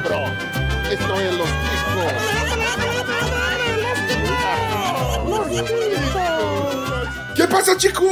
cabrón. Esto es Los Ticos. Que passa, ticos?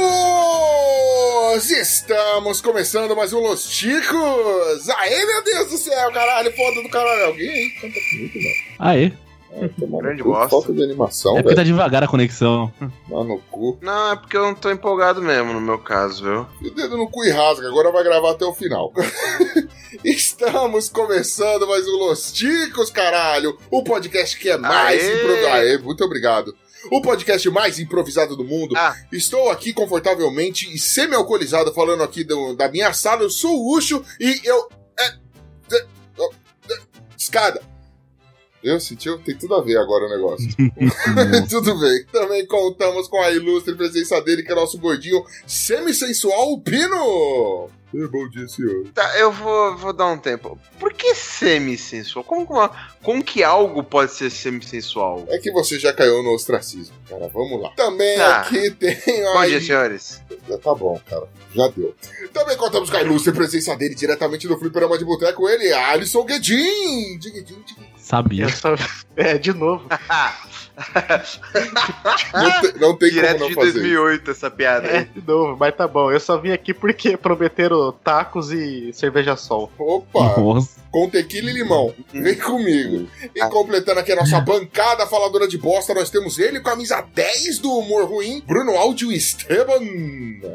Estamos começando mais um Los Ticos. Aê, meu Deus do céu, caralho, foda do caralho. Alguém aí canta comigo, velho. Aê. É, tomar Grande cu, bosta. Falta de animação, É porque tá devagar a conexão. Lá no cu. Não, é porque eu não tô empolgado mesmo no meu caso, viu? E o dedo no cu e rasga, agora vai gravar até o final. Estamos começando mais um Los Ticos, caralho! O podcast que é mais Aê! improvisado. Aê, muito obrigado. O podcast mais improvisado do mundo. Ah. Estou aqui confortavelmente e semi-alcoolizado falando aqui do- da minha sala. Eu sou o Ucho e eu. É, é, é, escada. Eu sentiu? Tem tudo a ver agora o negócio. Tudo bem. Também contamos com a ilustre presença dele, que é nosso gordinho semi-sensual, o Pino! É, bom dia, senhor. Tá, eu vou, vou dar um tempo. Por que semi-sensual? Como, que uma- como que algo pode ser semi-sensual? É que você já caiu no ostracismo, cara. Vamos lá. Também Tá. aqui tem Bom aí... dia, senhores. Tá bom, cara. Já deu. Também contamos com a ilustre presença dele, diretamente do Fliperama de Boteco, ele, Alisson Guedin! Guedin, Guedin. Sabia. Só... É, de novo. Não, te- não tem como Direto não de fazer 2008 essa piada É, aí. de novo, mas tá bom. Eu só vim aqui porque prometeram tacos e cerveja sol. Opa! Nossa. com tequila e limão. Vem comigo. E completando aqui a nossa bancada faladora de bosta, nós temos ele, camisa 10 do humor ruim, Bruno Áudio Esteban.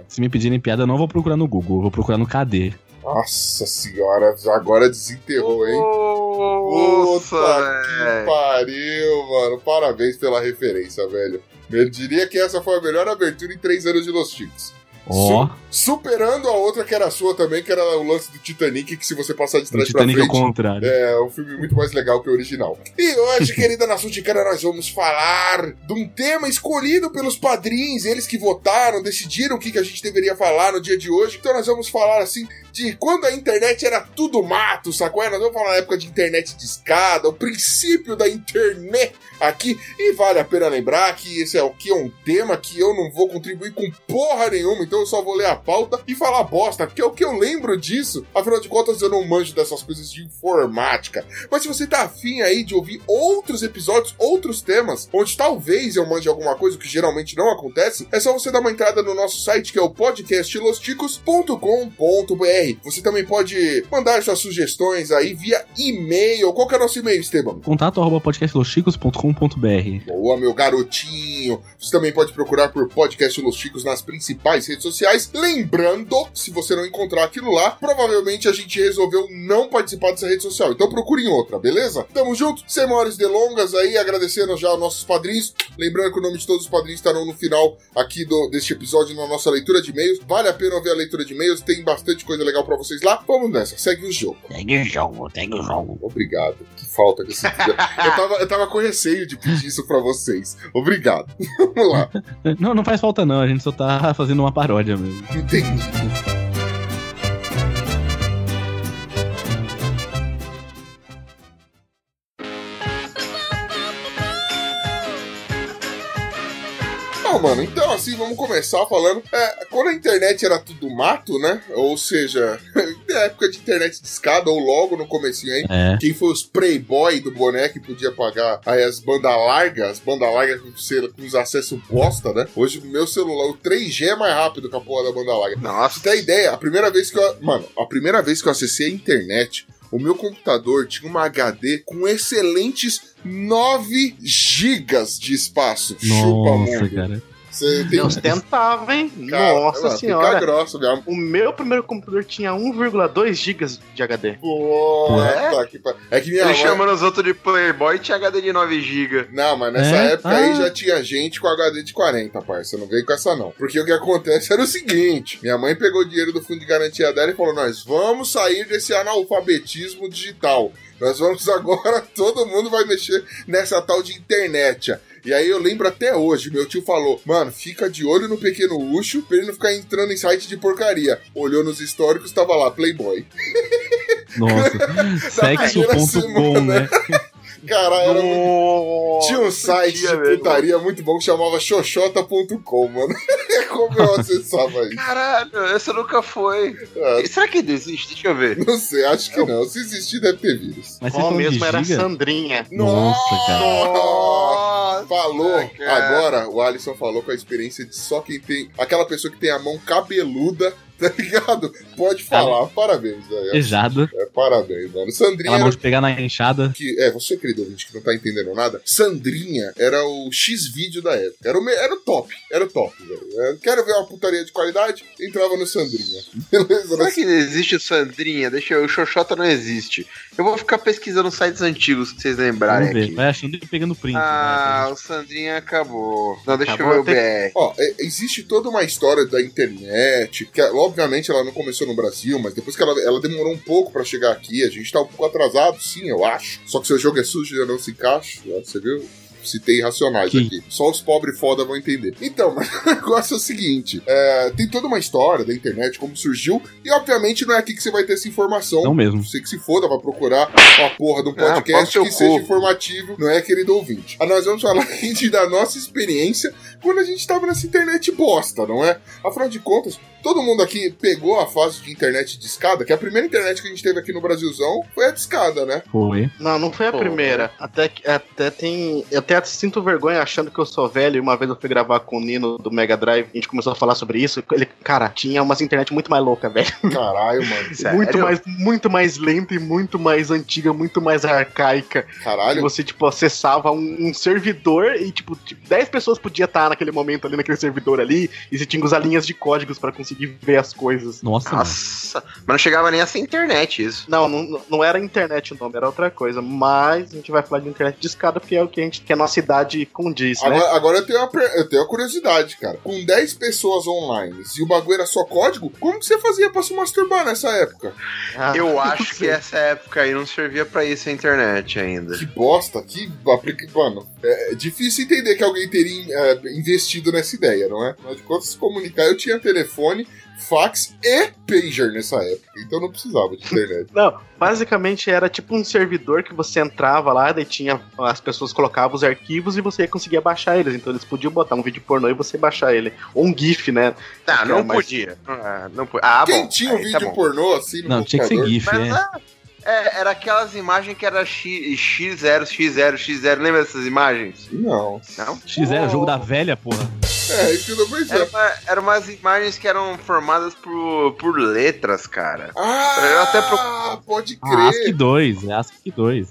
Se me pedirem piada, eu não vou procurar no Google, eu vou procurar no KD. Nossa senhora, agora desenterrou, hein? Nossa, Puta que pariu, mano. Parabéns pela referência, velho. Eu diria que essa foi a melhor abertura em três anos de Los Chicos. Ó, Superando a outra que era sua também, que era o lance do Titanic, que se você passar de o trás pra Titanic ao frente... contrário. É, um filme muito mais legal que o original. E hoje, querida nação ticana, nós vamos falar de um tema escolhido pelos padrinhos, eles que votaram, decidiram o que, que a gente deveria falar no dia de hoje. Então nós vamos falar, assim, de quando a internet era tudo mato, sacou? Nós vamos falar na época de internet de escada, o princípio da internet aqui. E vale a pena lembrar que esse é o que é um tema que eu não vou contribuir com porra nenhuma, então eu só vou ler a pauta e falar bosta, porque é o que eu lembro disso. Afinal de contas, eu não manjo dessas coisas de informática. Mas se você tá afim aí de ouvir outros episódios, outros temas, onde talvez eu mande alguma coisa, que geralmente não acontece, é só você dar uma entrada no nosso site, que é o podcastlosticos.com.br. Você também pode mandar suas sugestões aí via e-mail. Qual que é o nosso e-mail, Esteban? Contato arroba podcastlosticos.com.br. Boa, meu garotinho. Você também pode procurar por Podcast Los Chicos nas principais redes sociais. Lembrando, se você não encontrar aquilo lá, provavelmente a gente resolveu não participar dessa rede social. Então procure em outra, beleza? Tamo junto, sem maiores delongas aí, agradecendo já aos nossos padrinhos. Lembrando que o nome de todos os padrinhos estarão no final aqui do, deste episódio na nossa leitura de e-mails. Vale a pena ouvir a leitura de e-mails, tem bastante coisa legal pra vocês lá. Vamos nessa, segue o jogo. Segue o jogo, segue o jogo. Obrigado. Que falta que eu senti. Eu tava, eu tava com receio de pedir isso pra vocês. Obrigado. Vamos lá. Não, não faz falta não, a gente só tá fazendo uma paródia mesmo. Entendi. Mano, então assim, vamos começar falando. É, quando a internet era tudo mato, né? Ou seja, na época de internet de escada, ou logo no comecinho aí, É. quem foi os playboy do boneco que podia pagar aí as bandas largas, as bandas largas com, com os acessos bosta, né? Hoje o meu celular, o 3G é mais rápido que a porra da banda larga. Nossa. você ter ideia, a primeira vez que eu. Mano, a primeira vez que eu acessei a internet, o meu computador tinha uma HD com excelentes 9 gigas de espaço. Chupa Nossa, mundo. cara. Você tem. Deus tentava, hein? Cara, Nossa mano, senhora. Fica grosso mesmo. O meu primeiro computador tinha 1,2 GB de HD. Puta que pa- É que minha Ele mãe. chamando os outros de Playboy tinha HD de 9GB. Não, mas nessa É? época aí Ah. já tinha gente com HD de 40, parça. Não veio com essa, não. Porque o que acontece era o seguinte: minha mãe pegou o dinheiro do fundo de garantia dela e falou: Nós vamos sair desse analfabetismo digital. Nós vamos agora, todo mundo vai mexer nessa tal de internet. E aí eu lembro até hoje, meu tio falou, mano, fica de olho no pequeno Ucho pra ele não ficar entrando em site de porcaria. Olhou nos históricos, tava lá, Playboy. Nossa. Sexo.com, né? Cara, era muito... Nossa, Tinha um site tinha de mesmo. putaria muito bom que chamava xoxota.com, mano. Como eu acessava isso? Caralho, essa nunca foi. Ah, Será que ainda existe? Deixa eu ver. não sei, acho que não. Se existir, deve ter vírus. Mas Qual mesmo mesmo era a giga? Sandrinha. Nossa, cara. Nossa, Falou, cara. agora o Alisson falou com a experiência de só quem tem. Aquela pessoa que tem a mão cabeluda, tá ligado? Pode falar. Parabéns, velho. Beijado. É, parabéns, mano. Sandrinha mão era de pegar na enxada. que. É, você, querido ouvinte, que não tá entendendo nada. Sandrinha era o X-vídeo da época. Era o, me- era o top. Era o top, velho. É, Quero ver uma putaria de qualidade? Entrava no Sandrinha. Beleza? Será que ainda existe o Sandrinha? Deixa eu, o Xoxota não existe. Eu vou ficar pesquisando sites antigos que vocês lembrarem Vamos ver. aqui. Vai achando e pegando print. Ah, vai. o Sandrinha acabou. Não, deixa Acabou eu ver o até- BR. Ó, é- existe toda uma história da internet, que obviamente ela não começou no Brasil, mas depois que ela, ela demorou um pouco pra chegar aqui, a gente tá um pouco atrasado, sim, eu acho. Só que seu jogo é sujo e não se encaixa, né? você viu? Citei racionais Que- aqui. Só os pobres foda vão entender. Então, mas o negócio é o seguinte: é, tem toda uma história da internet, como surgiu, e obviamente não é aqui que você vai ter essa informação. Não mesmo. Você que se foda, vai procurar uma porra de um Ah, podcast seu que seja informativo, não é, querido ouvinte? Ah, nós vamos falar aqui da nossa experiência quando a gente tava nessa internet bosta, não é? Afinal de contas, todo mundo aqui pegou a fase de internet de escada, que a primeira internet que a gente teve aqui no Brasilzão foi a de escada, né? Foi. Não, não foi a Pô. primeira. Até, que- até tem. Eu até sinto vergonha achando que eu sou velho. E uma vez eu fui gravar com o Nino do Mega Drive. A gente começou a falar sobre isso. Ele, cara, tinha umas internet muito mais louca, velho. Caralho, mano. Sério? Muito mais, muito mais lenta e muito mais antiga, muito mais arcaica. Que Caralho. você, tipo, acessava um, um servidor e, tipo, tipo, 10 pessoas podiam estar naquele momento ali, naquele servidor ali. E você tinha que usar linhas de códigos pra conseguir ver as coisas. Nossa, mano. Nossa, mas não chegava nem a ser internet isso. Não, não, não era internet o nome, era outra coisa. Mas a gente vai falar de internet de escada porque é o que a gente que a nossa idade condiz, né? Agora, agora eu, tenho uma, eu tenho uma curiosidade, cara. Com 10 pessoas online e o bagulho era só código, como que você fazia pra se masturbar nessa época? Ah, Eu acho que essa época aí não servia pra isso a internet ainda. Que bosta, que. Mano, é difícil entender que alguém teria é, investido nessa ideia, não é? Afinal de contas, se comunicar, eu tinha telefone, fax e pager nessa época, então não precisava de internet. Não, basicamente era tipo um servidor que você entrava lá, daí tinha. As pessoas colocavam os arquivos e você conseguia baixar eles. Então eles podiam botar um vídeo pornô e você baixar ele. Ou um GIF, né? Ah, Não, não mas- podia. Ah, não podia. Ah, Quem bom. tinha um Aí tá vídeo bom. pornô assim no Não, tinha que ser? GIF, Mas é. ah, é, era aquelas imagens que era X, X0, X0, X0. Lembra dessas imagens? Não. Não? X0, jogo da velha, porra. É, isso que eu tô Era, pensando. uma- era umas imagens que eram formadas por, por letras, cara. Ah, Eu até pode Ah, ASCII crer. 2, é ASCII 2.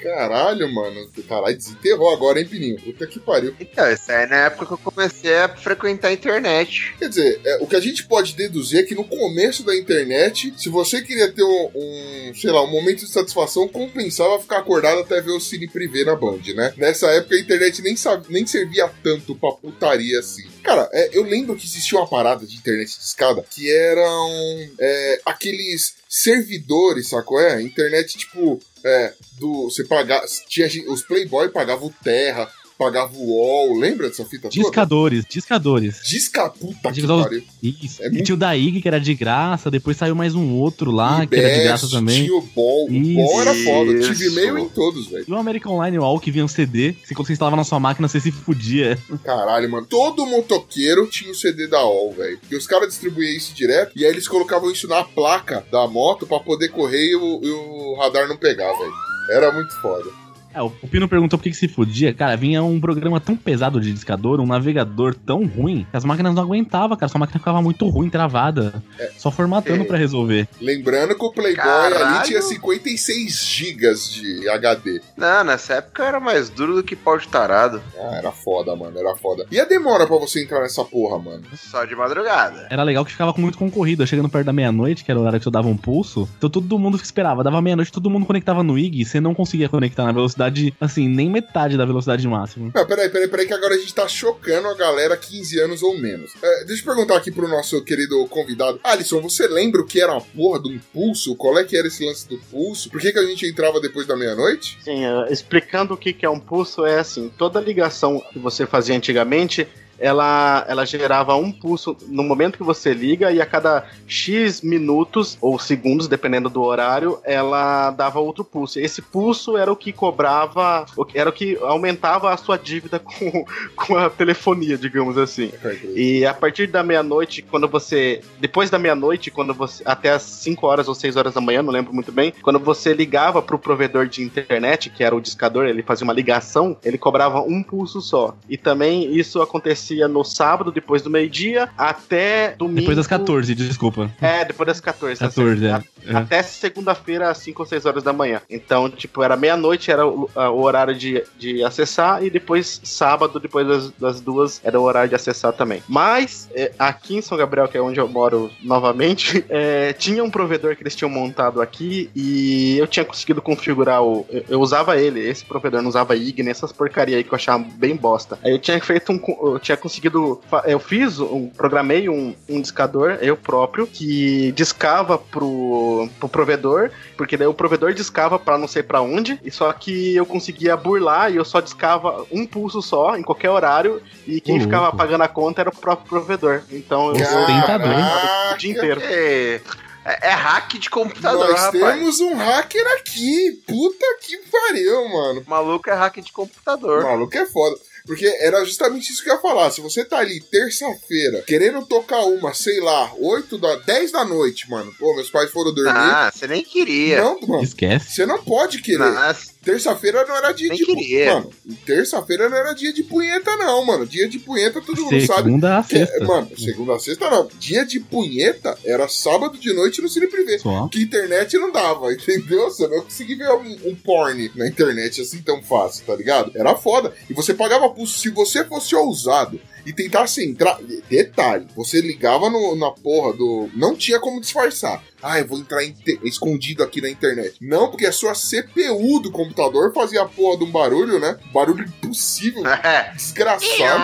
Caralho, mano. Caralho, desenterrou agora, hein, Pininho? Puta que pariu. Então, essa é na época que eu comecei a frequentar a internet. Quer dizer, é, o que a gente pode deduzir é que no começo da internet, se você queria ter um, um, sei lá, um momento de satisfação, compensava ficar acordado até ver o Cine Privé na Band, né? Nessa época a internet nem, sabe, nem servia tanto pra putaria assim. Cara, é, eu lembro que existia uma parada de internet de escada que eram é, aqueles servidores, sacou? É, internet tipo, é, do. Você pagava. Tinha, os Playboy pagavam Terra, pagava o UOL, lembra dessa fita toda? Discadores, discadores. Disca puta que Discadores. pariu. Isso. É e muito- tinha o da IG, que era de graça, depois saiu mais um outro lá, que era de graça também. Tinha o Ball. O Isso. Ball era foda. Eu tive e-mail em todos, velho. E o American Online UOL que vinha um CD, que quando você instalava na sua máquina, você se fudia. Caralho, mano. Todo motoqueiro tinha o CD da OL, velho. E os caras distribuíam isso direto. E aí eles colocavam isso na placa da moto pra poder correr e o, e o radar não pegar, velho. Era muito foda. É, o Pino perguntou por que, que se fudia. Cara, vinha um programa tão pesado de discador, um navegador tão ruim, que as máquinas não aguentavam, cara. Sua máquina ficava muito ruim, travada. Só formatando É. pra resolver. Lembrando que o Playboy Caralho. ali tinha 56 gigas de HD. Não, nessa época era mais duro do que pau de tarado. Ah, era foda, mano. Era foda. E a demora pra você entrar nessa porra, mano? Só de madrugada. Era legal que ficava com muito concorrido. Chegando perto da meia-noite, que era o horário que eu dava um pulso. Então todo mundo que esperava. Dava meia-noite, todo mundo conectava no IG. Você não conseguia conectar na velocidade, assim, nem metade da velocidade máxima. Não, peraí, peraí, peraí, que agora a gente tá chocando a galera 15 anos ou menos. É, deixa eu perguntar aqui pro nosso querido convidado. Alisson, você lembra o que era uma porra de um pulso? Qual é que era esse lance do pulso? Por que, que a gente entrava depois da meia-noite? Sim, eh, explicando o que que é um pulso, é assim: toda ligação que você fazia antigamente ela, ela gerava um pulso no momento que você liga e a cada X minutos ou segundos, dependendo do horário, ela dava outro pulso. Esse pulso era o que cobrava, era o que aumentava a sua dívida com, com a telefonia, digamos assim. E a partir da meia-noite, quando você. Depois da meia-noite, quando você. Até as 5 horas ou 6 horas da manhã, não lembro muito bem. Quando você ligava pro provedor de internet, que era o discador, ele fazia uma ligação, ele cobrava um pulso só. E também isso acontecia no sábado, depois do meio-dia, até domingo. Depois das 14, desculpa. É, depois das 14. tá 14, certo. é. Até segunda-feira, às 5 ou 6 horas da manhã. Então, tipo, era meia-noite, era o, a- o horário de, de acessar, e depois, sábado, depois das, das duas, era o horário de acessar também. Mas, é, aqui em São Gabriel, que é onde eu moro novamente, é, tinha um provedor que eles tinham montado aqui, e eu tinha conseguido configurar o. Eu, eu usava ele, esse provedor não usava Igni, essas porcaria aí que eu achava bem bosta. Aí eu tinha feito um. Eu tinha conseguido. Eu fiz um. Programei um, um discador, eu próprio, que discava pro, pro provedor, porque daí o provedor discava pra não sei pra onde, e só que eu conseguia burlar e eu só discava um pulso só, em qualquer horário, e quem Ô, ficava pagando a conta era o próprio provedor. Então eu. Eu- o dia inteiro. É, é, é hack de computador, Nós rapaz. temos um hacker aqui. Puta que pariu, mano. O maluco é hack de O computador. maluco é foda. Porque era justamente isso que eu ia falar. Se você tá ali terça-feira, querendo tocar uma, sei lá, 8 da 10 da noite, mano. Pô, meus pais foram dormir. Ah, você nem queria. não, mano. Esquece. Você não pode querer. Nossa, Terça-feira não era dia Nem de. queria. Mano, terça-feira não era dia de punheta, não, mano. Dia de punheta, todo mundo sabe. Segunda a que é- sexta. mano, segunda a sexta não. Dia de punheta era sábado de noite no Cine Privé. Só. Que internet não dava, entendeu? Você não conseguia ver um, um porn na internet assim tão fácil, tá ligado? Era foda. E você pagava pulso. Se você fosse ousado e tentasse entrar. Detalhe, você ligava no- na porra do. Não tinha como disfarçar. Ah, eu vou entrar inte- escondido aqui na internet. Não, porque a sua CPU do computador fazia a porra de um barulho, né? Barulho impossível, é. desgraçado.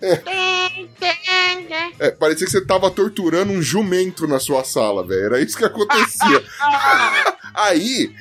É, parecia que você tava torturando um jumento na sua sala, velho. Era isso que acontecia. Aí,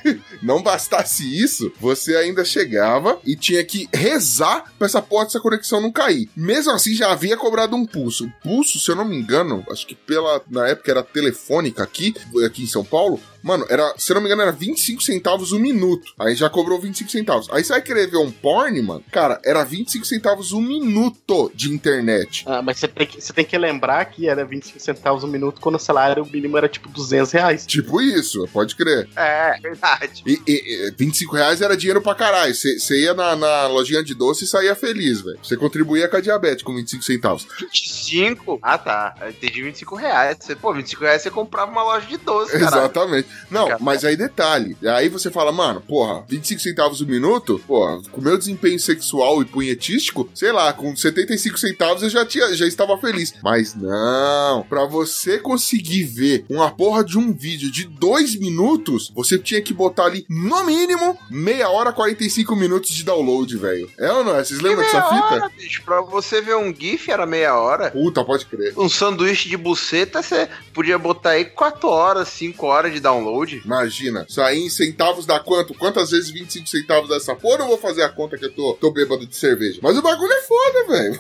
não bastasse isso, você ainda chegava e tinha que rezar pra essa porta dessa conexão não cair. Mesmo assim, já havia cobrado um pulso. O pulso, se eu não me engano, acho que pela. Na época era telefônica aqui, aqui em São Paulo. Mano, era, se eu não me engano, era 25 centavos o minuto. Aí já cobrou 25 centavos. Aí você vai querer ver um porn, mano? Cara, era 25 centavos o minuto de internet. Ah, mas você tem, que, você tem que lembrar que era 25 centavos um minuto quando o salário mínimo era tipo 200 reais. Tipo isso, pode crer. É, verdade. E, e, e 25 reais era dinheiro pra caralho. Você ia na, na lojinha de doce e saía feliz, velho. Você contribuía com a diabetes com 25 centavos. 25? Ah, tá. Eu entendi 25 reais. Você, pô, 25 reais você comprava uma loja de doce, cara. Exatamente. Não, Cara. mas aí detalhe. Aí você fala, mano, porra, 25 centavos o minuto, porra, com meu desempenho sexual e punhetístico, sei lá, com 75 centavos eu já, tinha, já estava feliz. Mas não, pra você conseguir ver uma porra de um vídeo de dois minutos, você tinha que botar ali, no mínimo, meia hora, 45 minutos de download, velho. É ou não é? Vocês lembram dessa fita? hora, bicho. Pra você ver um GIF era meia hora. Puta, pode crer. Um sanduíche de buceta, você podia botar aí 4 horas, 5 horas de download. Imagina, isso aí em centavos dá quanto? Quantas vezes 25 centavos dessa porra? Eu não vou fazer a conta que eu tô, tô bêbado de cerveja. Mas o bagulho é foda, velho.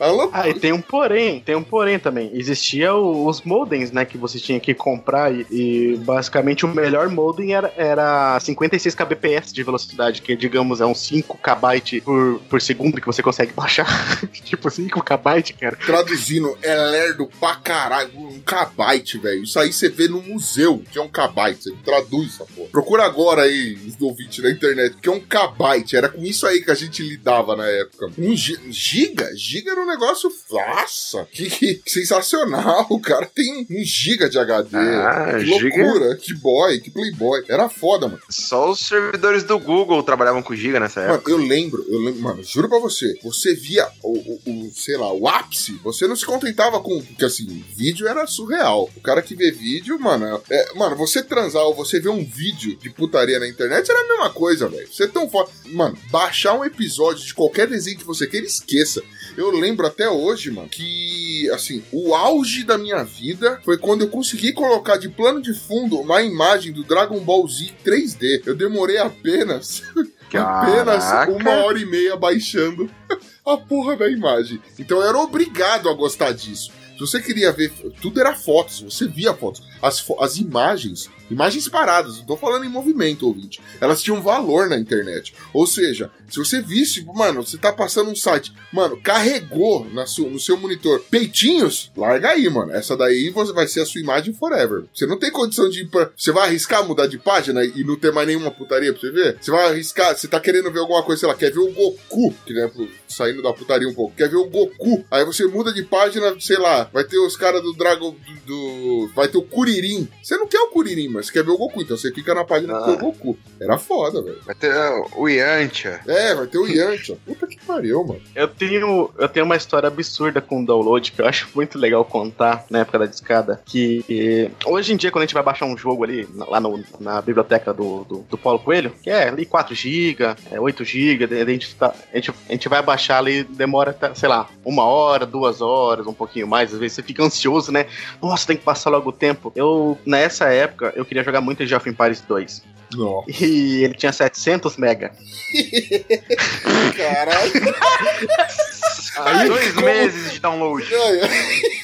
É louco. Ah, e tem um porém, tem um porém também. Existia o- os modems, né, que você tinha que comprar e, e basicamente o melhor modem era, era 56 kbps de velocidade, que digamos é uns 5 kb por, por segundo que você consegue baixar. tipo 5 kb, cara. Traduzindo, é lerdo pra caralho. Um kbyte, velho. Isso aí você vê no museu, que é um kbyte. Você traduz essa porra. Procura agora aí, os ouvintes na internet, que é um kbyte. Era com isso aí que a gente lidava na época. Um gi- giga? Giga era um negócio. Nossa, que, que sensacional. O cara tem um giga de HD. Ah, que giga. loucura. Que boy, que playboy. Era foda, mano. Só os servidores do Google trabalhavam com Giga nessa época. Mano, eu lembro, eu lembro, mano, juro pra você, você via o, o- o, sei lá, o ápice, você não se contentava com, porque assim, vídeo era surreal. O cara que vê vídeo, mano, é, mano, você transar ou você ver um vídeo de putaria na internet era a mesma coisa, velho. Você é tão foda. Mano, baixar um episódio de qualquer desenho que você queira, esqueça. Eu lembro até hoje, mano, que, assim, o auge da minha vida foi quando eu consegui colocar de plano de fundo uma imagem do Dragon Ball Z 3D. Eu demorei apenas Apenas uma hora e meia baixando a porra da imagem. Então eu era obrigado a gostar disso. Se você queria ver, tudo era fotos, você via fotos. As, fo- as imagens, imagens paradas, não tô falando em movimento, ouvinte. Elas tinham valor na internet. Ou seja, se você visse, mano, você tá passando um site, mano, carregou na su- no seu monitor peitinhos, larga aí, mano. Essa daí você vai ser a sua imagem forever. Você não tem condição de ir pra. Você vai arriscar mudar de página e não ter mais nenhuma putaria pra você ver? Você vai arriscar, você tá querendo ver alguma coisa, sei lá, quer ver o Goku, que né, saindo da putaria um pouco, quer ver o Goku. Aí você muda de página, sei lá, vai ter os caras do Dragon. Do, do- Vai ter o Kuririn. Você não quer o Kuririn, mas você quer ver o Goku, então você clica na página que tem o Goku. Era foda, velho. Vai ter uh, o Yantia. É, vai ter o Yantia. Puta que pariu, mano. Eu tenho, eu tenho uma história absurda com o download que eu acho muito legal contar na época da discada. Que hoje em dia, quando a gente vai baixar um jogo ali, lá no- na biblioteca do, do, do Paulo Coelho, que é ali 4GB, é 8GB, a gente, tá- a, gente, a gente vai baixar ali, demora, tá, sei lá, uma hora, duas horas, um pouquinho mais. Às vezes você fica ansioso, né? Nossa, tem que passar logo o tempo. Eu, nessa época, eu queria jogar muito Age of Empires 2. Nossa. E ele tinha 700 mega. Caralho. Aí, dois como- meses de download.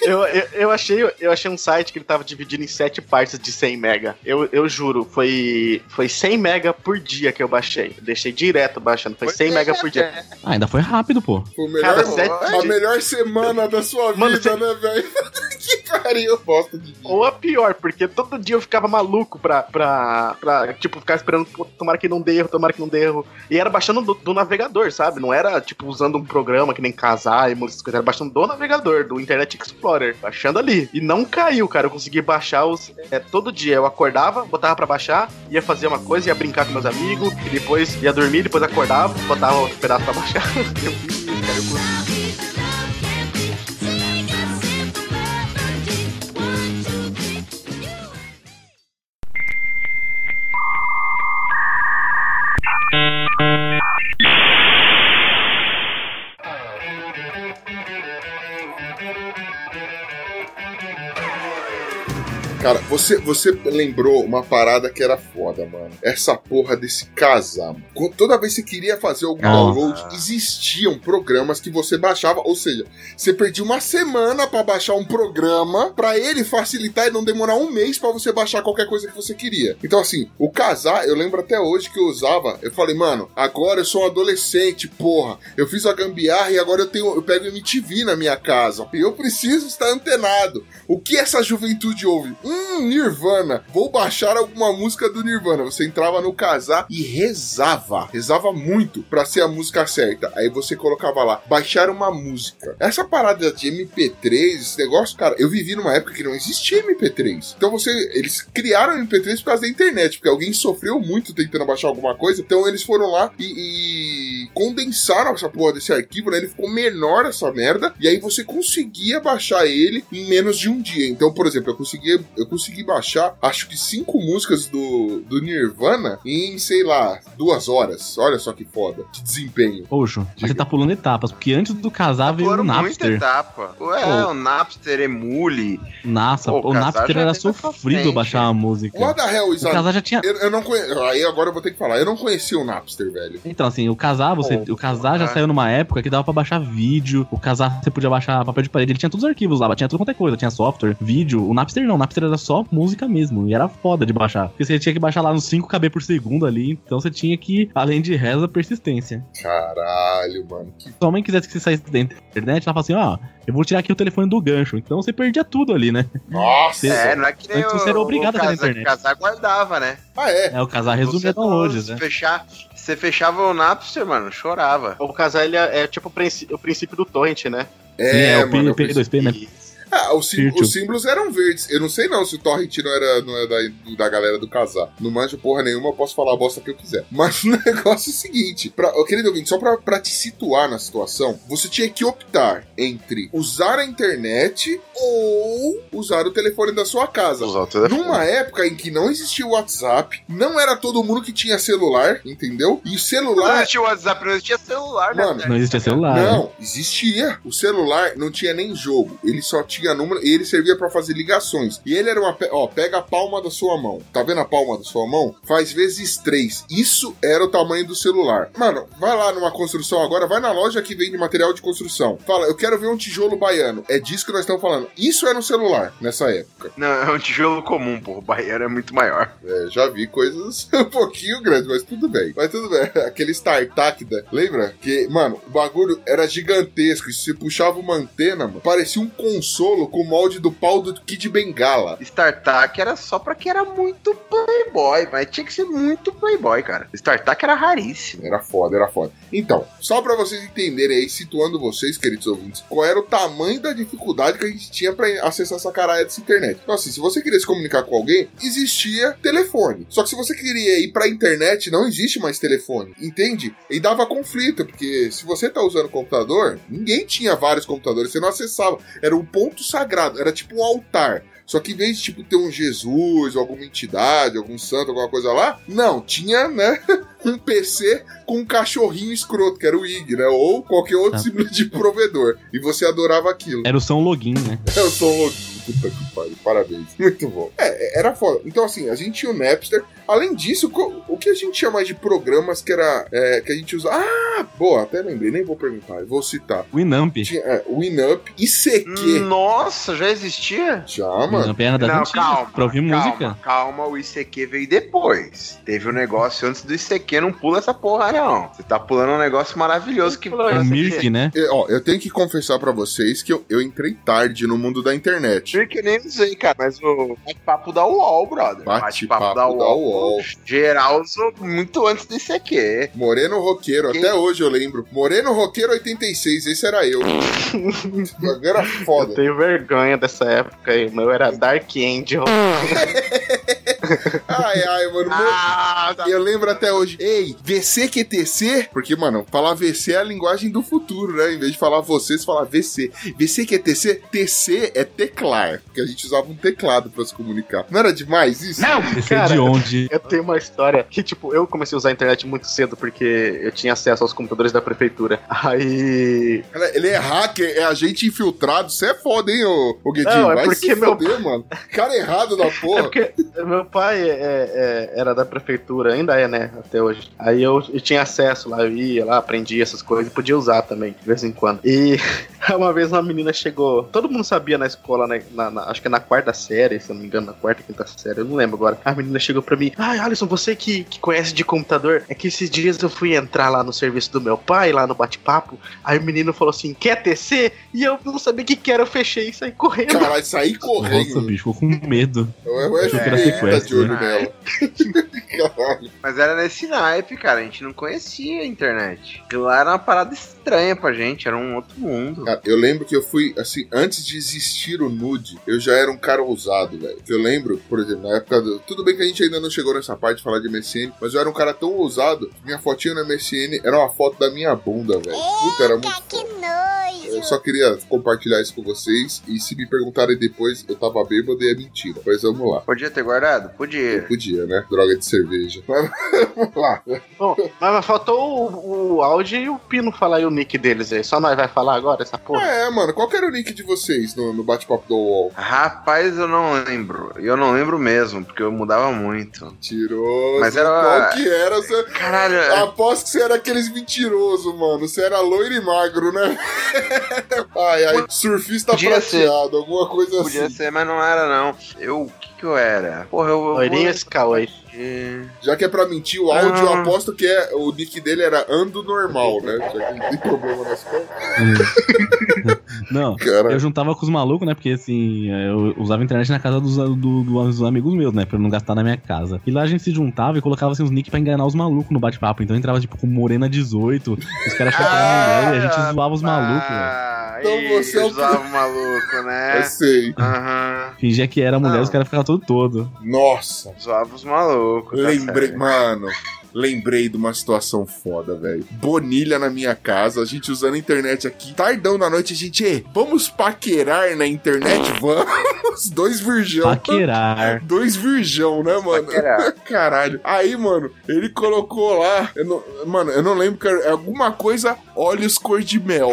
Eu, eu, eu achei, eu achei um site que ele tava dividido em sete partes de 100 mega. Eu, eu juro, foi, foi 100 mega por dia que eu baixei. Eu deixei direto baixando, foi 100 mega por dia. Ah, ainda foi rápido, pô. Foi o melhor, Cada sete a melhor semana da sua Mano, vida, né, velho? que pariu, bosta de dia. Ou a pior, porque todo dia eu ficava maluco pra, pra, pra tipo, ficar esperando, tomara que não dê erro, tomara que não dê erro. E era baixando do, do navegador, sabe? Não era, tipo, essas um programa que nem casar e essas coisas. Baixando do navegador, do Internet Explorer. Baixando ali. E não caiu, cara. Eu consegui baixar os. É, todo dia eu acordava, botava pra baixar, ia fazer uma coisa, ia brincar com meus amigos, e depois ia dormir, depois acordava, botava outro pedaço pra baixar. eu cara. Eu consegui. Cara, você, você lembrou uma parada que era foda, mano. Essa porra desse casar. mano. Toda vez que você queria fazer algum Nossa. download, existiam programas que você baixava. Ou seja, você perdia uma semana pra baixar um programa pra ele facilitar e não demorar um mês pra você baixar qualquer coisa que você queria. Então, assim, o casar, eu lembro até hoje que eu usava. Eu falei, mano, agora eu sou um adolescente, porra. Eu fiz a gambiarra e agora eu tenho, eu pego MTV na minha casa. E eu preciso estar antenado. O que essa juventude ouve? Hum, Nirvana. Vou baixar alguma música do Nirvana. Você entrava no casar e rezava. Rezava muito pra ser a música certa. Aí você colocava lá, baixar uma música. Essa parada de MP3, esse negócio, cara, eu vivi numa época que não existia MP3. Então você, eles criaram MP3 por causa da internet, porque alguém sofreu muito tentando baixar alguma coisa. Então eles foram lá e, e condensaram essa porra desse arquivo, né? Ele ficou menor essa merda. E aí você conseguia baixar ele em menos de um dia. Então, por exemplo, eu conseguia, eu consegui baixar, acho que cinco músicas do, do Nirvana em, sei lá, duas horas. Olha só que foda. Que desempenho. Poxa, mas você tá pulando etapas, porque antes do casar veio o Foram muita Napster. etapa. Ué, Pô. o Napster, Emule. Nossa, Pô, o Napster era sofrido baixar uma música. What the hell is O a... casar já tinha. Eu, eu não conheço. Aí agora eu vou ter que falar. Eu não conhecia o Napster, velho. Então, assim, o casar, você. Pô, o casar já né? saiu numa época que dava pra baixar vídeo. O casar você podia baixar papel de parede. Ele tinha todos os arquivos lá, tinha tudo quanto é coisa. Tinha software, vídeo. O Napster não, o Napster era só música mesmo. E era foda de baixar. Porque você tinha que baixar lá nos 5 KB por segundo ali. Então você tinha que, além de reza, persistência. Caralho, mano. Que Se a mãe quisesse que você saísse da internet, ela fala assim: ó, eu vou tirar aqui o telefone do gancho. Então você perdia tudo ali, né? Nossa! É, não é que nem Antes o, você era obrigado o a internet. casar guardava, né? Ah, é. É, o casar resumia Você downloads, se né? Fechar, você fechava o Napster, mano, chorava. O casar ele é, é tipo o, princ- o princípio do torrent, né? Sim, é, o mano. P, P2P, né? Ah, os, sim- os símbolos eram verdes. Eu não sei não se o Torrent não era, não é da, da galera do casar. Não manjo porra nenhuma, eu posso falar a bosta que eu quiser. Mas o negócio é o seguinte: pra, querido ouvinte, só pra, pra te situar na situação, você tinha que optar entre usar a internet ou usar o telefone da sua casa. Usar o telefone. Numa época em que não existia o WhatsApp, não era todo mundo que tinha celular, entendeu? E o Não celular. existia o WhatsApp, não existia celular, né? Mano, Não existia celular. né? Não, existia. O celular não tinha nem jogo. Ele só tinha tinha número, e ele servia pra fazer ligações. E ele era uma. pe- Ó, pega a palma da sua mão. Tá vendo a palma da sua mão? Faz vezes três. Isso era o tamanho do celular. Mano, vai lá numa construção agora, vai na loja que vende material de construção. Fala, eu quero ver um tijolo baiano. É disso que nós estamos falando. Isso era um celular nessa época. Não, é um tijolo comum, pô. O baiano é muito maior. É, já vi coisas um pouquinho grandes, mas tudo bem. Mas tudo bem. Aquele StarTAC, da- lembra? Que, mano, o bagulho era gigantesco. E se você puxava uma antena, mano, parecia um com o molde do pau do Kid Bengala. StarTAC era só pra quem era muito playboy, mas tinha que ser muito playboy, cara. StarTAC era raríssimo. Era foda, era foda. Então, só pra vocês entenderem aí, situando vocês, queridos ouvintes, qual era o tamanho da dificuldade que a gente tinha pra acessar essa caralho dessa internet. Então, assim, se você queria se comunicar com alguém, existia telefone. Só que se você queria ir pra internet, não existe mais telefone, entende? E dava conflito, porque se você tá usando computador, ninguém tinha vários computadores, você não acessava. Era um ponto sagrado, era tipo um altar. Só que em vez de tipo ter um Jesus, alguma entidade, algum santo, alguma coisa lá, não, tinha, né, um PC com um cachorrinho escroto, que era o IG, né? Ou qualquer outro Ah. símbolo de provedor. E você adorava aquilo. Era o São Login, né? Eu sou um login. Puta que pariu, parabéns. Muito bom. É, era foda. Então, assim, a gente tinha o Napster. Além disso, o que a gente tinha mais de programas que era. é, que a gente usa. Ah, boa, até lembrei, nem vou perguntar, eu vou citar. O Inamp. Tinha é, Winamp, ICQ. Nossa, já existia? Já, mano. Inamp era das Não, antigas, calma, pra ouvir calma, música. Calma, o ICQ veio depois. Teve um negócio antes do ICQ, não pula essa porra, não. Você tá pulando um negócio maravilhoso que Pulou É o Mirk, né? É, ó, eu tenho que confessar pra vocês que eu, eu entrei tarde no mundo da internet. Porque eu nem usei, cara, mas o bate-papo da UOL, brother. Bate-papo da UOL. Geral usou muito antes do ICQ. Moreno Roqueiro, Que- até hoje eu lembro. Moreno Roqueiro 86, esse era eu. era Eu foda. tenho vergonha dessa época aí. O meu era Dark Angel. Ai, ai, mano. meu- Ah, tá. Eu lembro até hoje. Ei, VCQTC? Porque, mano, falar VC é a linguagem do futuro, né? Em vez de falar você, você fala VC. VCQTC? TC é teclar. Porque a gente usava um teclado pra se comunicar. Não era demais isso? Não! É Cara, de onde? Eu tenho uma história que, tipo, eu comecei a usar a internet muito cedo porque eu tinha acesso aos computadores da prefeitura. Aí. Ele é hacker, é agente infiltrado. Você é foda, hein, ô, ô Guedinho? Não, é Vai porque se meu- foder, mano. Cara errado da É porra. porque meu pai é- é- era da prefeitura, ainda é, né? Até hoje. Aí eu, eu tinha acesso lá, eu ia lá, aprendia essas coisas e podia usar também, de vez em quando. E uma vez uma menina chegou. Todo mundo sabia na escola, né? na- na- acho que é na quarta série, se eu não me engano, na quarta, quinta série, eu não lembro agora. A menina chegou pra mim: Ai, Alisson, você que, que conhece de computador, é que esses dias eu fui entrar lá no serviço do meu pai, lá no bate-papo. Aí o menino falou assim: quer TC? E eu não sabia o que, que era, eu fechei e saí correndo. Caralho, sair correndo. Nossa, bicho, ficou com medo. Era FBI tá sequestro, de olho nela. Caralho. Mas era nesse naipe, cara. A gente não conhecia a internet. Aquilo lá era uma parada estranha pra gente, era um outro mundo. Cara, eu lembro que eu fui, assim, antes de existir o nude, eu já era um cara ousado, velho. Eu lembro, por exemplo, na época do. Tudo bem que a gente ainda não chegou nessa parte de falar de MSN, mas eu era um cara tão ousado que minha fotinha no MSN era uma foto da minha bunda, velho. Puta, era muito. que nojo. Eu só queria compartilhar isso com vocês. E se me perguntarem depois, eu tava bêbado e é mentira. Mas vamos lá. Podia ter guardado? Eu Podia. podia, né? Droga de cerveja. Mas vamos lá. Bom, mas faltou o, o áudio e o Pino falar aí o nick deles aí. Só nós vai falar agora essa porra? É, mano, qual que era o nick de vocês no, no bate-papo do UOL? Rapaz, eu não lembro. Eu não lembro mesmo, porque eu mudava muito. Mentiroso. Mas era- Qual que era? Você... Caralho, é- Aposto que você era aqueles mentirosos, mano. Você era loiro e magro, né? ai, ai. Surfista Podia prateado, alguma coisa podia assim. ser, mas não era não. Eu, que eu era? Porra, eu... eu Loirinho esse Cauê. É. Já que é pra mentir o áudio, eu Ah. aposto que é, o nick dele era Ando Normal, né? Já que não tem problema nas contas. Não, Cara, eu juntava com os malucos, né? Porque assim, eu usava a internet na casa dos, do- dos amigos meus, né? Pra eu não gastar na minha casa. E lá a gente se juntava e colocava assim, os nick pra enganar os malucos no bate-papo. Então eu entrava tipo com Morena 18, os caras era mulher e a gente zoava os malucos, velho. Ah, Então você é o zoava o maluco, né? eu sei. Aham. Fingia que era mulher Não. os caras ficavam todo todo. Nossa, Zoava os malucos. tá lembrei, certo. mano. Lembrei de uma situação foda, velho. Bonilha na minha casa, a gente usando a internet aqui. Tardão da noite, a gente, "Ê, vamos paquerar na internet? Vamos! Dois virgão. Paquerar. Dois virgão, né, mano? Paquerar. Caralho. Aí, mano, ele colocou lá. eu não- mano, eu não lembro que era é alguma coisa olhos cor de mel.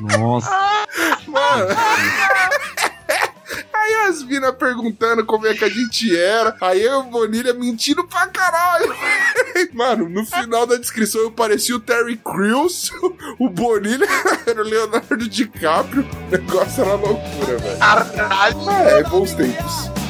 Nossa. Mano. Aí as minas perguntando como é que a gente era. Aí eu e o Bonilha mentindo pra caralho. Mano, no final da descrição eu parecia o Terry Crews. O Bonilha era o Leonardo DiCaprio. O negócio era loucura, velho. Caralho! É, bons tempos.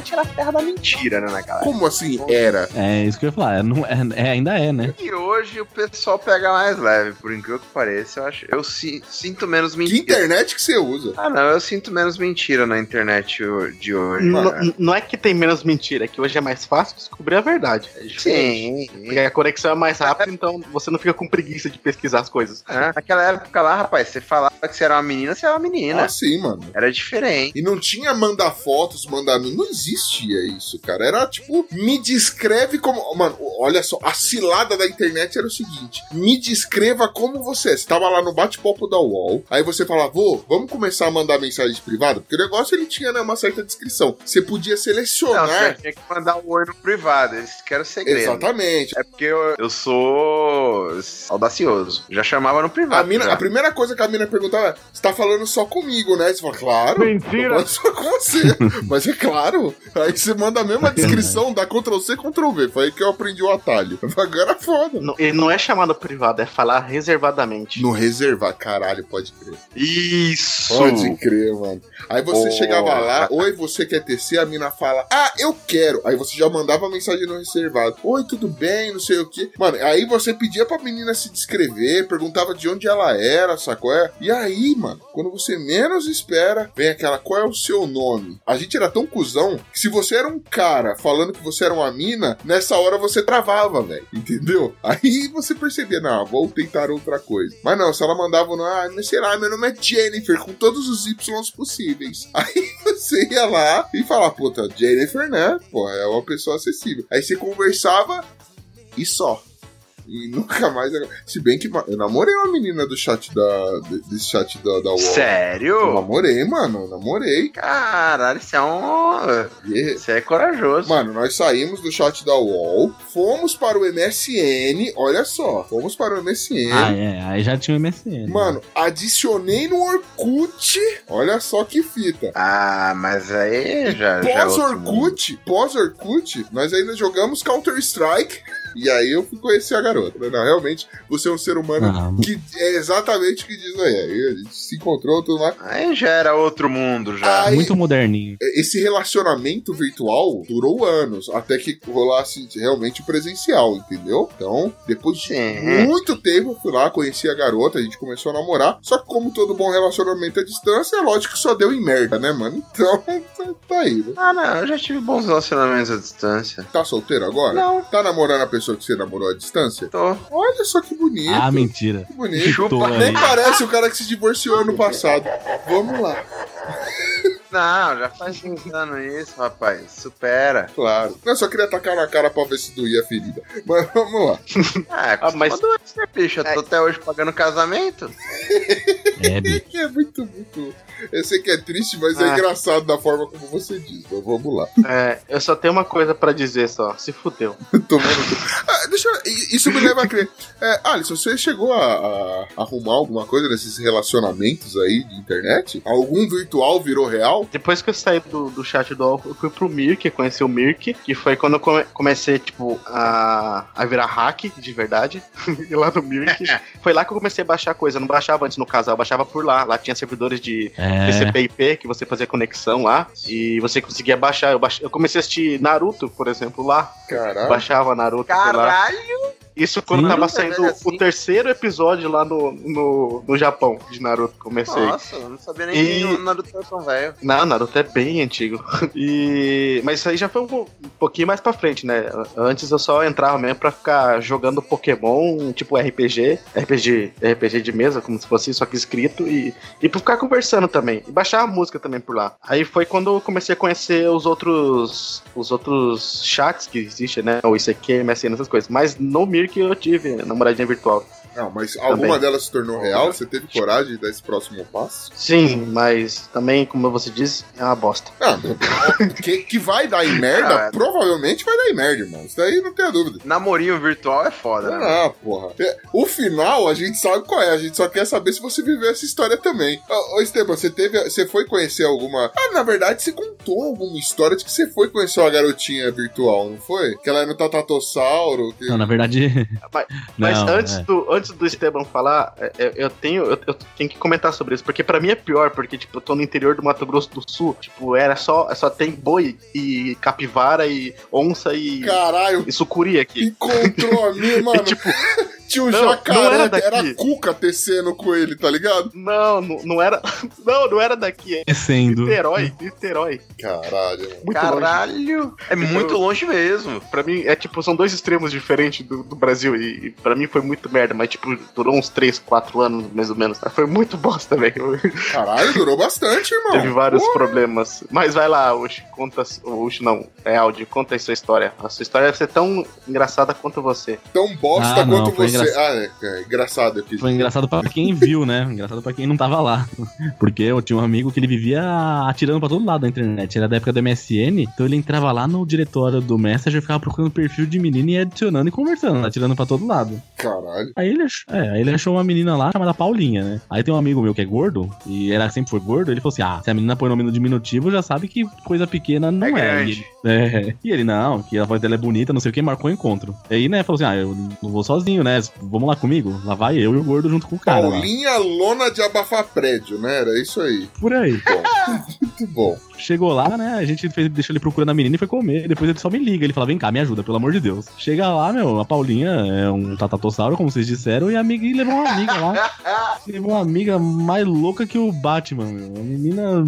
Internet era a terra da mentira, né, galera? Como assim era? É isso que eu ia falar. é, Não, é, é- ainda é, né? E hoje o pessoal pega mais leve, por incrível que pareça. Eu, acho, eu si- sinto menos Que mentira. internet que você usa? Ah, não, eu sinto menos mentira na internet de hoje. N- Não é que tem menos mentira, é que hoje é mais fácil descobrir a verdade. É. Sim. Porque a conexão é mais rápida, então você não fica com preguiça de pesquisar as coisas. É, naquela época lá, rapaz, você falava que você era uma menina, você era uma menina. Ah, sim, mano. Era diferente. E não tinha mandar fotos, mandar. Não existia isso, cara. Era tipo, me descreve como. Mano, olha só, a cilada da internet era o seguinte: me descreva como você é. Você tava lá no bate-papo da UOL, aí você falava, vô, vamos começar a mandar mensagens privadas? Porque o negócio ele tinha né, uma certa descrição. Você podia Não, selecionar. você tinha que mandar o oi no privado. Esse que era o segredo. Exatamente. É porque eu, eu sou audacioso. Já chamava no privado. A, mina, já. a primeira coisa que a mina perguntava é: você tá falando só comigo, né? Você fala, claro. Mentira. Só com você. Mas é claro. Aí você manda a mesma descrição, dá Ctrl C, Ctrl V. Foi aí que eu aprendi o atalho. Agora é foda. Não- Ele não é chamado privado, é falar reservadamente. No reservar, caralho, pode crer. Isso! Pode crer, mano. Aí você Porra. chegava lá, oi, você quer TC? A mina fala, ah, eu quero. Aí você já mandava a mensagem no reservado. Oi, tudo bem, não sei o que. Mano, aí você pedia pra menina se descrever, perguntava de onde ela era, sacou? É? E aí, mano, quando você menos espera, vem aquela, qual é o seu nome? A gente era tão cuzão se você era um cara falando que você era uma mina, nessa hora você travava, velho. Entendeu? Aí você percebia, não, vou tentar outra coisa. Mas não, se ela mandava, ah, mas sei lá, meu nome é Jennifer, com todos os Ys possíveis. Aí você ia lá e falava, puta, Jennifer, né? Pô, é uma pessoa acessível. Aí você conversava e só. E nunca mais. Se bem que eu namorei uma menina do chat da. de- desse chat da, da UOL. Eu Sério? namorei, mano, eu namorei. Caralho, isso é um. E- Você é corajoso. Mano, nós saímos do chat da UOL, fomos para o MSN, olha só, fomos para o MSN. Ah, é. Aí já tinha o MSN. Mano, adicionei no Orkut, olha só que fita. Ah, mas aí já. é. Pós-Orkut, pós-Orkut, nós ainda jogamos Counter-Strike. E aí eu fui conhecer a garota. Falei, Não, realmente, você é um ser humano Ah, que é exatamente o que diz aí. Aí a gente se encontrou, tudo lá. Aí já era outro mundo já. Aí- muito moderninho. Esse relacionamento virtual durou anos, até que rolasse realmente presencial, entendeu? Então, depois de Sim. muito tempo, eu fui lá, conheci a garota, a gente começou a namorar. Só que, como todo bom relacionamento à distância, é lógico que só deu em merda, né, mano? Então, tá, tá aí, né? Ah, não, eu já tive bons relacionamentos à distância. Tá solteiro agora? Não. Tá namorando a pessoa que você namorou à distância? Tô. Olha só que bonito. Ah, mentira. Que bonito. Chutou Nem Nem aí. parece o cara que se divorciou ano passado. Vamos lá. Não, já faz 15 anos isso, rapaz. Supera. Claro. Eu só queria tacar na cara pra ver se doía a ferida. Mas vamos lá. Ah, Ah, mas- mas... doença, bicho. Eu tô até hoje pagando casamento. É, bicho. É muito, muito. Eu sei que é triste, mas é Ah. engraçado da forma como você diz. Mas vamos lá. É, eu só tenho uma coisa pra dizer só. Se fudeu. Ah, deixa eu... Isso me leva a crer. É, Alisson, você chegou a, a arrumar alguma coisa nesses relacionamentos aí de internet? Algum virtual virou real? Depois que eu saí do, do chat do UOL, eu fui pro Mirk, conheci o Mirk, que foi quando eu come- comecei, tipo, a, a virar hack de verdade. e lá no Mirk. foi lá que eu comecei a baixar coisa. Eu não baixava antes no casal, eu baixava por lá. Lá tinha servidores de É. TCP/IP que você fazia conexão lá. E você conseguia baixar. Eu, baix... eu comecei a assistir Naruto, por exemplo, lá. Caralho. Baixava Naruto por lá. Caralho! Isso quando Sim. tava saindo assim. o terceiro episódio lá no, no, no Japão de Naruto. Comecei. Nossa, eu não sabia nem E- que o Naruto era tão velho. Não, Naruto é bem antigo. E... Mas isso aí já foi um, po- pouquinho mais pra frente, né? Antes eu só entrava mesmo pra ficar jogando Pokémon, tipo RPG, RPG, RPG de mesa, como se fosse só que escrito, e, e pra ficar conversando também. E baixar a música também por lá. Aí foi quando eu comecei a conhecer os outros os outros chats que existem, né? O ICQ, MSN, essas coisas. Mas no Mirk eu tive namoradinha virtual. Não, mas alguma Também. delas se tornou real? Você teve coragem de dar esse próximo passo? Sim, mas também, como você disse, é uma bosta. Ah, que, que vai dar em merda, Ah. provavelmente vai dar em merda, irmão. Isso daí não tem dúvida. Namorinho virtual é foda, né? Ah, porra. É, O final a gente sabe qual é, a gente só quer saber se você viveu essa história também. Ô, ô Esteban, você teve. Você foi conhecer alguma. Ah, na verdade, você contou alguma história de que você foi conhecer uma garotinha virtual, não foi? Que ela era no Tatatossauro. Que... Não, na verdade. Mas, Mas Não, antes, é. do, antes do Esteban falar, é, é, eu tenho, eu, tenho que comentar sobre isso, porque pra mim é pior, porque tipo, eu tô no interior do Mato Grosso do Sul, tipo, era só, só tem boi e capivara e onça e, Caralho, e sucuri aqui. encontrou a mim, mano. E, tipo, Tinha um não, não jacaré, era era, daqui. cuca tecendo com ele, tá ligado? não, não, não era. Não, não era daqui, é Descendo. Niterói, Niterói. Caralho, mano. Muito longe. Caralho! É muito longe mesmo. Pra mim, é tipo, são dois extremos diferentes do, do Brasil. E, e pra mim foi muito merda, mas tipo, durou uns 3, 4 anos, mais ou menos. Mas foi muito bosta, velho. Caralho, durou bastante, irmão. Teve vários Porra. problemas. Mas vai lá, Uchi, conta. Uchi não, é áudio, conta aí sua história. A sua história deve ser tão engraçada quanto você. Tão bosta Ah, não, quanto foi você. Ah, é, é engraçado aqui. Foi engraçado pra quem viu, né? Engraçado pra quem não tava lá. Porque eu tinha um amigo que ele vivia atirando pra todo lado da internet. Era da época do MSN, então ele entrava lá no diretório do Messenger, ficava procurando perfil de menina e adicionando e conversando, atirando pra todo lado. Caralho. Aí ele, ach- é, aí ele achou uma menina lá chamada Paulinha, né? Aí tem um amigo meu que é gordo, e ela sempre foi gordo, ele falou assim: ah, se a menina põe nome no diminutivo, já sabe que coisa pequena não É é. E, é. e ele, não, que a voz dela é bonita, não sei o que, marcou o encontro. Aí, né, falou assim: ah, eu não vou sozinho, né? Vamos lá comigo. Lá vai eu e o gordo junto com o cara. lá. Paulinha Lona de abafar prédio, né? Era isso aí. Por aí. Bom, bom. Chegou lá, né? A gente fez, deixou ele procurando a menina e foi comer. Depois ele só me liga. Ele fala: vem cá, me ajuda, pelo amor de Deus. Chega lá, meu, a Paulinha é um tatatossauro, como vocês disseram, e a amiga e levou uma amiga lá. Levou uma amiga mais louca que o Batman, meu. Uma menina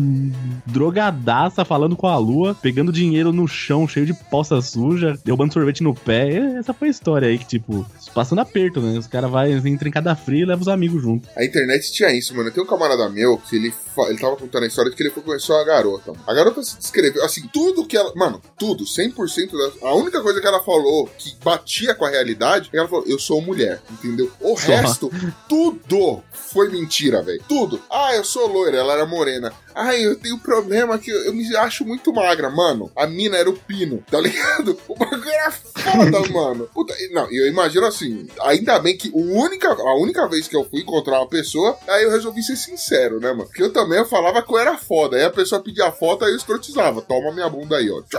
drogadaça falando com a lua, pegando dinheiro no chão, cheio de poça suja, derrubando sorvete no pé. E Essa foi a história aí que, tipo, passando aperto, né? Os caras vai em cada frio e leva os amigos junto. A internet tinha isso, mano. Tem um camarada meu que ele, ele tava contando a história de que ele foi uma garota. A garota se descreveu, assim, tudo que ela. Mano, tudo, 100% da. A única coisa que ela falou que batia com a realidade é que ela falou: eu sou mulher, entendeu? O resto, tudo foi mentira, velho. Tudo. Ah, eu sou loira, ela era morena. Ai, eu tenho problema que eu, eu me acho muito magra, mano. A mina era o pino, tá ligado? O bagulho era foda, mano. Puta, não, e eu imagino assim, ainda bem que o única, a única vez que eu fui encontrar uma pessoa, aí eu resolvi ser sincero, né, mano? Porque eu também eu falava que eu era foda. Aí a pessoa pedia foto, aí eu escrotizava. Toma minha bunda aí, ó.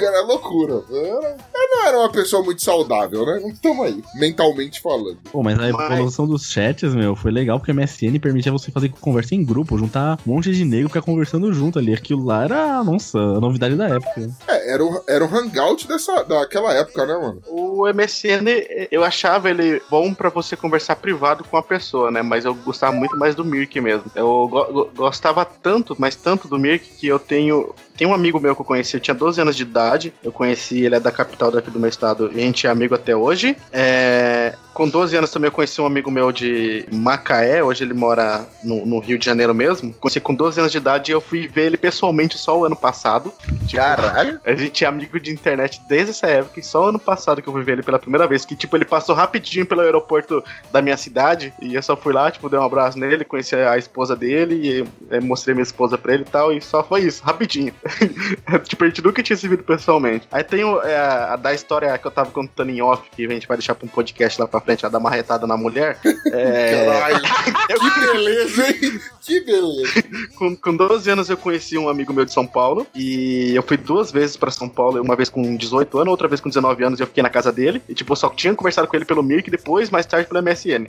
Era loucura. Era, eu não era uma pessoa muito saudável, né? Mas tamo aí, mentalmente falando. Pô, mas a Mas- evolução dos chats, meu, foi legal porque o MSN permitia você fazer conversa em grupo, juntar um monte de negro ficar conversando junto ali. Aquilo lá era, nossa, a novidade da época. É, era o, era o hangout dessa, daquela época, né, mano? O MSN, eu achava ele bom pra você conversar privado com a pessoa, né? Mas eu gostava muito mais do Mirk mesmo. Eu go- go- gostava tanto, mas tanto do Mirk que eu tenho. Tem um amigo meu que eu conheci, eu tinha 12 anos de idade. Eu conheci, ele é da capital daqui do meu estado, e a gente é amigo até hoje. É, com 12 anos também eu conheci um amigo meu de Macaé, hoje ele mora no, no Rio de Janeiro mesmo. Conheci com 12 anos de idade e eu fui ver ele pessoalmente só o ano passado. Caralho! A gente é amigo de internet desde essa época, e só ano passado que eu fui ver ele pela primeira vez. Que, tipo, ele passou rapidinho pelo aeroporto da minha cidade, e eu só fui lá, tipo, dei um abraço nele, conheci a esposa dele, e eh, mostrei minha esposa pra ele e tal, e só foi isso, rapidinho. tipo, a gente nunca tinha se visto pessoalmente. Aí tem o, é, a da história que eu tava contando em off, que a gente vai deixar pra um podcast lá pra frente, a da marretada na mulher. É, Caralho. que beleza, hein? Que beleza. com, com 12 anos eu conheci um amigo meu de São Paulo e eu fui duas vezes pra São Paulo, uma vez com 18 anos, outra vez com 19 anos e eu fiquei na casa dele. E tipo, eu só tinha conversado com ele pelo Mirk depois, mais tarde pelo MSN.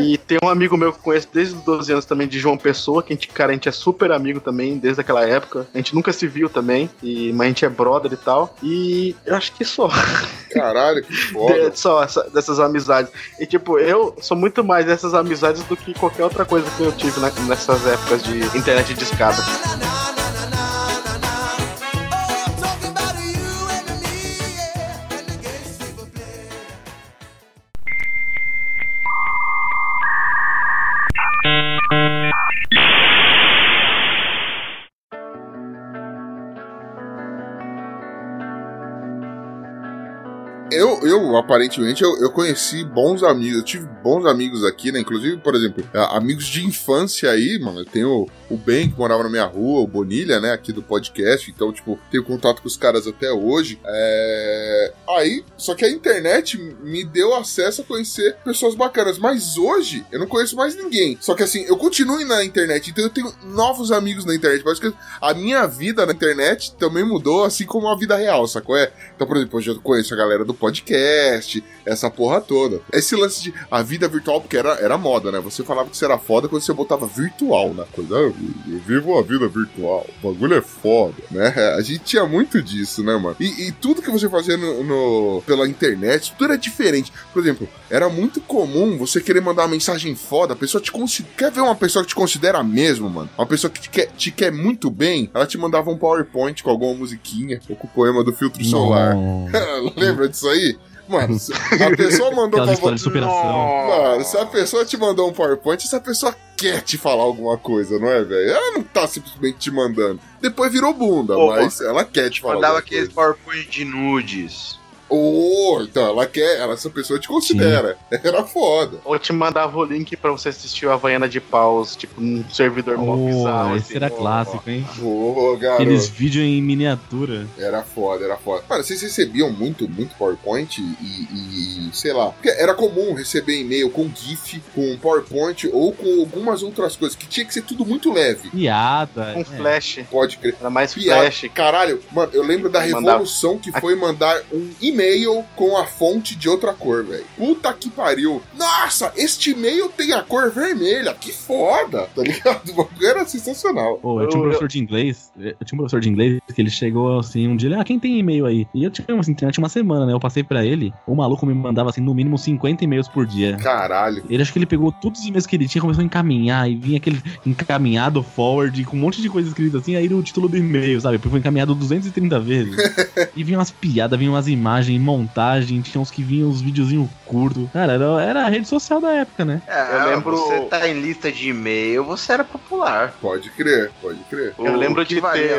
E tem um amigo meu que eu conheço desde os 12 anos também, de João Pessoa, que a gente, cara, a gente é super amigo também, desde aquela época. A gente nunca se viu também, e, mas a gente é brother e tal. E eu acho que só. Caralho, que foda. De- só essa- dessas amizades. E tipo, eu sou muito mais dessas amizades do que qualquer outra coisa que eu tive na- nessas épocas de internet de escada. Eu, eu aparentemente, eu, eu conheci bons amigos, eu tive bons amigos aqui, né? Inclusive, por exemplo, a- amigos de infância aí, mano. Eu tenho o Ben, que morava na minha rua, o Bonilha, né? Aqui do podcast. Então, tipo, tenho contato com os caras até hoje. É... Aí, só que a internet me deu acesso a conhecer pessoas bacanas. Mas hoje, eu não conheço mais ninguém. Só que assim, eu continuo na internet, então eu tenho novos amigos na internet. Mas que a minha vida na internet também mudou, assim como a vida real, sacou? É, então, por exemplo, hoje eu conheço a galera do podcast, essa porra toda. Esse lance de a vida virtual, porque era, era moda, né? Você falava que você era foda quando você botava virtual na coisa. Ah, eu, eu vivo a vida virtual, o bagulho é foda, né? A gente tinha muito disso, né, mano? E, e tudo que você fazia no, no- pela internet, tudo era diferente. Por exemplo, era muito comum você querer mandar uma mensagem foda, a pessoa te considera. Quer ver uma pessoa que te considera mesmo, mano? Uma pessoa que te quer, te quer muito bem, ela te mandava um PowerPoint com alguma musiquinha, ou com o poema do filtro solar. Lembra disso aí? Mano, se a pessoa mandou Aquelas pra você. superação. Mano, se a pessoa te mandou um PowerPoint, essa pessoa quer te falar alguma coisa, não é, velho? Ela não tá simplesmente te mandando. Depois virou bunda, mas ela quer te falar. Mandava aqueles. PowerPoint de nudes. Ô, então ela quer, ela, essa pessoa te considera. Era foda. Ou te mandava o link pra você assistir o Havaiana de Paus, tipo, num servidor mó Oh, bizarro. esse assim. era clássico, hein? Ô, garoto. Aqueles vídeos em miniatura. Era foda, era foda. Mano, vocês recebiam muito, muito PowerPoint e, e- e, sei lá. Porque era comum receber e-mail com GIF, com PowerPoint ou com algumas outras coisas, que tinha que ser tudo muito leve. Piada. Com é. flash. Pode crer. Era mais Piada. flash. Caralho, mano, eu lembro da Mandava- revolução que foi mandar um e-mail com a fonte de outra cor, velho. Puta que pariu. Nossa, este e-mail tem a cor vermelha. Que foda, tá ligado? O bagulho Era sensacional. Pô, eu tinha um professor de inglês, eu tinha um professor de inglês que ele chegou assim um dia, ele, ah, quem tem e-mail aí? E eu tinha uma internet uma semana, né? Eu passei pra ele, o maluco me mandava assim no mínimo 50 e-mails por dia. Caralho. Ele acho que ele pegou todos os e-mails que ele tinha, começou a encaminhar e vinha aquele encaminhado forward com um monte de coisa escrita assim, aí no título do e-mail, sabe? Foi encaminhado 230 vezes. e vinha umas piadas, vinha umas imagens, montagem, tinha uns que vinham uns videozinhos curtos. Cara, era, era a rede social da época, né? É, Eu lembro- Você tá em lista de e-mail, você era popular. Pode crer, pode crer. Eu lembro que de ter-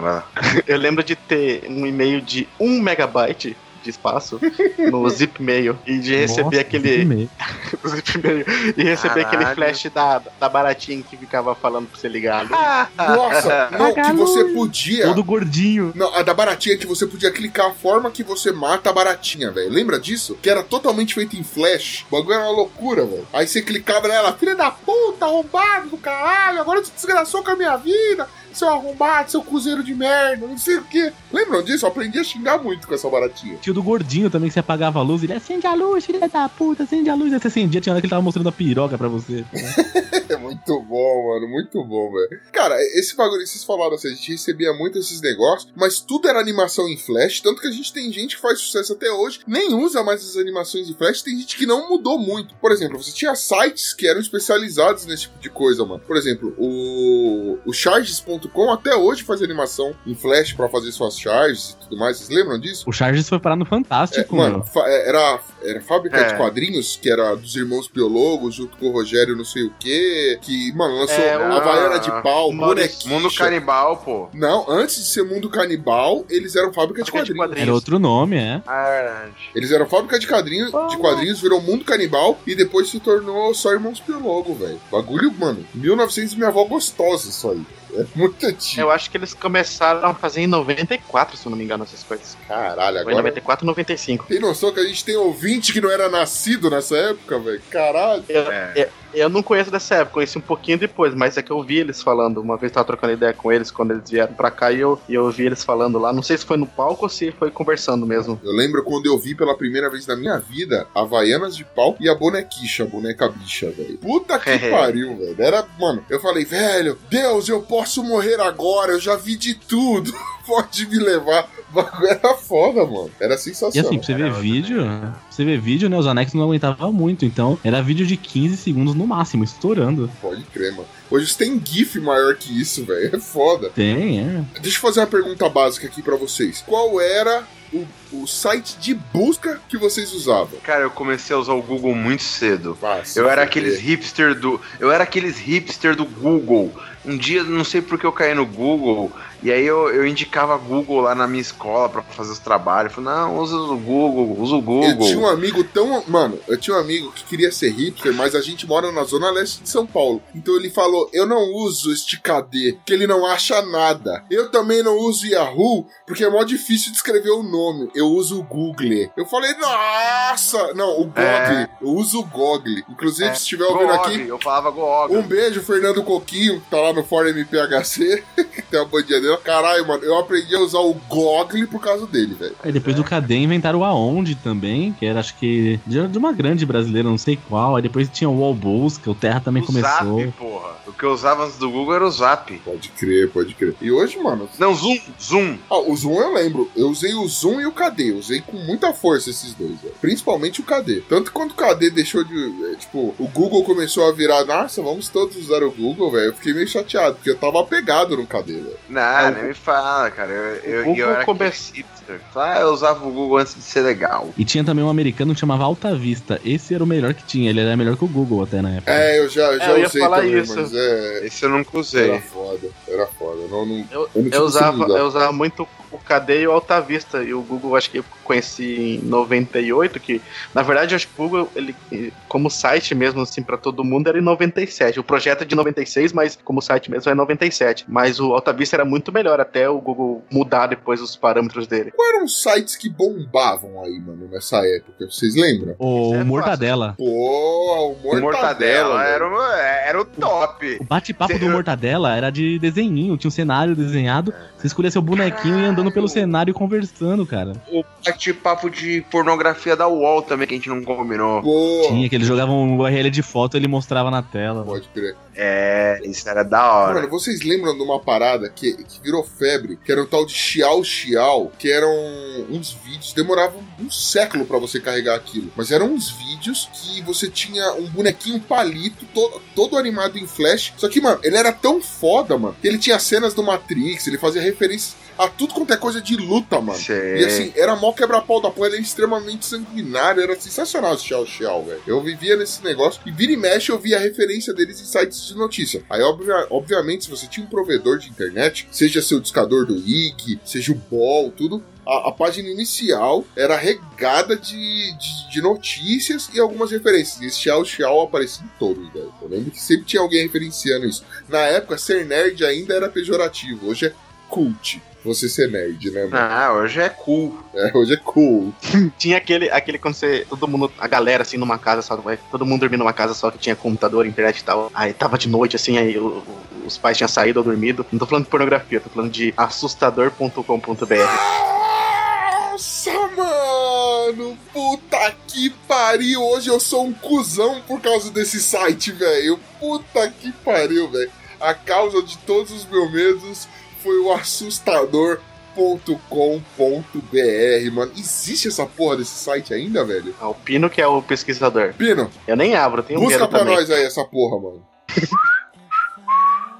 lá. Eu lembro de ter um e-mail de 1 megabyte de espaço no Zipmail e de receber Nossa, aquele e-mail. Zipmail e receber aquele Caralho. flash da, da baratinha que ficava falando pra você ligar. Nossa, não, que você podia. Todo gordinho. Não, a da baratinha que você podia clicar a forma que você mata a baratinha, velho. Lembra disso? Que era totalmente feito em flash. O bagulho era uma loucura, velho. Aí você clicava nela, filha da puta, arrombado do caralho, agora você desgraçou com a minha vida, seu arrombado, seu cozeiro de merda, não sei o quê. Lembram disso? Eu aprendi a xingar muito com essa baratinha. Tinha o do gordinho também, que você apagava a luz, ele acende a luz, filha da puta, acende a luz. Aí você acendia, tinha hora que ele tava mostrando a piroca pra você. É muito bom, mano, muito bom, velho. Cara, esse bagulho, vocês falaram assim, a gente recebia muito esses negócios, mas tudo era animação em flash, tanto que a gente tem gente que faz sucesso até hoje, nem usa mais essas animações em flash, tem gente que não mudou muito. Por exemplo, você tinha sites que eram especializados nesse tipo de coisa, mano. Por exemplo, o, o charges.com até hoje faz animação em flash pra fazer suas charges e tudo mais, vocês lembram disso? O Charges foi parar no É, Fantástico, mano, mano. é, era, era fábrica É. de quadrinhos, que era dos irmãos Biologos, junto com o Rogério não sei o quê, que, mano, lançou É, a o- Havaiana de pau, bonequinho. Mundo canibal, pô. Não, antes de ser Mundo Canibal, eles eram fábrica de Fábrica de quadrinhos. quadrinhos. Era outro nome, é. Ah, é verdade. Eles eram fábrica de quadrinhos, de quadrinhos, virou Mundo Canibal e depois se tornou só Irmãos Biologo, velho. Bagulho, mano, 1900 minha avó gostosa isso aí. É muito antigo. Eu acho que eles começaram a fazer em 94, se eu não me engano, essas coisas. Caralho, Foi em agora. 94 e 95. Tem noção que a gente tem ouvinte que não era nascido nessa época, velho? Caralho. É. Eu não conheço dessa época, conheci um pouquinho depois, mas é que eu vi eles falando. Uma vez eu tava trocando ideia com eles quando eles vieram pra cá e eu, e eu ouvi eles falando lá. Não sei se foi no palco ou se foi conversando mesmo. Eu lembro quando eu vi pela primeira vez na minha vida Havaianas de pau e a bonequicha, a boneca bicha, velho. Puta que pariu, velho. Era, mano, eu falei, velho, Deus, eu posso morrer agora, eu já vi de tudo. Pode me levar. O bagulho era foda, mano. Era E sensacional. assim, pra você ver vídeo, vê vídeo, né? Os anexos não aguentavam muito. Então, era vídeo de 15 segundos no máximo, estourando. Pode crer, mano. Hoje tem GIF maior que isso, velho. É foda. Tem, é. Deixa eu fazer uma pergunta básica aqui pra vocês. Qual era o, o site de busca que vocês usavam? Cara, eu comecei a usar o Google muito cedo. Ah, Eu era aqueles hipster do. Eu era aqueles hipster do Google. Um dia, não sei por que eu caí no Google, e aí eu, eu indicava Google lá na minha escola pra fazer os trabalhos. Eu falei, não, usa o Google, usa o Eu Google. Um amigo tão. Mano, eu tinha um amigo que queria ser hipster, mas a gente mora na zona leste de São Paulo. Então ele falou: Eu não uso este KD, que ele não acha nada. Eu também não uso Yahoo, porque é mó difícil de escrever o nome. Eu uso o Google. Eu falei, nossa! Não, o Google. É. Eu uso o Google. Inclusive, É, se estiver ouvindo aqui. Eu falava Gog. Um beijo, Fernando Coquinho, que tá lá no Fórum MPHC, tem a bandinha dele. Caralho, mano, eu aprendi a usar o Google por causa dele, velho. Aí depois do KD inventaram o Aonde também, que era acho que de de uma grande brasileira, não sei qual. Aí depois tinha o Wall Busca, o Terra também o começou. Zap, porra. O que eu usava antes do Google era o Zap. Pode crer, pode crer. E hoje, mano, Não, Zoom, Zoom. Ah, o Zoom eu lembro. Eu usei o Zoom e o KD. Eu usei com muita força esses dois, velho. Principalmente o KD. Tanto quando o KD deixou de. é, tipo, o Google começou a virar. Nossa, vamos todos usar o Google, velho. Eu fiquei meio chateado, porque eu tava apegado no KD, velho. Não, É, nem me fala, cara. Eu, eu, Google eu era come- aquele hipster. Ah, eu usava o Google antes de ser legal. E tinha também um americano que chamava Alta Vista. Esse era o melhor que tinha. Ele era melhor que o Google até na época. É, eu já, já eu ia usei falar também, isso. mas é. Esse eu nunca usei. Era foda, era foda. Não, não, Eu, eu não eu, usava, eu usava muito o KD e o Alta Vista. E o Google, acho que eu conheci em 98, que na verdade acho que o Google, ele, como site mesmo, assim, pra todo mundo, era em 97. O projeto é de 96, mas como site mesmo é 97. Mas o Alta Vista era muito melhor, até o Google mudar depois os parâmetros dele. Quais eram os sites que bombavam aí, mano, nessa época? Vocês lembram? O é Mortadela. Pô, o O Mortadela. Mortadela velho. era, o- era o top. O bate-papo do Mortadela era de desenhinho, tinha um cenário desenhado. Você escolhia seu bonequinho e andando pelo cenário conversando, cara. O bate-papo de pornografia da UOL também, que a gente não combinou. Pô, Tinha que eles jogavam um URL de foto e ele mostrava na tela. pode crer. É, isso era da hora. Mano, vocês lembram de uma parada que, que virou febre, que era um tal de Xiao Xiao, que eram uns vídeos, demoravam um século pra você carregar aquilo, mas eram uns vídeos que você tinha um bonequinho palito, todo, todo animado em flash, só que, mano, ele era tão foda, mano, que ele tinha cenas do Matrix, ele fazia referências a tudo quanto é coisa de luta, mano. Sei. E assim, era mó quebra-pau da porra, ele era extremamente sanguinário, era sensacional esse Xiao Xiao, velho. Eu vivia nesse negócio e vira e mexe eu via a referência deles em sites de notícia. Aí, obvia- obviamente, se você tinha um provedor de internet, seja seu discador do IG, seja o Ball, tudo, a, a página inicial era regada de, de, de notícias e algumas referências. E esse Xiao Xiao aparecia em todos, velho. Eu lembro que sempre tinha alguém referenciando isso. Na época, ser nerd ainda era pejorativo, hoje é cult. Você ser nerd, né, mano? Ah, hoje é cool. É, hoje é cool. Tinha aquele, aquele quando você. Todo mundo, a galera assim numa casa só, vai, todo mundo dormindo numa casa só que tinha computador, internet e tal. Aí tava de noite, assim, aí o- os pais tinham saído ou dormido. Não tô falando de pornografia, tô falando de assustador.com.br. Nossa, mano! Puta que pariu! Hoje eu sou um cuzão por causa desse site, velho. Puta que pariu, velho. A causa de todos os meus medos foi o assustador.com.br, mano. Existe essa porra desse site ainda, velho? Ah, O Pino que é o pesquisador. Pino, Eu nem abro, eu tenho busca pra também. nós aí essa porra, mano.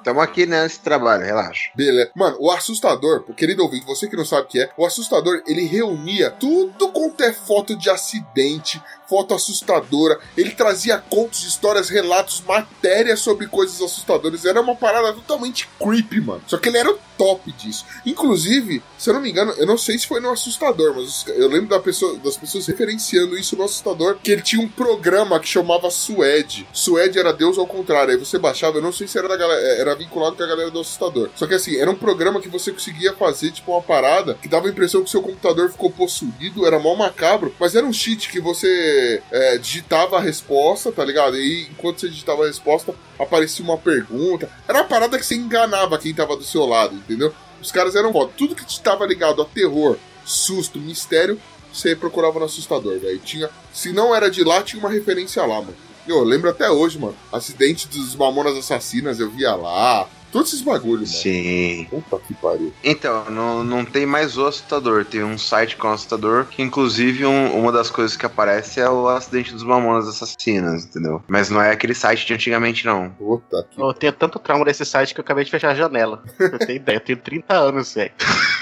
Tamo aqui nesse trabalho, relaxa. Beleza. Mano, o assustador, querido ouvinte, você que não sabe o que é, o assustador, ele reunia tudo quanto é foto de acidente, foto assustadora. Ele trazia contos, histórias, relatos, matérias sobre coisas assustadoras. Era uma parada totalmente creepy, mano. Só que ele era o top disso. Inclusive, se eu não me engano, eu não sei se foi no assustador, mas eu lembro da pessoa- das pessoas referenciando isso no assustador, que ele tinha um programa que chamava Suede. Suede era Deus ao contrário. Aí você baixava, eu não sei se era da galera, era vinculado com a galera do assustador. Só que assim, era um programa que você conseguia fazer, tipo, uma parada que dava a impressão que seu computador ficou possuído, era mó macabro, mas era um cheat que você é, digitava a resposta, tá ligado? E enquanto você digitava a resposta, aparecia uma pergunta. Era uma parada que você enganava quem tava do seu lado, entendeu? Os caras eram foda. Tudo que estava ligado a terror, susto, mistério, você procurava no assustador, velho. Tinha, se não era de lá, tinha uma referência lá, mano. Eu lembro até hoje, mano. Acidente dos Mamonas Assassinas, eu via lá. Todos esses bagulhos, mano. Sim. Puta que pariu. Então, não, não tem mais o assustador. Tem um site com o assustador que, inclusive, um- uma das coisas que aparece é o acidente dos Mamonas Assassinas, entendeu? Mas não é aquele site de antigamente, não. Puta que. Eu tenho tanto trauma desse site que eu acabei de fechar a janela. Eu tenho ideia, eu tenho 30 anos, velho.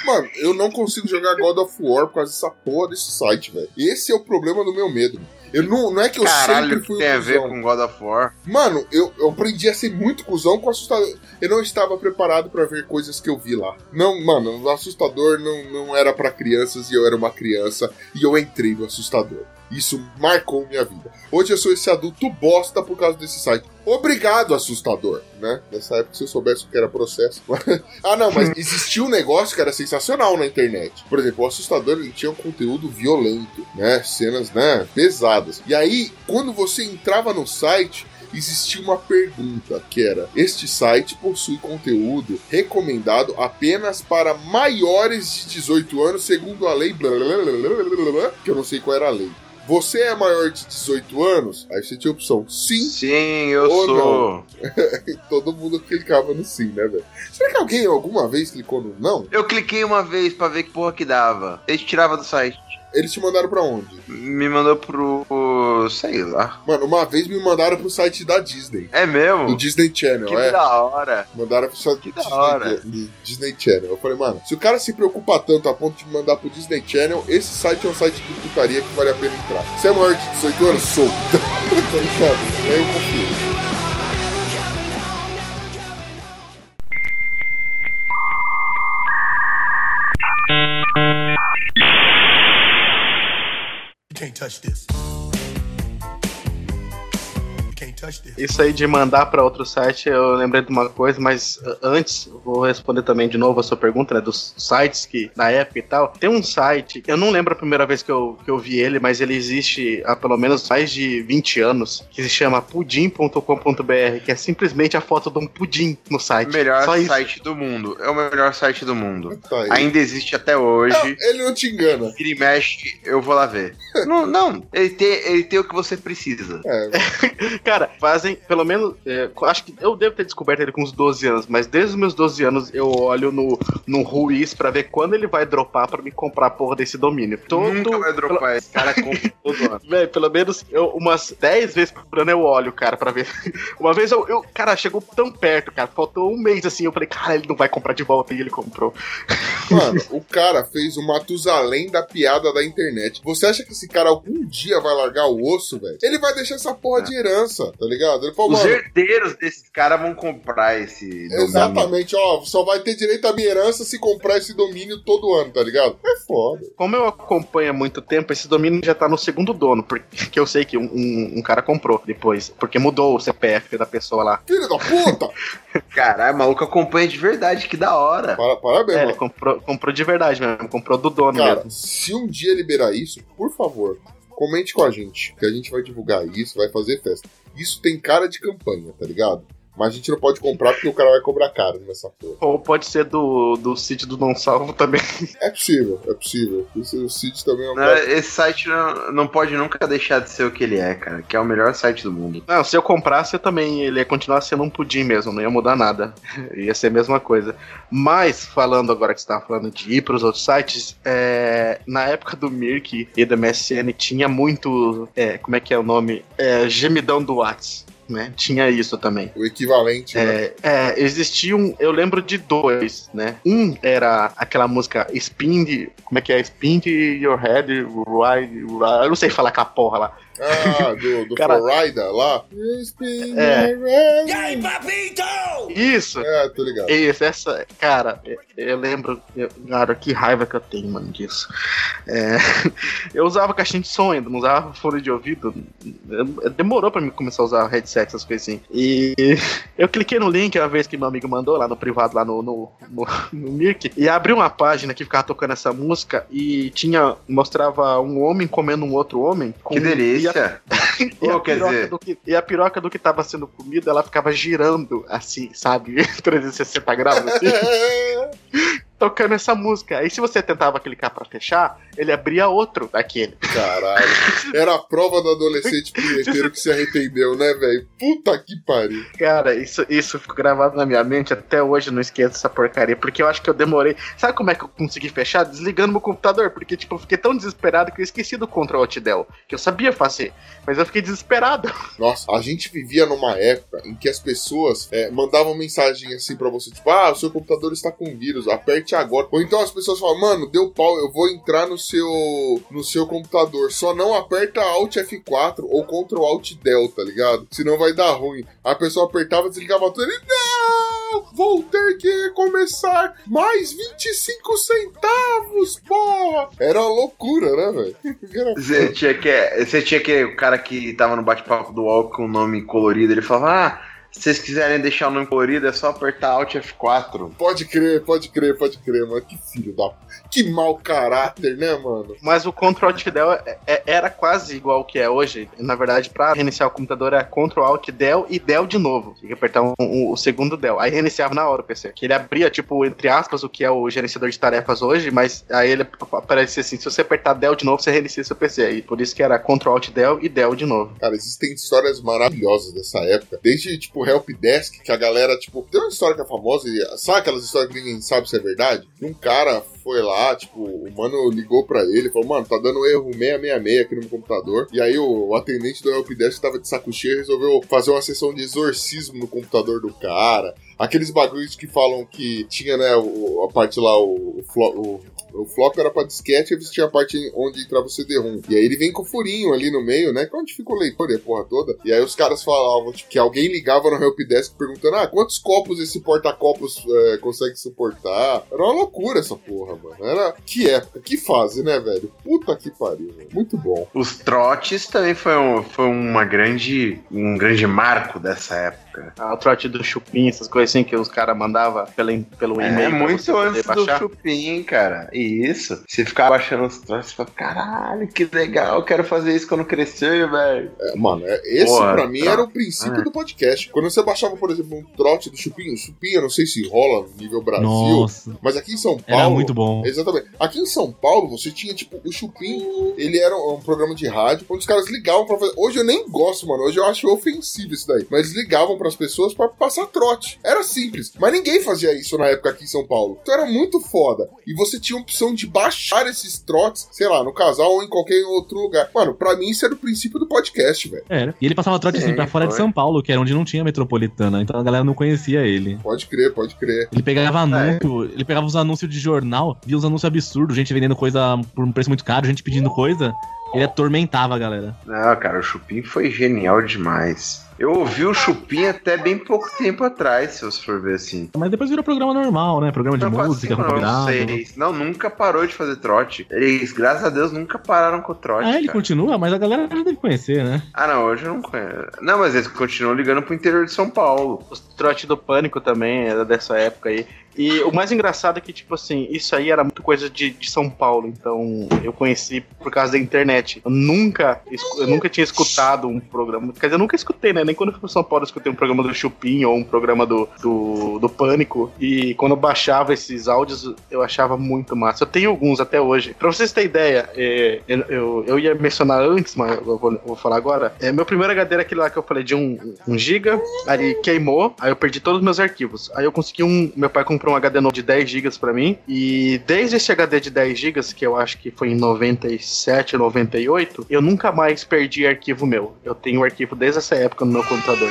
Mano, eu não consigo jogar God of War por causa dessa porra desse site, velho. Esse é o problema do meu medo. Eu não, não é que eu Caralho, sempre que fui tem a ver com God of War? Mano, eu, eu aprendi a ser muito cuzão com assustador. Eu não estava preparado pra ver coisas que eu vi lá. Não, mano, o assustador não, não era pra crianças e eu era uma criança e eu entrei no assustador. Isso marcou minha vida. Hoje eu sou esse adulto bosta por causa desse site. Obrigado, assustador, né? Nessa época, se eu soubesse o que era processo. ah, não, mas existia um negócio que era sensacional na internet. Por exemplo, o assustador ele tinha um conteúdo violento, né? Cenas, né? Pesadas. E aí, quando você entrava no site, existia uma pergunta que era: este site possui conteúdo recomendado apenas para maiores de 18 anos, segundo a lei blá, blá, blá, blá, que eu não sei qual era a lei. Você é maior de 18 anos? Aí você tinha a opção sim, Sim, eu Ou sou. e todo mundo clicava no sim, né, velho? Será que alguém alguma vez clicou no não? Eu cliquei uma vez pra ver que porra que dava. Ele tirava do site. Eles te mandaram pra onde? Me mandou pro. sei lá. Mano, uma vez me mandaram pro site da Disney. É Do mesmo? Disney Channel, Que é. da hora. Mandaram pro site Que do da Disney, hora. do Disney Channel. Eu falei, mano, se o cara se preocupa tanto a ponto de me mandar pro Disney Channel, esse site é um site de putaria que vale a pena entrar. Você é maior de 18 anos? Sou. tá ligado? Aí eu confio. Can't touch this. Isso aí de mandar pra outro site, eu lembrei de uma coisa, mas uh, antes, eu vou responder também de novo a sua pergunta, né, dos sites que, na época e tal. Tem um site, eu não lembro a primeira vez que eu, que eu vi ele, mas ele existe há pelo menos mais de 20 anos, que se chama pudim.com.br, que é simplesmente a foto de um pudim no site. Melhor Só isso. site do mundo. É o melhor site do mundo. Tá. Ainda existe até hoje. Não, ele não te engana. Vira e mexe, eu vou lá ver. não, não. Ele tem, ele tem o que você precisa. É, Cara, fazem pelo menos. é, acho que eu devo ter descoberto ele com uns 12 anos, mas desde os meus 12 anos eu olho no, no Ruiz pra ver quando ele vai dropar pra me comprar a porra desse domínio. Todo, Nunca vai dropar esse cara compra todo ano. Véi, pelo menos eu, umas 10 vezes por ano eu olho, cara, pra ver. Uma vez eu, eu- Cara, chegou tão perto, cara. Faltou um mês assim. Eu falei, cara, ele não vai comprar de volta. E ele comprou. Mano, o cara fez o Matusalém da piada da internet. Você acha que esse cara algum dia vai largar o osso, velho? Ele vai deixar essa porra de herança, tá ligado? Ele falou, Os mano, herdeiros desses caras vão comprar esse domínio. exatamente, ó, só vai ter direito à minha herança se comprar esse domínio todo ano, tá ligado? É foda. Como eu acompanho há muito tempo, esse domínio já tá no segundo dono. Porque eu sei que um, um- um cara comprou depois. Porque mudou o CPF da pessoa lá. Filho da puta! Caralho, maluco acompanha de verdade, que da hora. Para, parabéns, É, ele mano. comprou, comprou de verdade mesmo. Comprou do dono Cara, mesmo. se um dia liberar isso, por favor, comente com a gente, que a gente vai divulgar isso, vai fazer festa. Isso tem cara de campanha, tá ligado? Mas a gente não pode comprar porque o cara vai cobrar caro nessa porra. Ou pode ser do, do sítio do Não Salvo também. É possível, é possível. Esse- O Cid também é um Não, cara. Esse site não, não pode nunca deixar de ser o que ele é, cara. Que é o melhor site do mundo. Não, se eu comprasse, eu também ele ia continuar sendo um pudim mesmo, não ia mudar nada. ia ser a mesma coisa. Mas, falando agora que você estava falando de ir para os outros sites, é, na época do Mirk e do MSN tinha muito. é, como é que é o nome? É, gemidão do Whats. Né? Tinha isso também. O equivalente, né? É, é, existiam, eu lembro de dois, né? Um era aquela música Spin, como é que é? Spin Your Head, Ride, Ride, eu não sei falar aquela porra lá. Ah, do, do Cara- Florida lá. É. É. papito! Isso! É, tô ligado. Isso, essa, cara, eu, eu lembro, eu- cara, que raiva que eu tenho, mano, disso. É, eu usava caixinha de som ainda, não usava fone de ouvido. Demorou pra mim começar a usar headset, essas coisas assim. E eu cliquei no link uma vez que meu amigo mandou lá no privado, lá no, no, no, no Mirk, e abri uma página que ficava tocando essa música e tinha, mostrava um homem comendo um outro homem. com- Que delícia. E a, dizer- do que, e a piroca do que tava sendo comido, ela ficava girando assim, sabe? 360 graus assim. tocando essa música. Aí se você tentava clicar pra fechar, ele abria outro daquele. Caralho. Era a prova do adolescente punheteiro que se arrependeu, né, velho? Puta que pariu. Cara, isso, isso ficou gravado na minha mente. Até hoje eu não esqueço essa porcaria. Porque eu acho que eu demorei. Sabe como é que eu consegui fechar? Desligando meu computador. Porque, tipo, eu fiquei tão desesperado que eu esqueci do Ctrl Alt Del. Que eu sabia fazer. Mas eu fiquei desesperado. Nossa, a gente vivia numa época em que as pessoas é, mandavam mensagem assim pra você, tipo, ah, o seu computador está com vírus, aperte agora. Ou então as pessoas falam, mano, deu pau, eu vou entrar no seu no seu computador. Só não aperta Alt F4 ou Ctrl Alt Del, tá ligado? Senão vai dar ruim. A pessoa apertava, desligava tudo e não! Vou ter que começar mais 25 centavos, porra! Era uma loucura, né, velho? Você tinha que. Você tinha que. O cara que tava no bate-papo do UOL com o nome colorido, ele falava, ah. Se vocês quiserem deixar o nome colorido, é só apertar Alt F4. Pode crer, pode crer, pode crer, mano. Que filho da. Que mau caráter, né, mano? Mas o Ctrl Alt Del é- é- era quase igual o que é hoje. Na verdade, pra reiniciar o computador é Ctrl Alt Del e Del de novo. Tinha que apertar um- um- o segundo Del. Aí reiniciava na hora o PC. Que ele abria, tipo, entre aspas, o que é o gerenciador de tarefas hoje, mas aí ele aparecia assim: se você apertar Del de novo, você reinicia seu PC. E por isso que era Ctrl Alt Del e Del de novo. Cara, existem histórias maravilhosas dessa época. Desde, tipo, Helpdesk, que a galera, tipo, tem uma história que é famosa, e sabe aquelas histórias que ninguém sabe se é verdade? Que um cara foi lá, tipo, o mano ligou pra ele, falou, mano, tá dando erro 666 aqui no meu computador. E aí o, atendente do Helpdesk tava de saco cheio e resolveu fazer uma sessão de exorcismo no computador do cara. Aqueles bagulhos que falam que tinha, né, a parte lá, o, o, o o flop era pra disquete e você tinha a parte onde entrava o CD-ROM. E aí ele vem com o furinho ali no meio, né? Que é onde fica o leitor e a porra toda. E aí os caras falavam tipo, que alguém ligava no Helpdesk perguntando: ah, quantos copos esse porta-copos é, consegue suportar? Era uma loucura essa porra, mano. Era. Que época, que fase, né, velho? Puta que pariu. Muito bom. Os trotes também foi, um, foi uma grande, um grande marco dessa época. Ah, o trote do Chupim, essas coisas assim que os caras mandavam pelo, pelo É e-mail. pra muito antes do. Chupim, cara. Isso. Você ficava baixando os trotes e falava, caralho, que legal, eu quero fazer isso quando crescer, velho. É, mano, é- esse Porra, pra mim era o princípio Ah. do podcast. Quando você baixava, por exemplo, um trote do Chupim, o Chupim, eu não sei se rola no nível Brasil, Nossa, mas aqui em São Paulo. era muito bom. Exatamente. Aqui em São Paulo, você tinha, tipo, o Chupim, ele era um programa de rádio, onde os caras ligavam pra fazer. Hoje eu nem gosto, mano. Hoje eu acho ofensivo isso daí. Mas eles pras pessoas pra passar trote. Era simples. Mas ninguém fazia isso na época aqui em São Paulo. Então era muito foda. E você tinha a opção de baixar esses trotes, sei lá, no casal ou em qualquer outro lugar. Mano, pra mim isso era o princípio do podcast, velho. Era. E ele passava trote assim Sim, pra fora de foi. São Paulo, que era onde não tinha metropolitana, então a galera não conhecia ele. Pode crer, pode crer. Ele pegava anúncio, ele pegava os anúncios de jornal, via os anúncios absurdos, gente vendendo coisa por um preço muito caro, gente pedindo coisa. Ele atormentava a galera. Não, cara, o Chupim foi genial demais. Eu ouvi o Chupim até bem pouco tempo atrás, se você for ver assim. Mas depois virou programa normal, né? Programa de Não, música, assim, não. Não, nunca parou de fazer trote. Eles, graças a Deus, nunca pararam com o trote. Ah, ele cara. continua, mas a galera já deve conhecer, né? Ah, não, hoje eu não conheço. Não, mas eles continuam ligando pro interior de São Paulo. Os trote do pânico também era dessa época aí. E o mais engraçado é que, tipo assim, isso aí era muito coisa de, de São Paulo, então eu conheci por causa da internet. Eu nunca, eu nunca tinha escutado um programa. Quer dizer, eu nunca escutei, né? Nem quando eu fui pra São Paulo eu escutei um programa do Chupim ou um programa do, do, do Pânico. E quando eu baixava esses áudios, eu achava muito massa. Eu tenho alguns até hoje. Pra vocês terem ideia, é, eu, eu, ia mencionar antes, mas eu vou, vou falar agora. É, meu primeiro HD era aquele lá que eu falei de 1 um, um giga, aí queimou, aí eu perdi todos os meus arquivos. Aí eu consegui um. Meu pai comprou um HD novo de 10 GB pra mim. E desde esse HD de 10 GB, que eu acho que foi em 97, 98, eu nunca mais perdi arquivo meu. Eu tenho o arquivo desde essa época no meu computador.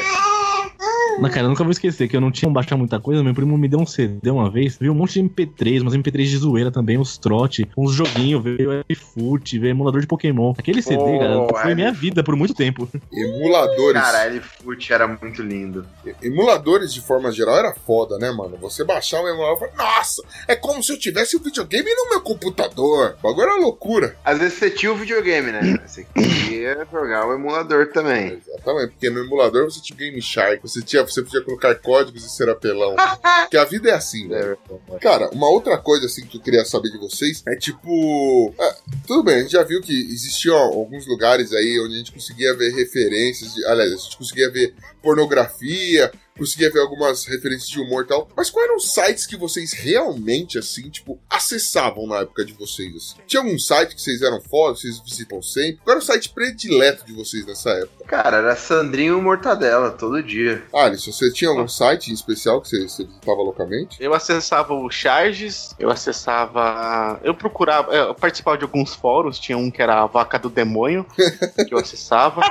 Não, cara, eu nunca vou esquecer que eu não tinha baixar muita coisa. Meu primo me deu um CD uma vez, veio um monte de MP3, umas MP3 de zoeira também, uns trote, uns joguinhos, veio iFoot, veio emulador de Pokémon. Aquele CD, Pô, cara, foi é. minha vida por muito tempo. Emuladores. Cara, fute era muito lindo. Emuladores, de forma geral, era foda, né, mano? Você baixar um emulador e falar, nossa, é como se eu tivesse o videogame no meu computador. O bagulho era loucura. Às vezes você tinha o videogame, né? Você queria jogar o emulador também. Exatamente, porque no emulador você tinha Game Shark, você, tinha, você podia colocar códigos e ser apelão. porque a vida é assim, velho. Cara, uma outra coisa assim que eu queria saber de vocês é tipo. é, tudo bem, a gente já viu que existiam alguns lugares aí onde a gente conseguia ver referências, de, aliás, a gente conseguia ver pornografia, conseguia ver algumas referências de humor e tal. Mas quais eram os sites que vocês realmente, assim, tipo, acessavam na época de vocês, assim? Tinha algum site que vocês eram foda, vocês visitam sempre? Qual era o site predileto de vocês nessa época? Cara, era Sandrinho Mortadela todo dia. Alisson, você tinha algum site em especial que você, você visitava loucamente? Eu acessava o Charges, eu acessava. Eu procurava. Eu participava de alguns fóruns, tinha um que era a Vaca do Demônio, que eu acessava.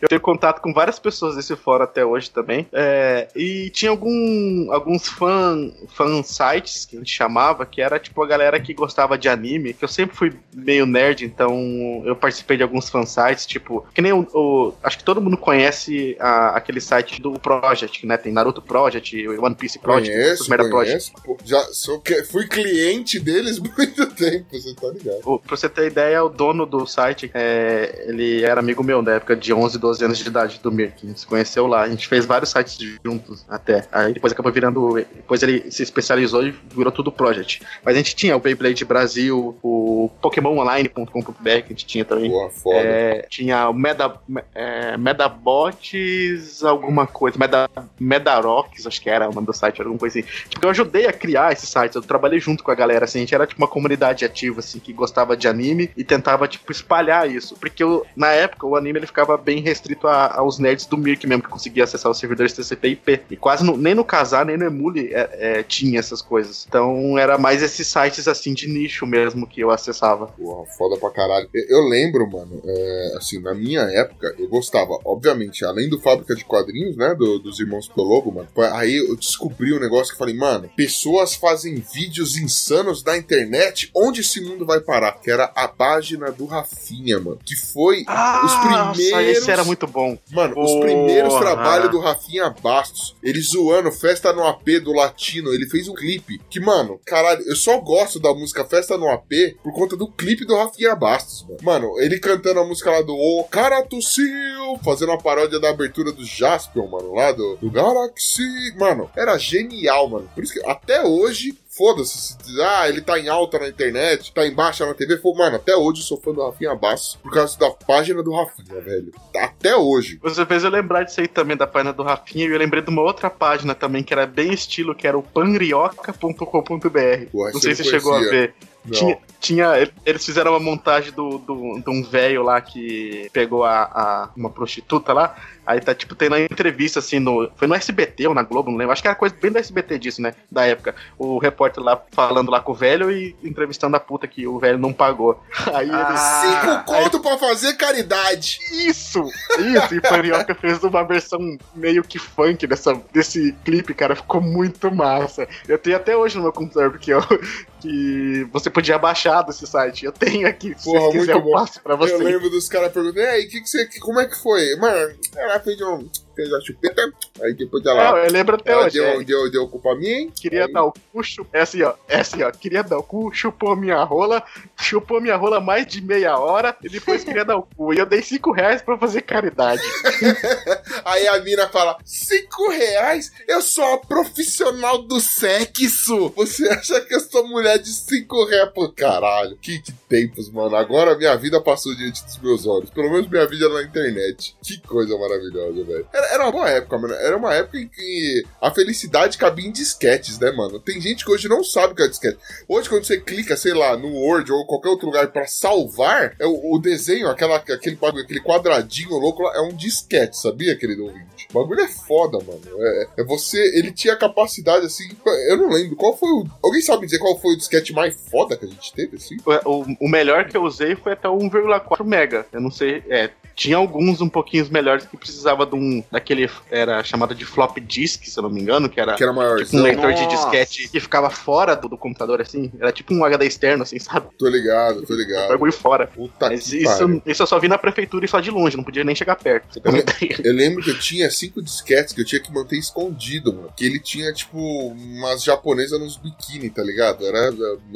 eu tenho contato com várias pessoas desse fórum até hoje também. É, e tinha algum, alguns fan, fan sites que a gente chamava, que era tipo a galera que gostava de anime, que eu sempre fui meio nerd, então eu participei de alguns fan sites, tipo, que nem o. o- acho que todo mundo conhece a- aquele site do Project, né? Tem Naruto Project, One Piece Project, Conheço, merda Project. conheço. Pô, já sou, fui cliente deles muito tempo, você tá ligado? O- Pra você ter ideia, o dono do site, é, ele era amigo meu da época de 11, 12 anos de idade do Mir, que a gente se conheceu lá. A gente fez vários sites juntos até. Aí depois acabou virando. Depois ele se especializou e virou tudo Project. Mas a gente tinha o Beyblade Brasil, o PokémonOnline.com.br, que a gente tinha também. Porra, foda. É, tinha o Meda, é, Medabots, alguma coisa, Meda, Medarox, acho que era o nome do site, alguma coisa assim. Tipo, eu ajudei a criar esse site, eu trabalhei junto com a galera, assim, a gente era tipo uma comunidade ativa, assim, que gostava de anime e tentava, tipo, espalhar isso. Porque eu, na época o anime ele ficava bem restrito a- aos nerds do Mirk mesmo, que conseguia acessar os servidores TCP IP. E quase no- nem no Casar, nem no Emule é, é, tinha essas coisas. Então era mais esses sites, assim, de nicho mesmo que eu acessava. Porra, foda pra caralho. Eu, eu lembro, mano, é, assim, na minha época, eu gostava, obviamente, além do Fábrica de Quadrinhos, né, do- dos Irmãos Pelogo, mano, aí eu descobri um negócio que eu falei, mano, pessoas fazem vídeos insanos na internet, onde esse mundo vai parar? Que era a página do Rafinha, mano, que foi os primeiros... Nossa, esse era muito bom. Mano, os primeiros trabalhos do Rafinha Bastos, ele zoando Festa no AP do Latino, ele fez um clipe que, mano, caralho, eu só gosto da música Festa no AP por conta do clipe do Rafinha Bastos, mano. Mano, ele cantando a música lá do O Cara Tossiu, fazendo a paródia da abertura do Jaspion, mano, lá do, do Galaxy. Mano, era genial, mano. Por isso que até hoje Foda-se, ah, ele tá em alta na internet, tá em baixa na TV. Pô, mano, até hoje eu sou fã do Rafinha Bastos por causa da página do Rafinha, velho. Até hoje. Você fez eu lembrar disso aí também, da página do Rafinha, e eu lembrei de uma outra página também, que era bem estilo, que era o essa Não sei se não chegou a ver. Não. Tinha, tinha, eles fizeram uma montagem do, do, de um velho lá que pegou a, a- uma prostituta lá. Aí tá, tipo, tendo a entrevista, assim, no. Foi no SBT ou na Globo, não lembro. Acho que era coisa bem do SBT disso, né? Da época. O repórter lá falando lá com o velho e entrevistando a puta que o velho não pagou. Aí ele. Cinco conto pra fazer caridade. Isso! Isso! E Panioca fez uma versão meio que funk dessa, desse clipe, cara. Ficou muito massa. Eu tenho até hoje no meu computador, porque eu, que você podia baixar desse site. Eu tenho aqui. Se Porra, você quiser, eu passo pra você. Eu lembro dos caras perguntando, e aí, que que você, como é que foi? Mano, fez um. Fez a chupeta, aí depois Não, ela. eu lembro até hoje. deu, é. deu, deu culpa a mim. Queria aí- dar o cu, chu- é assim, ó. É assim, ó. Queria dar o cu, chupou minha rola, chupou minha rola mais de meia hora e depois queria dar o cu. E eu dei cinco reais pra fazer caridade. Aí a mina fala: cinco reais? Eu sou uma profissional do sexo. Você acha que eu sou mulher de cinco reais? Pô, caralho. Que, que tempos, mano. Agora minha vida passou diante dos meus olhos. Pelo menos minha vida na internet. Que coisa maravilhosa, velho. Era, era uma boa época, mano. Era uma época em que a felicidade cabia em disquetes, né, mano? Tem gente que hoje não sabe o que é disquete. Hoje, quando você clica, sei lá, no Word ou qualquer outro lugar pra salvar, é o, o desenho, aquela, aquele, aquele quadradinho louco lá, é um disquete, sabia, querido ouvinte? O bagulho é foda, mano. É, é você. Ele tinha capacidade, assim. Eu não lembro. Qual foi o. Alguém sabe dizer qual foi o disquete mais foda que a gente teve, assim? O, o melhor que eu usei foi até o 1,4 mega. Eu não sei. É, tinha alguns um pouquinho melhores que precisava de um. daquele. Era chamado de flop disk, se eu não me engano, que era. Que era Tipo um leitor de Nossa. disquete que ficava fora do, do computador, assim. Era tipo um HD externo, assim, sabe? Tô ligado, tô ligado. bagulho fora. Puta Mas que isso, isso eu só vi na prefeitura e só de longe, não podia nem chegar perto. ideia. Eu lembro que eu tinha cinco disquetes que eu tinha que manter escondido, mano. Que ele tinha, tipo, umas japonesas nos biquíni, tá ligado? Era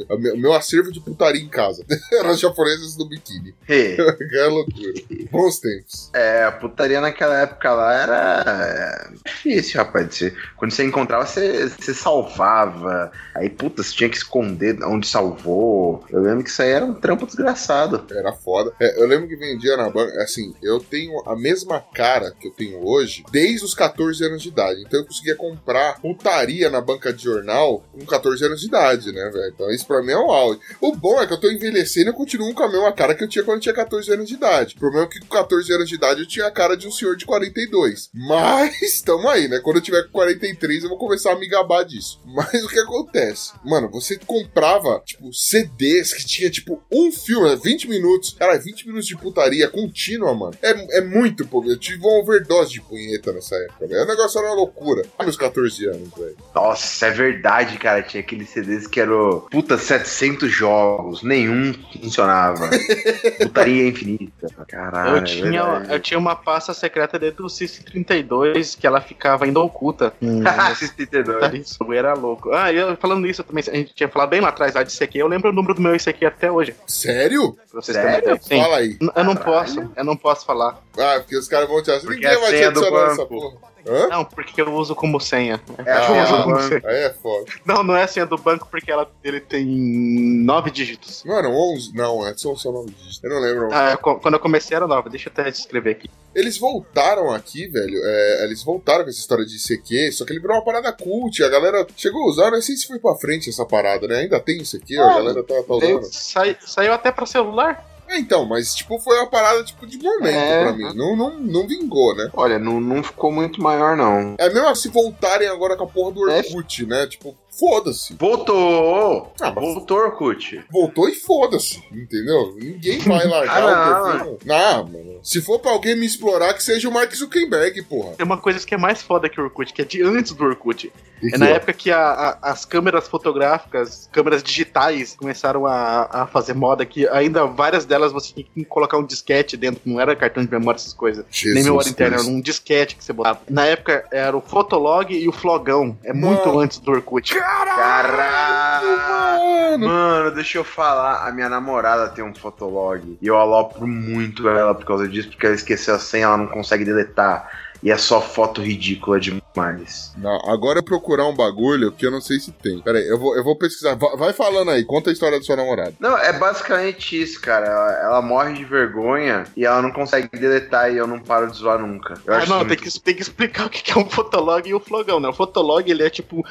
o meu, acervo de putaria em casa. Eram as japonesas no biquíni. Hey, Que loucura. Bons Bons tempos. É, a putaria naquela época lá era é, difícil, rapaz. Quando você encontrava, você, você salvava. Aí, puta, você tinha que esconder onde salvou. Eu lembro que isso aí era um trampo desgraçado. Era foda. É, eu lembro que vendia na banca. Assim, eu tenho a mesma cara que eu tenho hoje desde os 14 anos de idade. Então eu conseguia comprar putaria na banca de jornal com 14 anos de idade, né, velho? Então isso pra mim é o auge. O bom é que eu tô envelhecendo e eu continuo com a mesma cara que eu tinha quando eu tinha 14 anos de idade. O problema é que com 14 anos de idade eu tinha a cara de um senhor de 42. Mas, tamo aí, né? Quando eu tiver com 43, eu vou começar a me gabar disso. Mas o que acontece? Mano, você comprava, tipo, CDs que tinha, tipo, um filme, né? 20 minutos. Cara, 20 minutos de putaria contínua, mano. É, é muito, pô. Eu tive uma overdose de punheta nessa época, velho. O negócio era uma loucura. Olha meus 14 anos, velho. Nossa, é verdade, cara. Tinha aqueles CDs que eram, puta, 700 jogos. Nenhum funcionava. Putaria infinita. Caralho. Eu, tinha, verdade. eu tinha uma pasta secreta dentro do System 32 que ela ficava ainda oculta. Hum, Esses 32. Isso era louco. Ah, eu falando nisso também, a gente tinha falado bem lá atrás lá de ICQ. Eu lembro o número do meu ICQ até hoje. Sério? Pra vocês Sério? Fala aí. N- Eu não Caralho. posso, eu não posso falar. Ah, porque os caras vão te achar. Ninguém é vai te adicionar nessa banco. porra. Hã? Não, porque eu uso como senha. É a Ah, senha não. banco. Aí é foda. Não, não é a senha do banco porque ela, ele tem nove dígitos. Mano, 11. Não, é só só nome disso. Eu não lembro. Ah, co- quando eu comecei era nove. Deixa eu até escrever aqui. Eles voltaram aqui, velho. é, eles voltaram com essa história de ICQ, só que ele virou uma parada cult. A galera chegou a usar, não sei se foi pra frente essa parada, né? Ainda tem ICQ, a Ah, galera tá, tá usando. Sai- saiu até pra celular. É, então, mas tipo, foi uma parada tipo de momento É. pra mim. Não, não, não vingou, né? Olha, não, não ficou muito maior, não. É mesmo se voltarem agora com a porra do É. Orkut, né? Tipo, foda-se. Voltou! Ah, mas- Voltou, Orkut. Voltou e foda-se, entendeu? Ninguém vai largar Ah, o perfil. Não, mano. Se for pra alguém me explorar, que seja o Mark Zuckerberg, porra. Tem uma coisa que é mais foda que o Orkut, que é de antes do Orkut. É na ó, época que a- a- as câmeras fotográficas, câmeras digitais, começaram a, a fazer moda, que ainda várias delas você tinha que colocar um disquete dentro, não era cartão de memória, essas coisas. Jesus Nem memória interna, era um disquete que você botava. Na época era o Fotolog e o Flogão. É muito Mano. antes do Orkut. Caralho! Mano, Mano, deixa eu falar. A minha namorada tem um fotolog. E eu alopro muito ela por causa disso, porque ela esqueceu a senha, ela não consegue deletar. E é só foto ridícula demais. Não, agora eu procurar um bagulho que eu não sei se tem. Pera aí, eu vou, eu vou pesquisar. Va- Vai falando aí, conta a história da sua namorada. Não, é basicamente isso, cara. Ela, ela morre de vergonha e ela não consegue deletar e eu não paro de zoar nunca. Eu Ah, acho não, muito- tem que, tem que explicar o que é um Fotolog e o Flogão, né? O Fotolog, ele é tipo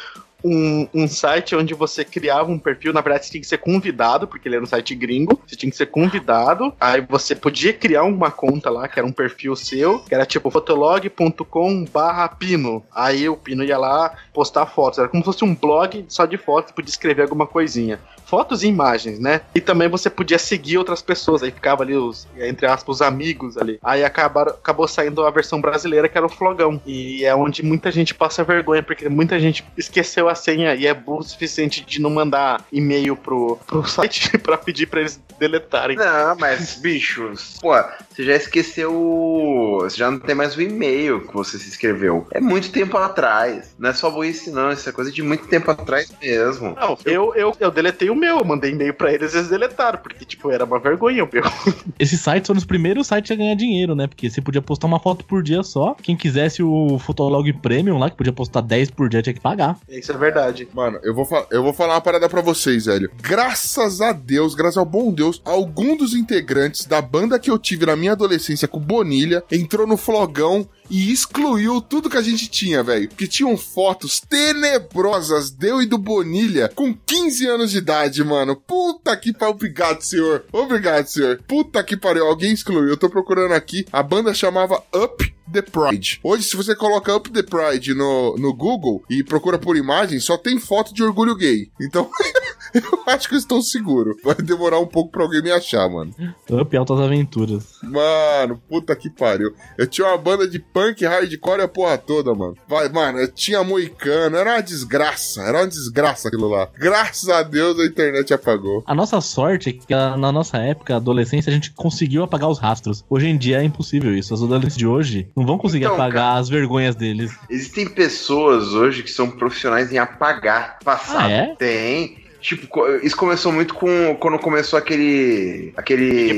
um, um site onde você criava um perfil, na verdade você tinha que ser convidado, porque ele era um site gringo, você tinha que ser convidado, aí você podia criar uma conta lá, que era um perfil seu, que era tipo fotolog.com barra pino, aí o pino ia lá postar fotos, era como se fosse um blog só de fotos, podia escrever alguma coisinha. Fotos e imagens, né? E também você podia seguir outras pessoas, aí ficava ali os, entre aspas, os amigos ali. Aí acabaram, acabou saindo a versão brasileira, que era o Flogão. E é onde muita gente passa vergonha, porque muita gente esqueceu a senha e é burro o suficiente de não mandar e-mail pro, pro site pra pedir pra eles deletarem. Não, mas, bichos, pô, você já esqueceu. o- Você já não tem mais o e-mail que você se inscreveu. É muito tempo atrás. Não é só burrice, não. Isso é coisa de muito tempo atrás mesmo. Não, eu, eu, eu deletei o meu, eu mandei e-mail pra eles e eles deletaram, porque, tipo, era uma vergonha o meu. Esses sites foram os primeiros sites a ganhar dinheiro, né? Porque você podia postar uma foto por dia só. Quem quisesse o Fotolog Premium lá, que podia postar 10 por dia, tinha que pagar. Isso é verdade. Mano, eu vou, eu vou falar uma parada pra vocês, velho. Graças a Deus, graças ao bom Deus, algum dos integrantes da banda que eu tive na minha adolescência com Bonilha entrou no flogão e excluiu tudo que a gente tinha, velho. Porque tinham fotos tenebrosas deu e do Bonilha com 15 anos de idade, mano. Puta que pariu. Obrigado, senhor. Obrigado, senhor. Puta que pariu. Alguém excluiu. Eu tô procurando aqui. A banda chamava Up The Pride. Hoje, se você coloca Up The Pride no, no Google e procura por imagem, só tem foto de orgulho gay. Então, eu acho que eu estou seguro. Vai demorar um pouco pra alguém me achar, mano. Up Altas Aventuras. Mano, puta que pariu. Eu tinha uma banda de punk, hardcore e a porra toda, mano. Vai, mano, eu tinha moicano. Era uma desgraça. Era uma desgraça aquilo lá. Graças a Deus a internet apagou. A nossa sorte é que na nossa época, adolescência, a gente conseguiu apagar os rastros. Hoje em dia é impossível isso. Os adolescentes de hoje não vão conseguir Então, apagar as vergonhas deles. Existem pessoas hoje que são profissionais em apagar passado. Ah, é? Tem. Tipo, isso começou muito com quando começou aquele. aquele.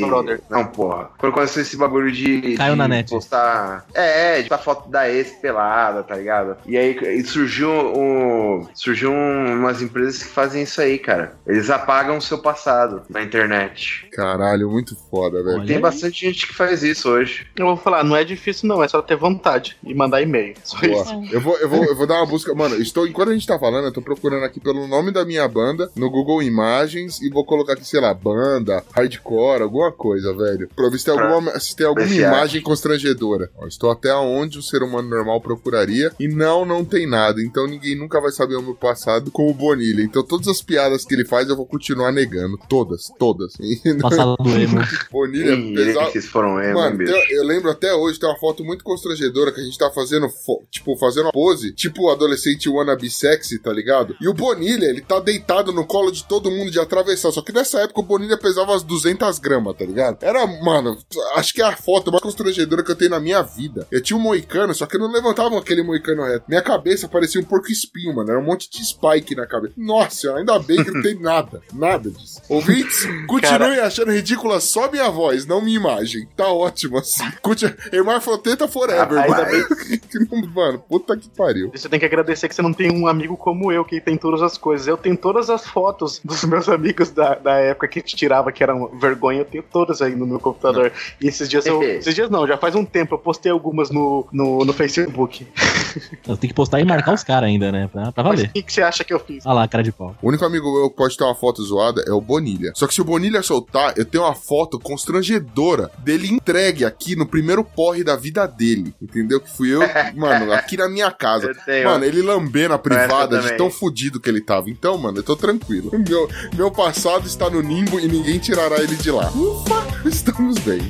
Não, porra. Quando começou esse bagulho de. Caiu de na net. Postar. É, é, de postar foto da ex pelada, tá ligado? E aí e surgiu o. Surgiu um- umas empresas que fazem isso aí, cara. Eles apagam o seu passado na internet. Caralho, muito foda, velho. Olha Tem aí. bastante gente que faz isso hoje. Eu vou falar, não é difícil não, é só ter vontade e mandar e-mail. Só Boa. isso. Eu vou, eu, vou, eu vou dar uma busca. Mano, estou, enquanto a gente tá falando, eu tô procurando aqui pelo nome da minha banda no Google Imagens e vou colocar aqui, sei lá, banda, hardcore, alguma coisa, velho. Pra ver se tem alguma, se tem alguma imagem constrangedora. Ó, estou até onde o ser humano normal procuraria e não, não tem nada. Então ninguém nunca vai saber o meu passado com o Bonilha. Então todas as piadas que ele faz eu vou continuar negando. Todas, todas. Passado do emo. Bonilha, Ih, pesado. foram eu, Mano, bicho. tem- eu lembro até hoje, tem uma foto muito constrangedora que a gente tá fazendo, tipo, fazendo uma pose, tipo o adolescente wannabe sexy, tá ligado? E o Bonilha, ele tá deitado no colo de todo mundo de atravessar, só que nessa época o Bonilha pesava umas 200 gramas, tá ligado? Era, mano, acho que é a foto mais constrangedora que eu tenho na minha vida. Eu tinha um moicano, só que eu não levantava aquele moicano reto. Minha cabeça parecia um porco espinho, mano, era um monte de spike na cabeça. Nossa, ainda bem que não tem nada, nada disso. Ouvintes, continuem achando ridícula só minha voz, não minha imagem. Tá ótimo assim. Continue... Hermafroteta forever, Ah, ainda mano. Não- mano, puta que pariu. Você tem que agradecer que você não tem um amigo como eu, que tem todas as coisas. Eu tenho todas as fotos dos meus amigos da, da época que te tirava, que eram vergonha, eu tenho todas aí no meu computador. E esses dias eu. esses dias não, já faz um tempo, eu postei algumas no, no, no Facebook. Eu tenho que postar e marcar os caras ainda, né? Pra, pra Mas valer. o que, que você acha que eu fiz? Olha lá, cara de pau. O único amigo meu que pode ter uma foto zoada é o Bonilha. Só que se o Bonilha soltar, eu tenho uma foto constrangedora dele entregue aqui no primeiro porre da vida dele. Entendeu? Que fui eu, mano, aqui na minha casa. Eu tenho. Mano, ele lambendo a privada de tão fudido que ele tava. Então, mano, eu tô tranquilo. Meu, meu passado está no nimbo e ninguém tirará ele de lá. Ufa, estamos bem.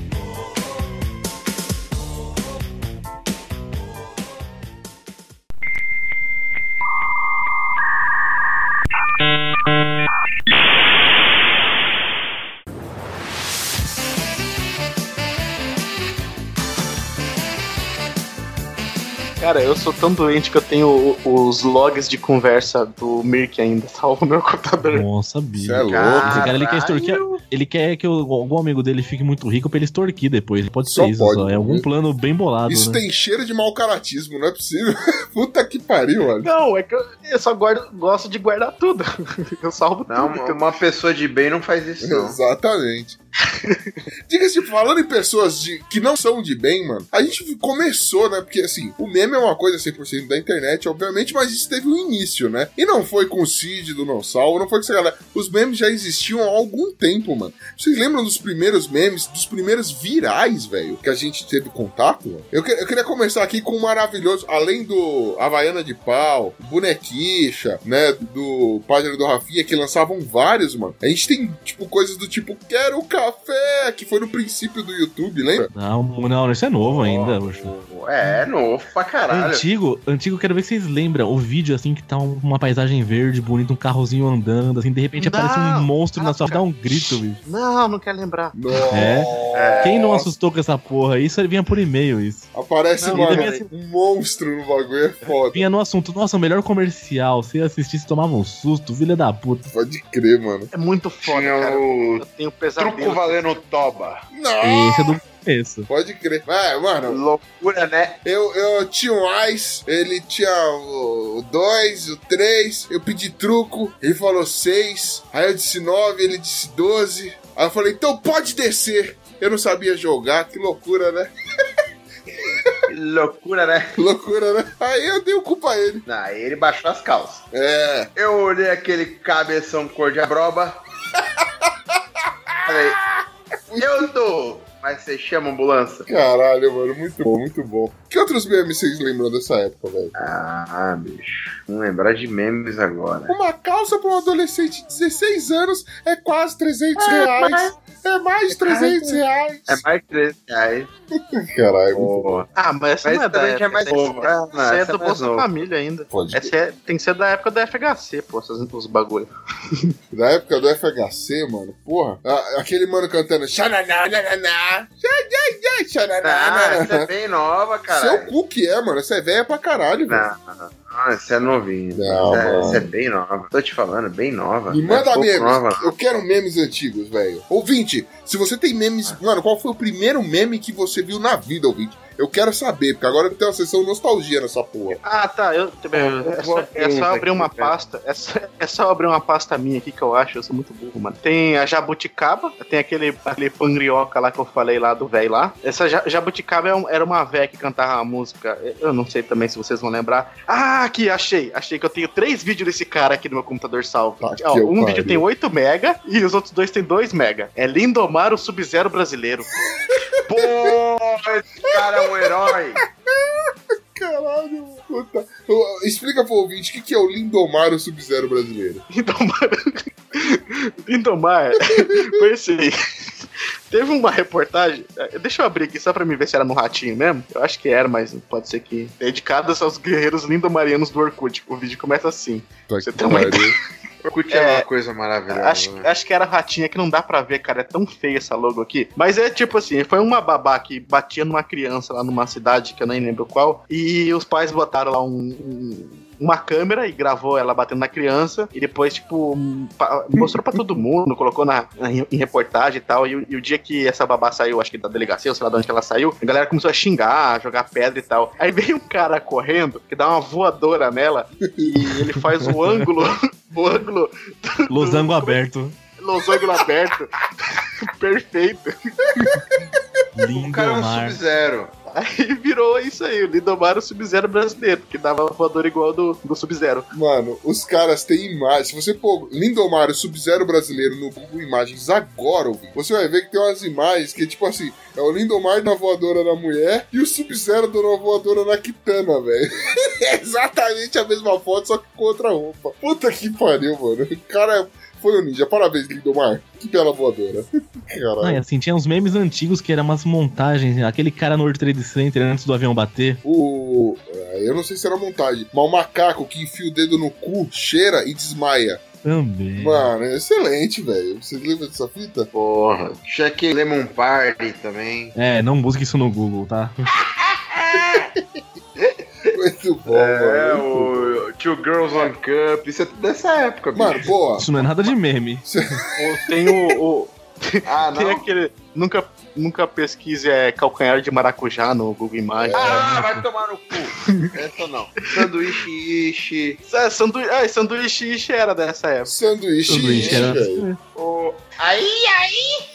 Cara, eu sou tão doente que eu tenho os logs de conversa do Mirk ainda, salvo no meu computador. Nossa, bicho. Você é louco. Esse cara ele quer extorquir. Ele quer que o- algum amigo dele fique muito rico pra ele extorquir depois. Pode Só ser isso, pode. só. É algum plano bem bolado, Isso né? tem cheiro de mau caratismo, não é possível. Puta que pariu, mano. Não, é que eu, eu só guardo, gosto de guardar tudo. Eu salvo Não, tudo. uma- uma pessoa de bem não faz isso, não. Exatamente. Diga-se, falando em pessoas de, que não são de bem, mano, a gente começou, né? Porque assim, o meme é uma coisa 100% da internet, obviamente, mas isso teve um início, né? E não foi com o Cid do Não Salvo, não foi com essa galera. Os memes já existiam há algum tempo, mano. Vocês lembram dos primeiros memes, dos primeiros virais, velho, que a gente teve contato? mano? Eu, que- eu queria começar aqui com um maravilhoso, além do Havaiana de Pau, Bonequicha, né? Do Página do Rafinha, que lançavam vários, mano. A gente tem, tipo, coisas do tipo, quero café, que foi no princípio do YouTube, lembra? Não, não, isso é novo ainda. poxa. É, novo pra caralho. Antigo, antigo, quero ver se vocês lembram. O vídeo, assim, que tá um- uma paisagem verde, bonita, um carrozinho andando, assim, de repente Não, aparece um monstro na cara. sua dá um grito, bicho. Não, não quero lembrar. Nossa. É? Quem não assustou com essa porra? Isso vinha por e-mail, isso. Aparece, Não, mano, devia ser- um monstro no bagulho, é foda. Vinha no assunto, nossa, o melhor comercial. Se assistisse, tomava um susto, filha da puta. Pode crer, mano. É muito foda, Tinha cara. o Eu tenho truco pesadelo. valendo toba. Não! Esse é do começo. Pode crer. É, mano, Loucura, né? eu, eu tinha um Ice, ele tinha o 2, o 3, eu pedi truco, ele falou 6, aí eu disse 9, ele disse 12. Aí eu falei, então pode descer. Eu não sabia jogar, que loucura, né? Loucura, né? Loucura, né? Aí eu dei o culpa a ele. Aí ele baixou as calças. É. Eu olhei aquele cabeção cor de abroba. Falei, eu tô. Mas você chama a ambulância? Caralho, mano, muito bom, muito bom. Que outros memes vocês lembram dessa época, velho? Ah, bicho. Não lembrar de memes agora. Uma calça pra um adolescente de 16 anos é quase 300 reais. É mais de 300 reais. É mais de 13 reais. Caralho, Pô. Ah, mas essa Mas não é da é época. mais essa novo. é- Ah, não, essa é essa é do mais Bolsa novo. Família ainda. Pode Essa é- tem que ser da época do FHC, pô, essas, os bagulho. Da época do FHC, mano, porra. a- aquele mano cantando xananá, nananá, xananá, xananá, Ah, essa é bem nova, Seu cara. cu que é, mano. Essa é velha pra caralho, velho. Não, não. Ah, você é novinho. Não, Você é, mano. você é bem nova. Tô te falando, bem nova. Me é manda pouco memes. nova. Eu quero memes antigos, velho. Ouvinte, se você tem memes. Mano, qual foi o primeiro meme que você viu na vida, ouvinte? Eu quero saber, porque agora tem uma sessão nostalgia nessa porra. Ah, tá. Eu, é, só, é só abrir uma pasta. É só, é só abrir uma pasta minha aqui que eu acho. Eu sou muito burro, mano. Tem a jabuticaba, tem aquele, aquele pangrioca lá que eu falei lá do velho lá. Essa ja- jabuticaba é um- era uma véia que cantava a música. Eu não sei também se vocês vão lembrar. Ah, aqui, achei. Achei que eu tenho três vídeos desse cara aqui no meu computador salvo. Tá Ó, um pariu. vídeo tem 8 mega e os outros dois tem 2 mega. É Lindomar, o Sub-Zero brasileiro. Pô, esse cara é um herói. Caralho, puta. Explica pro ouvinte o que, que é o Lindomar, o Sub-Zero brasileiro. Lindomar. Lindomar. Foi assim. Teve uma reportagem. eh, Deixa eu abrir aqui só pra me ver se era no ratinho mesmo. Eu acho que era, mas pode ser que. Dedicadas aos guerreiros lindomarianos do Orkut. O vídeo começa assim. Tá Você tem uma pariu. Orkut é, É, uma coisa maravilhosa. Acho, né? acho que era ratinha que não dá pra ver, cara. É tão feia essa logo aqui. Mas é tipo assim: foi uma babá que batia numa criança lá numa cidade que eu nem lembro qual. E os pais botaram lá um- um- uma câmera e gravou ela batendo na criança. E depois, tipo, pa- mostrou pra todo mundo, colocou na, na- em reportagem e tal. E, o- e o dia que essa babá saiu, acho que da delegacia, ou sei lá de onde que ela saiu, a galera começou a xingar, a jogar pedra e tal. Aí veio um cara correndo que dá uma voadora nela e ele faz o ângulo. O ângulo Losango aberto. losango aberto. Perfeito. O cara é um. Sub-Zero. Aí virou isso aí, o Lindomar o Sub-Zero brasileiro, que dava voador igual do, do Sub-Zero. Mano, os caras têm imagens. Se você pôr Lindomar, o Sub-Zero brasileiro no Google Imagens agora, você vai ver que tem umas imagens que, tipo assim, é o Lindomar na voadora na mulher e o Sub-Zero uma voadora na Kitana, velho. É exatamente a mesma foto, só que com outra roupa. Puta que pariu, mano. O cara foi um ninja. Parabéns, Lindomar. Que bela voadora. Caralho. Ah, assim, tinha uns memes antigos que eram umas montagens. né? Aquele cara no World Trade Center antes do avião bater. O. ah, Eu não sei se era montagem, mas o macaco que enfia o dedo no cu, cheira e desmaia. Também. Mano, é excelente, velho. Você lembra dessa fita? Porra. Check Lemon Party também. É, não busque isso no Google, tá? Muito bom, É, mano. o Two Girls One Cup. Isso é tudo dessa época, bicho. Mano, boa. Isso não é nada de meme. Tem o. o- Ah, tem aquele. Nunca, nunca pesquise é, calcanhar de maracujá no Google Imagens. Ah, vai tomar no cu. Essa não. Sanduíche ishi. É, sandu... ah, sanduíche ishi era dessa época. Sanduíche, Sanduíche era- velho. O... Aí,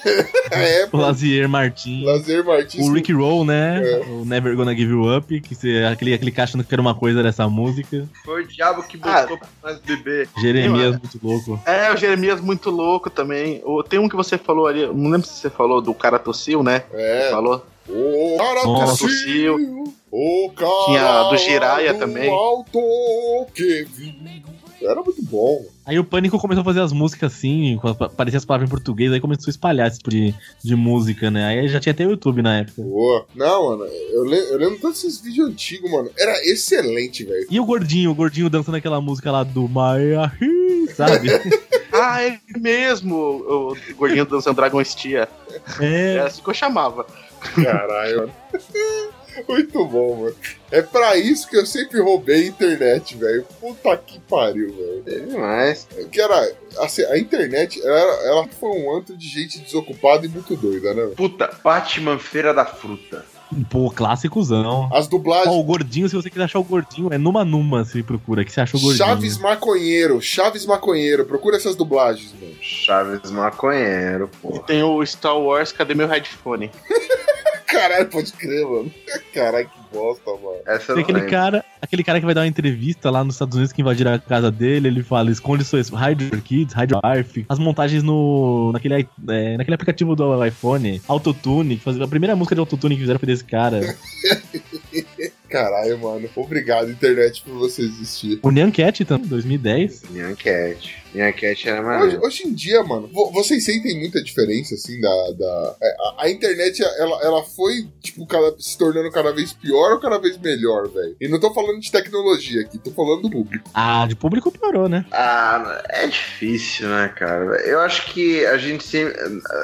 É, O. Lazier Martins. Lazer Martins. O Rick Roll, né? É. O Never Gonna Give You Up, que você, aquele, aquele que achando que era uma coisa dessa música. foi o diabo que Ah. botou pra nós beber. Jeremias, muito louco. É, o Jeremias muito louco também. O, tem um que você falou ali, não lembro se você falou do cara tossiu, né? É. Falou. O cara tossiu. O cara. Tinha do Jiraya do também. Alto que vi. Era muito bom. Aí o Pânico começou a fazer as músicas assim, parecia as palavras em português, aí começou a espalhar esse tipo de, de música, né? Aí já tinha até o YouTube na época. Boa. Não, mano, eu, le- eu lembro todos esses vídeos antigos, mano. Era excelente, velho. E o gordinho, o gordinho dançando aquela música lá do Maiahi, sabe? Ah, é mesmo! O, gordinho dançando Dragon Stia. é. É assim que eu chamava. Caralho, mano. Muito bom, mano. É pra isso que eu sempre roubei a internet, velho. Puta que pariu, velho. É demais. Que era. Assim, a internet, ela, ela foi um antro de gente desocupada e muito doida, né? velho? Puta, Batman Feira da Fruta. Pô, clássicozão. As dublagens. Ó, o gordinho, se você quiser achar o gordinho, é numa numa se procura, que você acha o gordinho. Chaves Maconheiro, Chaves Maconheiro. Procura essas dublagens, mano. Chaves Maconheiro, E porra. tem o Star Wars, cadê meu headphone? Caralho, pode crer, mano. Caralho, que bosta, mano. Essa Tem aquele lembro. cara, aquele cara que vai dar uma entrevista lá nos Estados Unidos que invadiram a casa dele, ele fala, esconde suas hide your kids, hide your wife. As montagens no naquele, é, naquele aplicativo do iPhone, Autotune, que fazia- a primeira música de Autotune que fizeram foi desse cara. Caralho, mano. Obrigado, internet, por você existir. o Nyan Cat também, 2010. Nyan Cat. Era Hoje, maneiro. hoje em dia, mano, vo- vocês sentem muita diferença, assim, da. da é, a, a internet, ela, ela foi, tipo, cada- se tornando cada vez pior ou cada vez melhor, velho? E não tô falando de tecnologia aqui, tô falando do público. Ah, de público piorou, né? Ah, é difícil, né, cara? Eu acho que a gente sempre.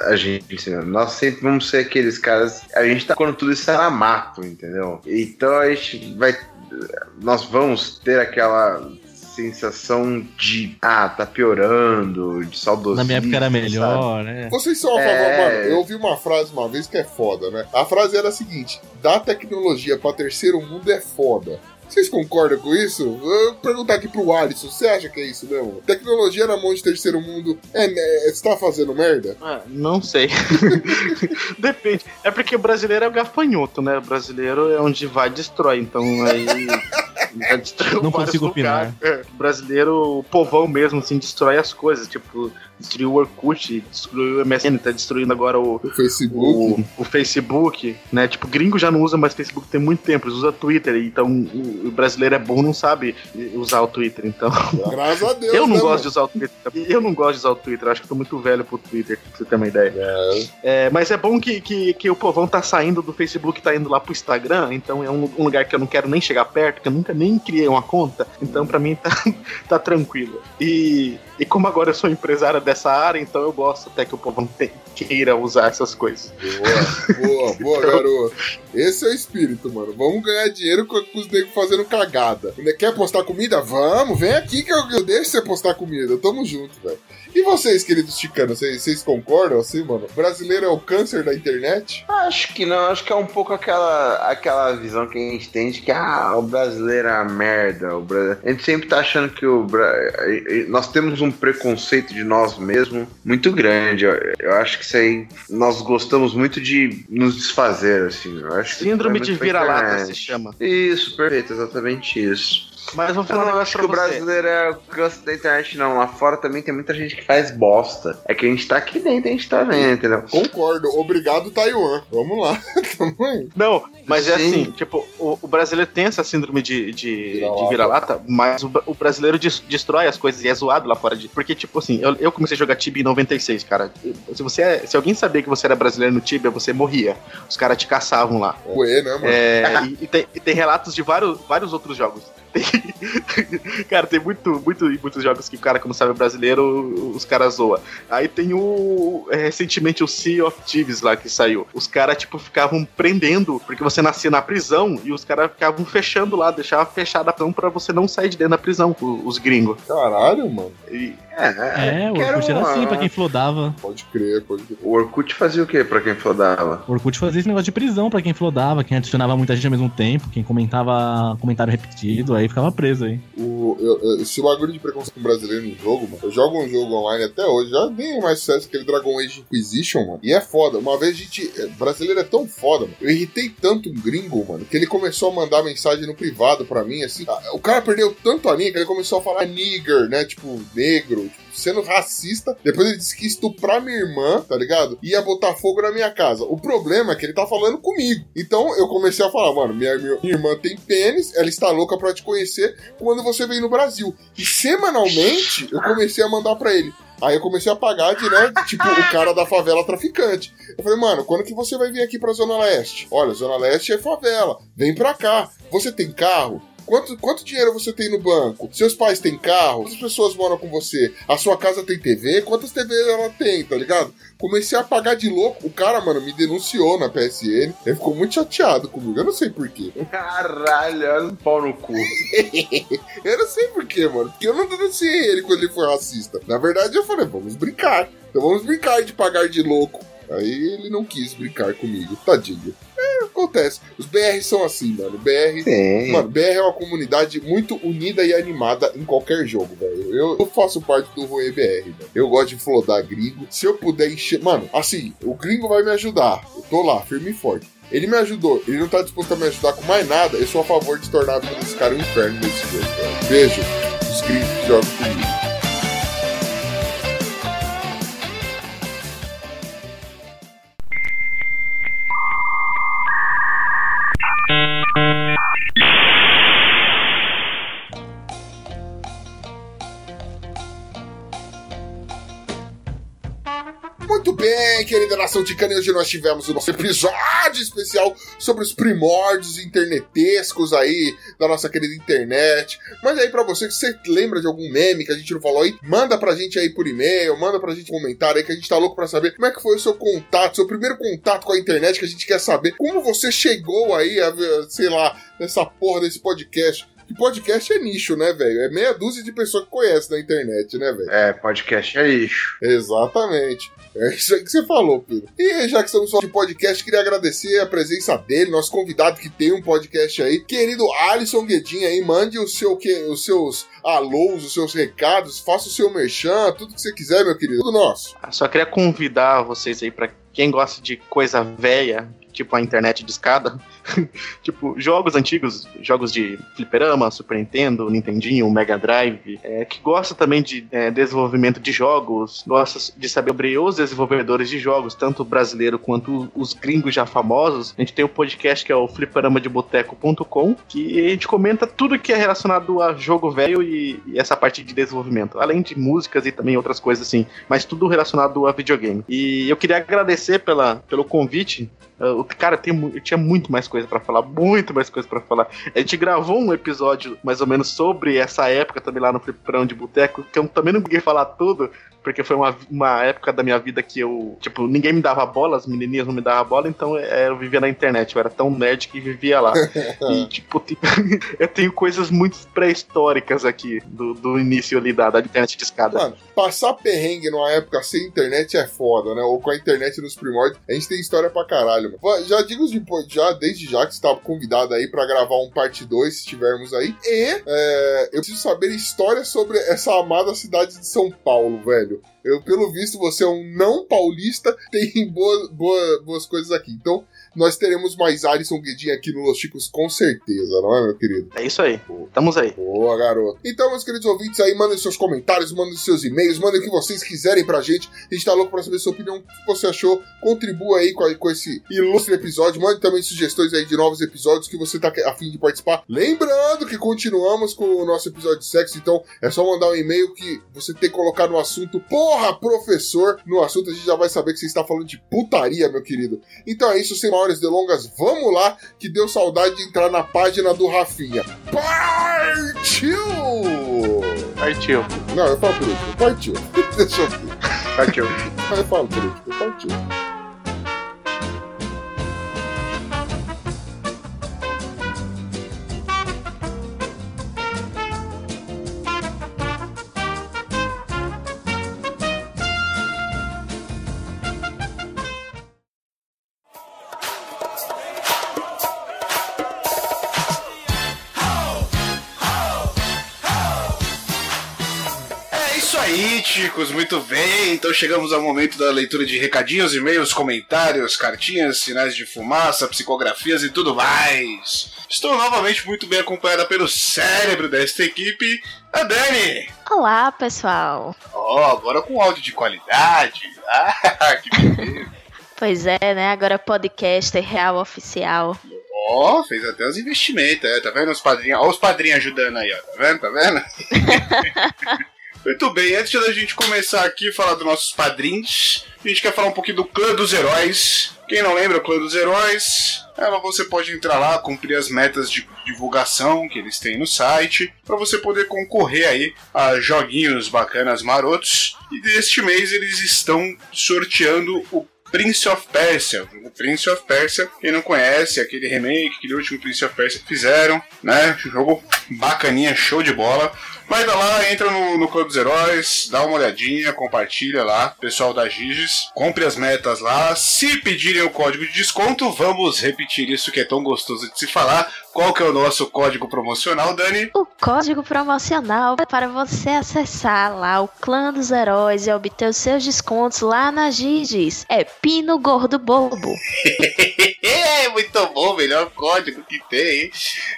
A gente, nós sempre vamos ser aqueres caras. A gente tá quando tudo isso era mato, entendeu? Então a gente vai. nós vamos ter aquela sensação de ah, tá piorando, de saudosismo. Na minha época era sabe? melhor, né? Vocês são a favor, É. mano. Eu ouvi uma frase uma vez que é foda, né? A frase era a seguinte: dar tecnologia pra terceiro mundo é foda. Vocês concordam com isso? Vou perguntar aqui pro Alisson, você acha que é isso mesmo? Tecnologia na mão de terceiro mundo é, é você tá fazendo merda? Ah, não sei. Depende. É porque o brasileiro é o gafanhoto, né? O brasileiro é onde vai e destrói. Então aí. Não consigo lugares. É, o brasileiro, o povão mesmo, assim, destrói as coisas. Tipo, destruiu o Orkut, destruiu o MSN, tá destruindo agora o, O Facebook. o, o Facebook, né? Tipo, gringo já não usa mais Facebook tem muito tempo, eles usam Twitter, então o, o brasileiro é bom, não sabe usar o Twitter, então. Graças a Deus. eu não né, gosto mano? de usar o Twitter. Eu não gosto de usar o Twitter, acho que tô muito velho pro Twitter, pra você ter uma ideia. É, mas é bom que, que, que o povão tá saindo do Facebook, tá indo lá pro Instagram, então é um, um lugar que eu não quero nem chegar perto, que eu nunca nem criei uma conta, então pra mim tá, tá tranquilo. E, e como agora eu sou empresário dessa área, então eu gosto até que o povão te- queira usar essas coisas. Boa, boa, boa, garoto. Esse é o espírito, mano. Vamos ganhar dinheiro com, os negros fazendo cagada. Ainda quer postar comida? Vamos, vem aqui que eu, eu deixo você postar comida. Tamo junto, velho. E vocês, queridos chicanos, vocês, vocês concordam assim, mano? O brasileiro é o câncer da internet? Acho que não, acho que é um pouco aquela, aquela visão que a gente tem de que ah, o brasileiro é a merda. O Bra... A gente sempre tá achando que o Bra... nós temos um preconceito de nós mesmos muito grande. Eu, eu acho que isso aí nós gostamos muito de nos desfazer, assim. Eu acho Síndrome vai de vira-lata se chama. Isso, perfeito, exatamente isso. Mas vamos Eu falar um não negócio acho que o brasileiro é o câncer da internet, não. Lá fora também tem muita gente que faz bosta. É que a gente tá aqui dentro, a gente tá vendo, entendeu? Concordo. Obrigado, Taiwan. Vamos lá. Não, mas é Sim. assim, tipo, o, o brasileiro tem essa síndrome de, de, Vira-lata. de vira-lata, mas o, o brasileiro des- destrói as coisas e é zoado lá fora de. Porque, tipo assim, eu, eu comecei a jogar Tibia em 96, cara. Se você é- se alguém sabia que você era brasileiro no Tibia, você morria. Os caras te caçavam lá. Ué, né, mano? É, e, e tem, e tem relatos de vários, vários outros jogos. Tem- cara, tem muito, muito, muitos jogos que o cara, como sabe brasileiro, os caras zoam. Aí tem o. é, recentemente o Sea of Thieves lá que saiu. Os caras, tipo, ficavam prendendo, porque você nascia na prisão e os caras ficavam fechando lá, deixavam fechada a prisão pra você não sair de dentro da prisão, o- os gringos. Caralho, mano. E, É, o quero Orkut era uma- assim pra quem flodava. Pode crer, pode crer. O Orkut fazia o quê pra quem flodava? O Orkut fazia esse negócio de prisão pra quem flodava, quem adicionava muita gente ao mesmo tempo, quem comentava comentário repetido, aí ficava preso aí. O, eu, esse bagulho de preconceito brasileiro no jogo, mano. Eu jogo um jogo online até hoje, já nem mais sucesso que aquele Dragon Age Inquisition, mano. E é foda. Uma vez a gente. é, Brasileiro é tão foda, mano. Eu irritei tanto um gringo, mano, que ele começou a mandar mensagem no privado pra mim, assim. ah, O cara perdeu tanto a linha que ele começou a falar nigger, né? Tipo, negro, tipo, sendo racista. Depois ele disse que estuprar minha irmã, tá ligado? Ia botar fogo na minha casa. O problema é que ele tá falando comigo. Então eu comecei a falar, mano, minha, minha irmã tem pênis, ela está louca pra te conhecer quando você vem no Brasil. E semanalmente eu comecei a mandar pra ele. Aí eu comecei a pagar de, né, tipo, o cara da favela traficante. Eu falei, mano, quando que você vai vir aqui pra Zona Leste? Olha, Zona Leste é favela. Vem pra cá. Você tem carro? Quanto, quanto dinheiro você tem no banco? Seus pais têm carro? Quantas pessoas moram com você? A sua casa tem TV? Quantas TVs ela tem, tá ligado? Comecei a pagar de louco. O cara, mano, me denunciou na PSN. Ele ficou muito chateado comigo. Eu não sei porquê. Caralho, olha um pau no cu. Eu não sei porquê, mano. Porque eu não denunciei ele quando ele foi racista. Na verdade, eu falei, vamos brincar. Então vamos brincar de pagar de louco. Aí ele não quis brincar comigo. Tadinho. Acontece. Os BR são assim, mano. BR. Sim. Mano, BR é uma comunidade muito unida e animada em qualquer jogo, velho. Eu, eu faço parte do Roe BR, velho. Eu gosto de flodar gringo. Se eu puder encher. Mano, assim, o gringo vai me ajudar. Eu tô lá, firme e forte. Ele me ajudou, ele não tá disposto a me ajudar com mais nada. Eu sou a favor de tornar a vida desse cara um inferno nesse jogo, velho. Beijo, os gringos que jogam comigo. Muito bem, querida nação ticana, hoje nós tivemos o nosso episódio especial sobre os primórdios internetescos aí da nossa querida internet. Mas aí pra você que você lembra de algum meme que a gente não falou aí, manda pra gente aí por e-mail, manda pra gente um comentário aí que a gente tá louco pra saber como é que foi o seu contato, seu primeiro contato com a internet, que a gente quer saber como você chegou aí a, sei lá, nessa porra desse podcast. Que podcast é nicho, né, velho? É meia dúzia de pessoas que conhecem na internet, né, velho? É, podcast é lixo. Exatamente. É isso aí que você falou, Pedro. E já que estamos falando de podcast, queria agradecer a presença dele, nosso convidado que tem um podcast aí. Querido Alisson Guedin aí, mande o seu, que, os seus alôs, os seus recados, faça o seu merchan, tudo que você quiser, meu querido. Tudo nosso. Só queria convidar vocês aí pra quem gosta de coisa velha, tipo a internet de escada, tipo jogos antigos, jogos de fliperama, Super Nintendo, Nintendinho, Mega Drive, é, que gosta também de é, desenvolvimento de jogos, gosta de saber sobre os desenvolvedores de jogos, tanto brasileiro quanto os gringos já famosos. A gente tem um podcast que é o fliperamadeboteco.com, que a gente comenta tudo que é relacionado a jogo velho e, e essa parte de desenvolvimento, além de músicas e também outras coisas assim, mas tudo relacionado a videogame. E eu queria agradecer pela, pelo convite. Uh, cara, tem, mu- eu tinha muito mais coisa pra falar, muito mais coisa pra falar. A gente gravou um episódio mais ou menos sobre essa época também lá no Fliperão de Boteco, que eu também não consegui falar tudo, porque foi uma, uma época da minha vida que eu, tipo, ninguém me dava bola, as menininhas não me davam bola, então é, eu vivia na internet, eu era tão nerd que vivia lá. e, tipo, eu tenho coisas muito pré-históricas aqui, do, do início ali da, da internet de escada. Mano, passar perrengue numa época sem internet é foda, né? Ou com a internet nos primórdios, a gente tem história pra caralho, mano. Já digo depois, já, desde já que você tá convidado aí pra gravar um parte 2, se tivermos aí. E é, eu preciso saber histórias sobre essa amada cidade de São Paulo, velho. Eu, pelo visto, você é um não paulista, tem boa, boa- boas coisas aqui. Então, nós teremos mais Alisson Guedin aqui no Los Chicos, com certeza, não é, meu querido? É isso aí, estamos aí. Boa, garoto. Então, meus queridos ouvintes aí, mandem seus comentários, mandem seus e-mails, mandem o que vocês quiserem pra gente. A gente tá louco pra saber sua opinião, o que você achou. Contribua aí com, com esse ilustre episódio. Mande também sugestões aí de novos episódios que você tá a fim de participar. Lembrando que continuamos com o nosso episódio de sexo, então é só mandar um e-mail que você tem que colocar no assunto, porra, professor. No assunto a gente já vai saber que você está falando de putaria, meu querido. Então é isso, sem maiores delongas, vamos lá, que deu saudade de entrar na página do Rafinha. Partiu! Partiu. Não, eu falo por último. Partiu. Deixa eu ver. Partiu. Eu falo por último. Partiu. Aí, ticos, muito bem. Então chegamos ao momento da leitura de recadinhos, e-mails, comentários, cartinhas, sinais de fumaça, psicografias e tudo mais. Estou novamente muito bem acompanhada pelo cérebro desta equipe, a Dani. Olá, pessoal. Ó, agora com áudio de qualidade. Ah, que beleza. Pois é, né? Agora podcast real oficial. Ó, fez até os investimentos, é, tá vendo os padrinhos? Ó, os padrinhos ajudando aí, ó, tá vendo? Tá vendo? Muito bem, antes da gente começar aqui falar dos nossos padrinhos, a gente quer falar um pouquinho do Clã dos Heróis. Quem não lembra, o Clã dos Heróis, é, você pode entrar lá, cumprir as metas de divulgação que eles têm no site, para você poder concorrer aí a joguinhos bacanas marotos. E deste mês eles estão sorteando o Prince of Persia. O Prince of Persia, quem não conhece, aquele remake, aquele último Prince of Persia que fizeram, né? Jogo bacaninha, show de bola. Vai dar lá, entra no, no Clube dos Heróis, dá uma olhadinha, compartilha lá, pessoal da Giges, compre as metas lá. Se pedirem o código de desconto, vamos repetir isso que é tão gostoso de se falar. Qual que é o nosso código promocional, Dani? O código promocional para você acessar lá o clã dos heróis e obter os seus descontos lá na Giges é Pino Gordo Bobo. é, muito bom, melhor código que tem, hein?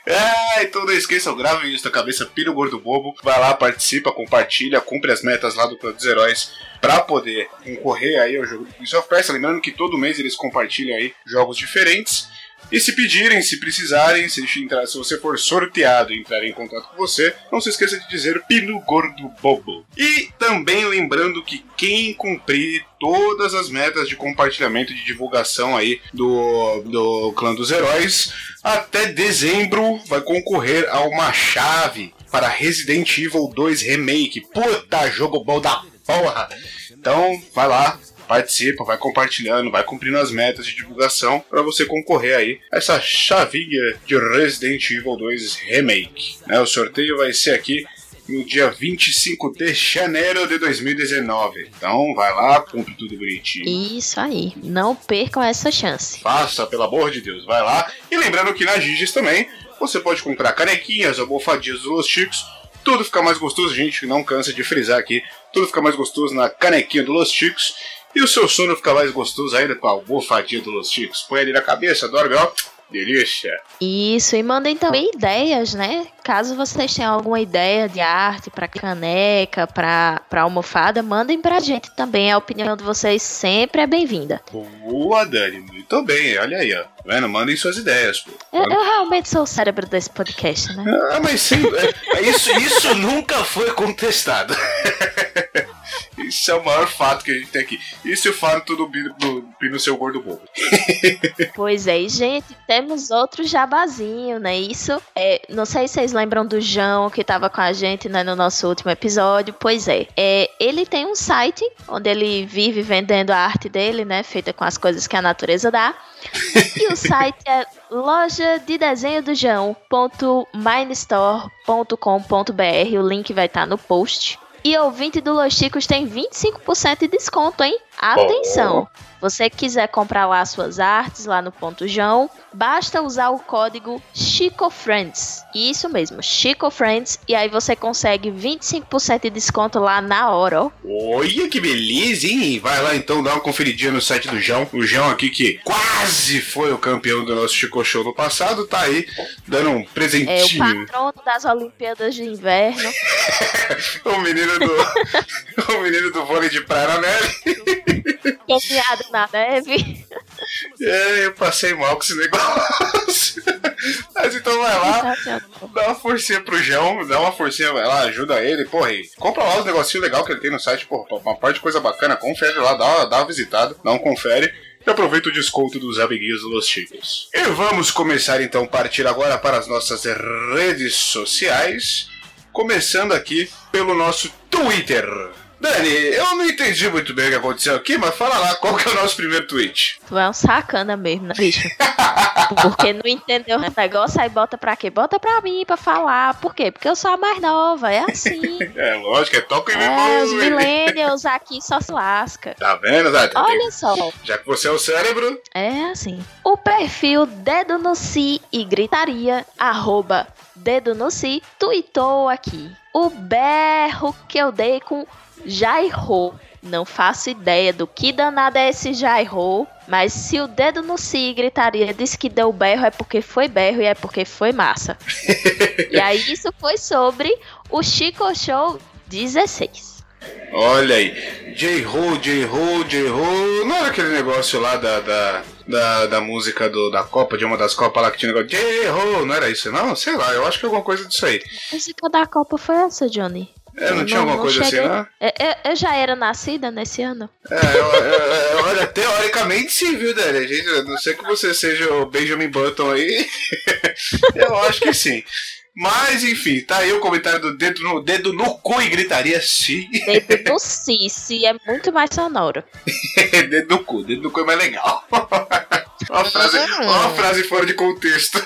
Ah, então não esqueçam, gravem isso na cabeça, Pino Gordo Bobo. Vai lá, participa, compartilha, cumpre as metas lá do Clã dos Heróis pra poder concorrer aí ao jogo do Prince of Persia. Lembrando que todo mês eles compartilham aí jogos diferentes. E se pedirem, se precisarem, se, entrar, se você for sorteado e entrar em contato com você, não se esqueça de dizer Pino Gordo Bobo. E também lembrando que quem cumprir todas as metas de compartilhamento e de divulgação aí do, do Clã dos Heróis, até dezembro vai concorrer a uma chave para Resident Evil 2 Remake. Puta, jogo bom da porra! Então, vai lá, participa, vai compartilhando, vai cumprindo as metas de divulgação para você concorrer aí a essa chavinha de Resident Evil 2 Remake. Né, o sorteio vai ser aqui no dia 25 de janeiro de 2019. Então vai lá, cumpre tudo bonitinho. Isso aí. Não percam essa chance. Faça, pelo amor de Deus, vai lá. E lembrando que na Giges também você pode comprar canequinhas, almofadinhas dos Los Chicos. Tudo fica mais gostoso, gente não cansa de frisar aqui. Tudo fica mais gostoso na canequinha do Los Chicos. E o seu sono fica mais gostoso ainda com a almofadinha do Los Chicos. Põe ali na cabeça, dorme, ó. Delícia. Isso, e mandem também ideias, né? Caso vocês tenham alguma ideia de arte pra caneca, pra, pra almofada, mandem pra gente também. A opinião de vocês sempre é bem-vinda. Boa, Dani. Muito bem. Olha aí, ó. Tá vendo? Mandem suas ideias, pô. Eu, eu realmente sou o cérebro desse podcast, né? Ah, mas sim, é, é isso, isso nunca foi contestado. Isso é o maior fato que a gente tem aqui. Isso é o fato do, Pino- seu gordo bobo. Pois é, e gente, temos outro jabazinho, né? Isso, é, não sei se vocês lembram do João que tava com a gente né, no nosso último episódio. Pois é, é, ele tem um site onde ele vive vendendo a arte dele, né? Feita com as coisas que a natureza dá. E o site é loja de desenho do João.minestore.com.br. O link vai estar no post. E ouvinte do Los Chicos tem 25% de desconto, hein? Atenção! Você quiser comprar lá suas artes, lá no Ponto João, basta usar o código ChicoFriends. Isso mesmo, ChicoFriends. E aí você consegue 25% de desconto lá na hora, ó. Olha que beleza, hein? Vai lá então dar uma conferidinha no site do João. O João aqui que quase foi o campeão do nosso Chico Show no passado, tá aí dando um É o presentinho. patrono das Olimpíadas de Inverno. o menino do. o menino do vôlei de praia na neve. Caminhado na neve. É, eu passei mal com esse negócio. Mas então vai lá. Dá uma forcinha pro João, dá uma forcinha, vai lá, ajuda ele, porra, e compra lá os negocinhos legais que ele tem no site, porra, uma parte de coisa bacana, confere lá, dá, uma- dá uma visitada, dá um confere. E aproveita o desconto dos amiguinhos do Los Chicos. E vamos começar então, partir agora para as nossas redes sociais. Começando aqui pelo nosso Twitter. Dani, eu não entendi muito bem o que aconteceu aqui, mas fala lá qual que é o nosso primeiro tweet. Tu é um sacana mesmo, né, bicho? Porque não entendeu o negócio, aí bota pra quê? Bota pra mim, pra falar. Por quê? Porque eu sou a mais nova, é assim. É lógico, é toca e É, os millennials aqui só se lasca. Tá vendo, Zé? Olha só, Já que você é o cérebro, é assim. O perfil Dedo no Si e Gritaria, arroba Dedo no Si, tweetou aqui. O berro que eu dei com Jairo. Não faço ideia do que danado é esse Jairo, mas se o dedo no si e gritaria disse que deu berro é porque foi berro e é porque foi massa. e aí isso foi sobre o Chico Show 16. olha aí. J-Ho, J-Ho, J-Ho. Não era aquele negócio lá da, da, da, da música do, da Copa, de uma das Copas lá que tinha negócio. J-Ho, não era isso, não? Sei lá, eu acho que é alguma coisa disso aí. A música da Copa foi essa, Johnny? É, não, Eu tinha alguma coisa cheguei- assim, não? Eu, eu- eu já era nascida nesse ano. É, eu- eu- olha, teoricamente sim, viu, Dani? A não sei que você seja o Benjamin Button aí. eu acho que sim. Mas, enfim, tá aí o comentário do dedo no, dedo no cu e gritaria sim. Dedo no si, si é muito mais sonoro. dedo no cu, dedo no cu é mais legal. uma, frase, uma frase fora de contexto.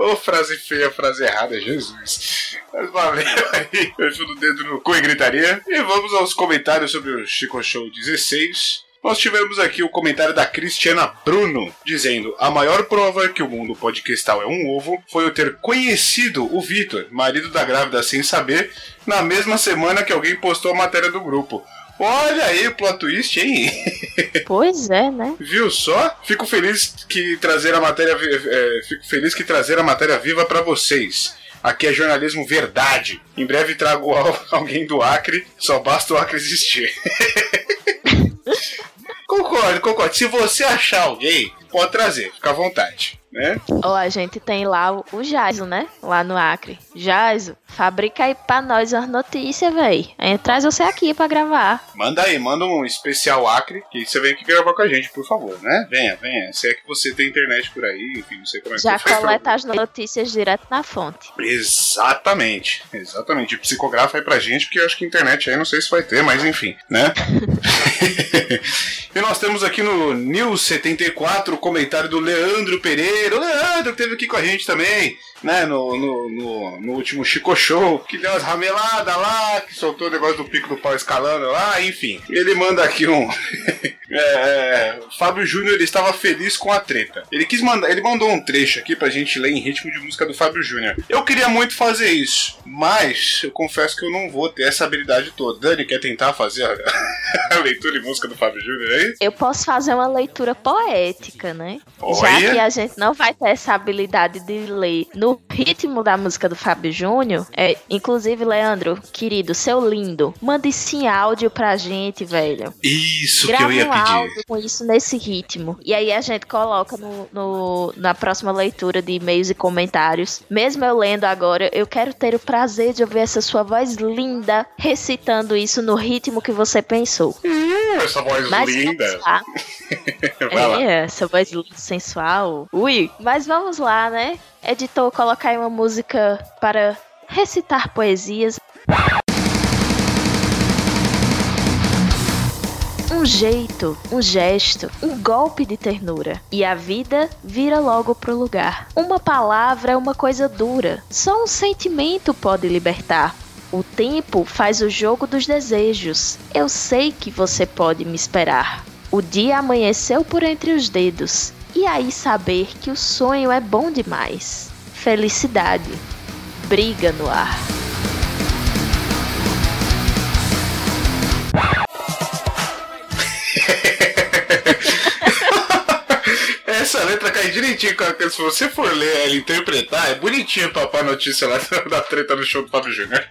Ô, frase feia, frase errada, Jesus. Mas valeu aí, perfil do dedo no cu e gritaria. E vamos aos comentários sobre o Chico Show 16. Nós tivemos aqui o comentário da Cristiana Bruno, dizendo: A maior prova que o mundo podcastal é um ovo foi eu ter conhecido o Vitor, marido da grávida sem saber, na mesma semana que alguém postou a matéria do grupo. Olha aí o plot twist, hein? Pois é, né? Viu só? Fico feliz que trazer a matéria, é, fico feliz que trazer a matéria viva pra vocês. Aqui é jornalismo verdade. Em breve trago al- alguém do Acre. Só basta o Acre existir. concordo, concordo. Se você achar alguém, pode trazer, fica à vontade. Né? Ó, a gente tem lá o, o Jaiso, né? Lá no Acre. Jaiso, fabrica aí pra nós as notícias, véi. Aí traz você aqui pra gravar. Manda aí, manda um especial Acre, que você vem aqui gravar com a gente, por favor, né? Venha, venha. Se é que você tem internet por aí, enfim, não sei como é que Já faz pra- coleta as notícias direto na fonte. Exatamente, exatamente. Psicografa aí pra gente, porque eu acho que internet aí não sei se vai ter, mas enfim, né? e nós temos aqui no News 74 o comentário do Leandro Pereira. O Leandro que teve aqui com a gente também, né? No, no, no, no último Chico Show, que deu umas rameladas lá, que soltou o negócio do pico do pau escalando lá, enfim. Ele manda aqui um. É, Fábio Júnior estava feliz com a treta. Ele quis mandar, ele mandou um trecho aqui pra gente ler em ritmo de música do Fábio Júnior. Eu queria muito fazer isso, mas eu confesso que eu não vou ter essa habilidade toda. Dani quer tentar fazer a, a leitura de música do Fábio Júnior aí? Eu posso fazer uma leitura poética, né? Já Olha. que a gente não vai ter essa habilidade de ler no ritmo da música do Fábio Júnior, é, inclusive, Leandro, querido, seu lindo, mande sim áudio pra gente, velho. Isso Grava que eu ia um pedir. áudio com isso nesse ritmo. E aí a gente coloca no, no- na próxima leitura de e-mails e comentários. Mesmo eu lendo agora, eu quero ter o prazer de ouvir essa sua voz linda recitando isso no ritmo que você pensou. Hum, essa voz Mas linda. É, essa voz linda, sensual. Ui, mas vamos lá, né? Editor, colocar uma música para recitar poesias. Um jeito, um gesto, um golpe de ternura. E a vida vira logo pro lugar. Uma palavra é uma coisa dura. Só um sentimento pode libertar. O tempo faz o jogo dos desejos. Eu sei que você pode me esperar. O dia amanheceu por entre os dedos. E aí saber que o sonho é bom demais. Felicidade. Briga no ar. Essa letra cai direitinho Se você for ler ela interpretar, é bonitinho papar notícia lá da treta no show do Fábio Júnior.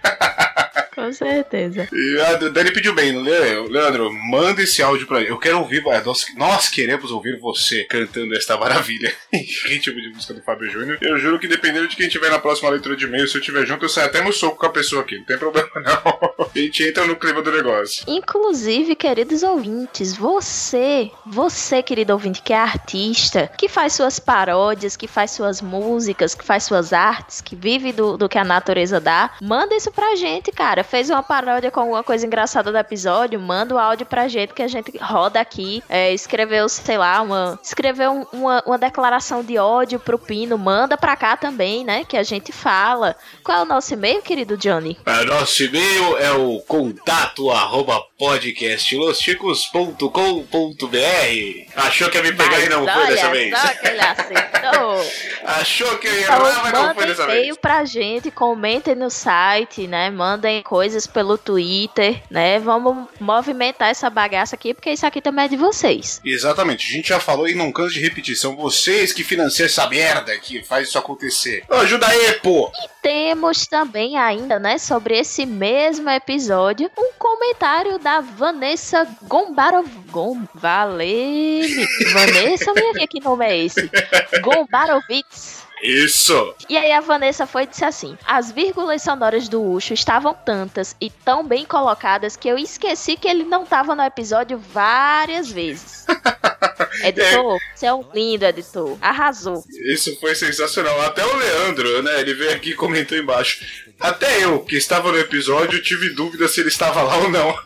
Com certeza. E a Dani pediu bem, não leu? Leandro, manda esse áudio pra gente. Eu quero ouvir, vai, nós, nós queremos ouvir você cantando esta maravilha. Ritmo de música do Fábio Júnior. Eu juro que dependendo de quem tiver na próxima leitura de e-mail, se eu tiver junto, eu saio até no soco com a pessoa aqui. Não tem problema, não. A gente entra no clima do negócio. Inclusive, queridos ouvintes, você, você, querido ouvinte, que é artista, que faz suas paródias, que faz suas músicas, que faz suas artes, que vive do, do que a natureza dá, manda isso pra gente, cara. Fez uma paródia com alguma coisa engraçada do episódio, manda o áudio pra gente que a gente roda aqui. É, escreveu, sei lá, uma. Escreveu um- uma, uma declaração de ódio pro Pino, manda pra cá também, né? Que a gente fala. Qual é o nosso e-mail, querido Johnny? A nosso e-mail é o contato arroba podcastlosticos.com.br Achou que ia me pegar e não foi dessa vez? Só que ele acertou. Achou que eu ia Então, errar, mas não foi dessa e-mail vez. pra gente, comentem no site, né? Mandem coisas pelo Twitter, né? Vamos movimentar essa bagaça aqui, porque isso aqui também é de vocês. Exatamente, a gente já falou e não canso de repetir. São vocês que financiam essa merda que faz isso acontecer. Ajuda aí, pô! Temos também ainda, né, sobre esse mesmo episódio, um comentário da Vanessa Gombarov... Gom... Valeu! Vanessa, minha que nome é esse? Gombarovitz. Isso! E aí a Vanessa foi e disse assim: As vírgulas sonoras do Ucho estavam tantas e tão bem colocadas que eu esqueci que ele não tava no episódio várias vezes. editor, você é um lindo editor. Arrasou. Isso foi sensacional. Até o Leandro, né? Ele veio aqui e comentou embaixo. Até eu, que estava no episódio, tive dúvida se ele estava lá ou não.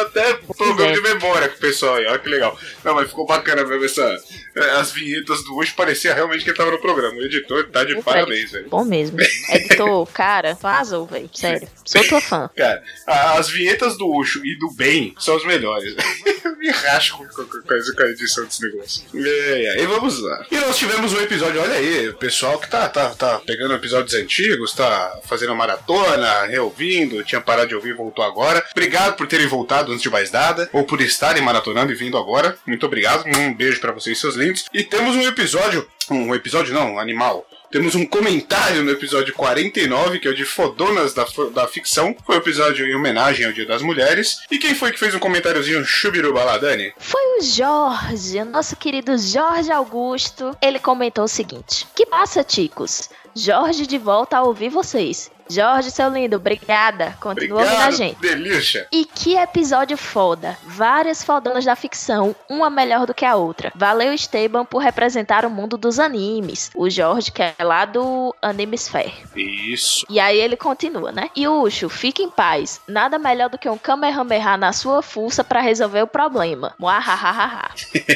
Até problema de memória com o pessoal aí, olha que legal. Não, mas ficou bacana mesmo essa. é, As vinhetas do hoje parecia realmente que ele estava no programa. O editor tá de parabéns, velho. Bom mesmo. Editor, cara, vazou, velho. Sério. Sou tua fã. Cara, as vinhetas do Ucho e do Bem são as melhores. Eu me rasco com, com, com a edição desse negócio. E aí, vamos lá. E nós tivemos um episódio, olha aí, o pessoal que tá, tá, tá pegando episódios antigos, tá fazendo maratona, reouvindo, tinha parado de ouvir e voltou agora. Obrigado por terem voltado antes de mais nada, ou por estarem maratonando e vindo agora. Muito obrigado, um beijo pra vocês, seus lindos. E temos um episódio, um episódio não, um animal. Temos um comentário no episódio 49, que é o de Fodonas da, da Ficção. Foi um episódio em homenagem ao Dia das Mulheres. E quem foi que fez um comentáriozinho chubiruba lá, Dani? Foi o Jorge, o nosso querido Jorge Augusto. Ele comentou o seguinte: Que passa, ticos? Jorge de volta a ouvir vocês. Jorge, seu lindo, obrigada. Continua ouvindo a gente. delícia. E que episódio foda! Várias fodonas da ficção, uma melhor do que a outra. Valeu, Esteban, por representar o mundo dos animes. O Jorge, que é lá do Animesphere. Isso. E aí ele continua, né? E Ucho, fique em paz. Nada melhor do que um Kamehameha na sua força pra resolver o problema. Muahahaha.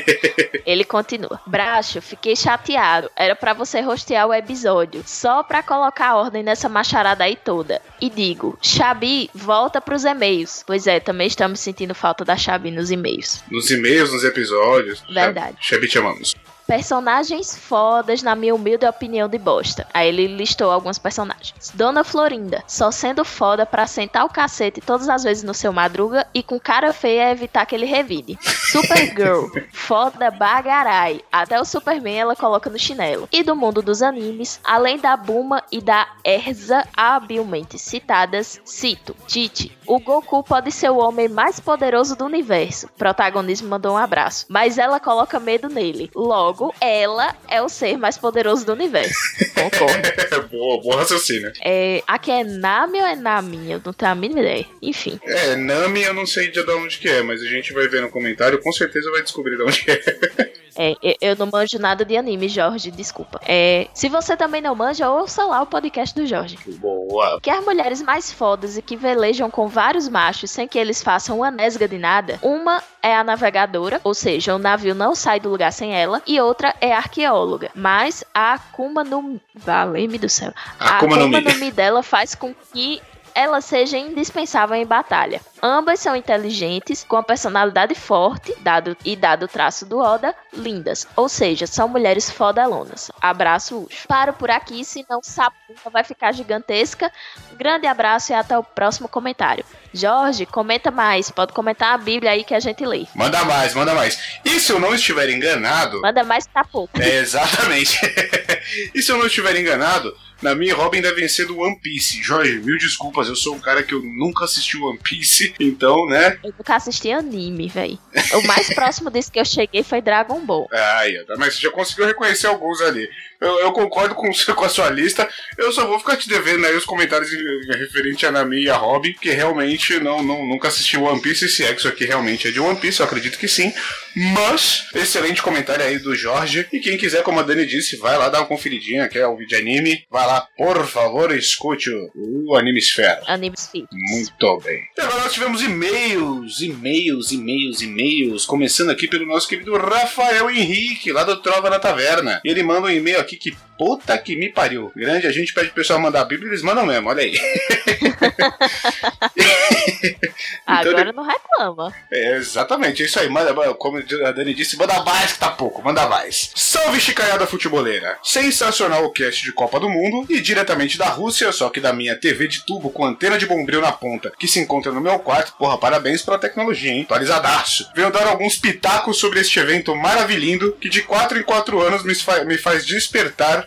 ele continua. Bracho, fiquei chateado. Era pra você rostear o episódio. Só pra colocar ordem nessa macharada aí toda. E digo, Xabi, volta pros e-mails. Pois é, também estamos sentindo falta da Xabi nos e-mails. Nos e-mails, nos episódios. Verdade. Xabi, te amamos. Personagens fodas, na minha humilde opinião de bosta. Aí ele listou alguns personagens. Dona Florinda, só sendo foda pra sentar o cacete todas as vezes no seu madruga e com cara feia evitar que ele revide. Supergirl, foda bagarai. Até o Superman ela coloca no chinelo. E do mundo dos animes, além da Buma e da Erza habilmente citadas, cito, Tite, o Goku pode ser o homem mais poderoso do universo. Protagonismo mandou um abraço. Mas ela coloca medo nele. Logo, ela é o ser mais poderoso do universo. Concordo. boa, boa raciocínio. É, aqui é Nami ou é Nami? Eu não tenho a mínima ideia. Enfim. É, Nami eu não sei de onde que é, mas a gente vai ver no comentário, com certeza vai descobrir de onde é. É, eu- não manjo nada de anime, Jorge, desculpa. É, se você também não manja, ouça lá o podcast do Jorge. Boa. Que as mulheres mais fodas e que velejam com vários machos sem que eles façam uma nesga de nada, uma é a navegadora, ou seja, o navio não sai do lugar sem ela, e outra é a arqueóloga. Mas a Akuma no... Valeu-me do céu. A Akuma no Akuma no Mi dela faz com que ela seja indispensável em batalha. Ambas são inteligentes, com a personalidade forte, dado e dado o traço do Oda, lindas. Ou seja, são mulheres fodalonas. Abraço, Ucho. Paro por aqui, senão Sapuna vai ficar gigantesca. Grande abraço e até o próximo comentário. Jorge, comenta mais. Pode comentar a Bíblia aí que a gente lê. Manda mais, manda mais. E se eu não estiver enganado, Manda mais que tá pouco. É, exatamente. e se eu não estiver enganado, na minha Robin deve ser do One Piece. Jorge, mil desculpas, eu sou um cara que eu nunca assisti One Piece, então, né? Eu nunca assisti anime, véi. O mais próximo disso que eu cheguei foi Dragon Ball. Ai, mas você já conseguiu reconhecer alguns ali. Eu, eu concordo com, com a sua lista. Eu só vou ficar te devendo aí os comentários referente a Nami e a Robin, que realmente não, não, nunca assisti One Piece. Se é que isso aqui realmente é de One Piece, eu acredito que sim. Mas, excelente comentário aí do Jorge. E quem quiser, como a Dani disse, vai lá dar uma conferidinha, que é o vídeo anime. Vai lá, por favor, escute o, o Anime Esfera. Animes Fit. Muito bem. E agora nós tivemos e-mails, e-mails, e-mails, e-mails. Começando aqui pelo nosso querido Rafael Henrique, lá do Trova na Taverna. Ele manda um e-mail aqui que puta que me pariu. Grande, a gente pede pro pessoal mandar a Bíblia, eles mandam mesmo, olha aí. Então, Agora não reclama. É, exatamente, é isso aí. Manda, como a Dani disse, manda mais que tá pouco, manda mais. Salve chicaiada futebolera! Sensacional o cast de Copa do Mundo e diretamente da Rússia, só que da minha TV de tubo com antena de bombril na ponta, que se encontra no meu quarto. Porra, parabéns pela tecnologia, hein? Atualizadaço. Venho dar alguns pitacos sobre este evento maravilhindo que de 4 em 4 anos me, fa- me faz despertar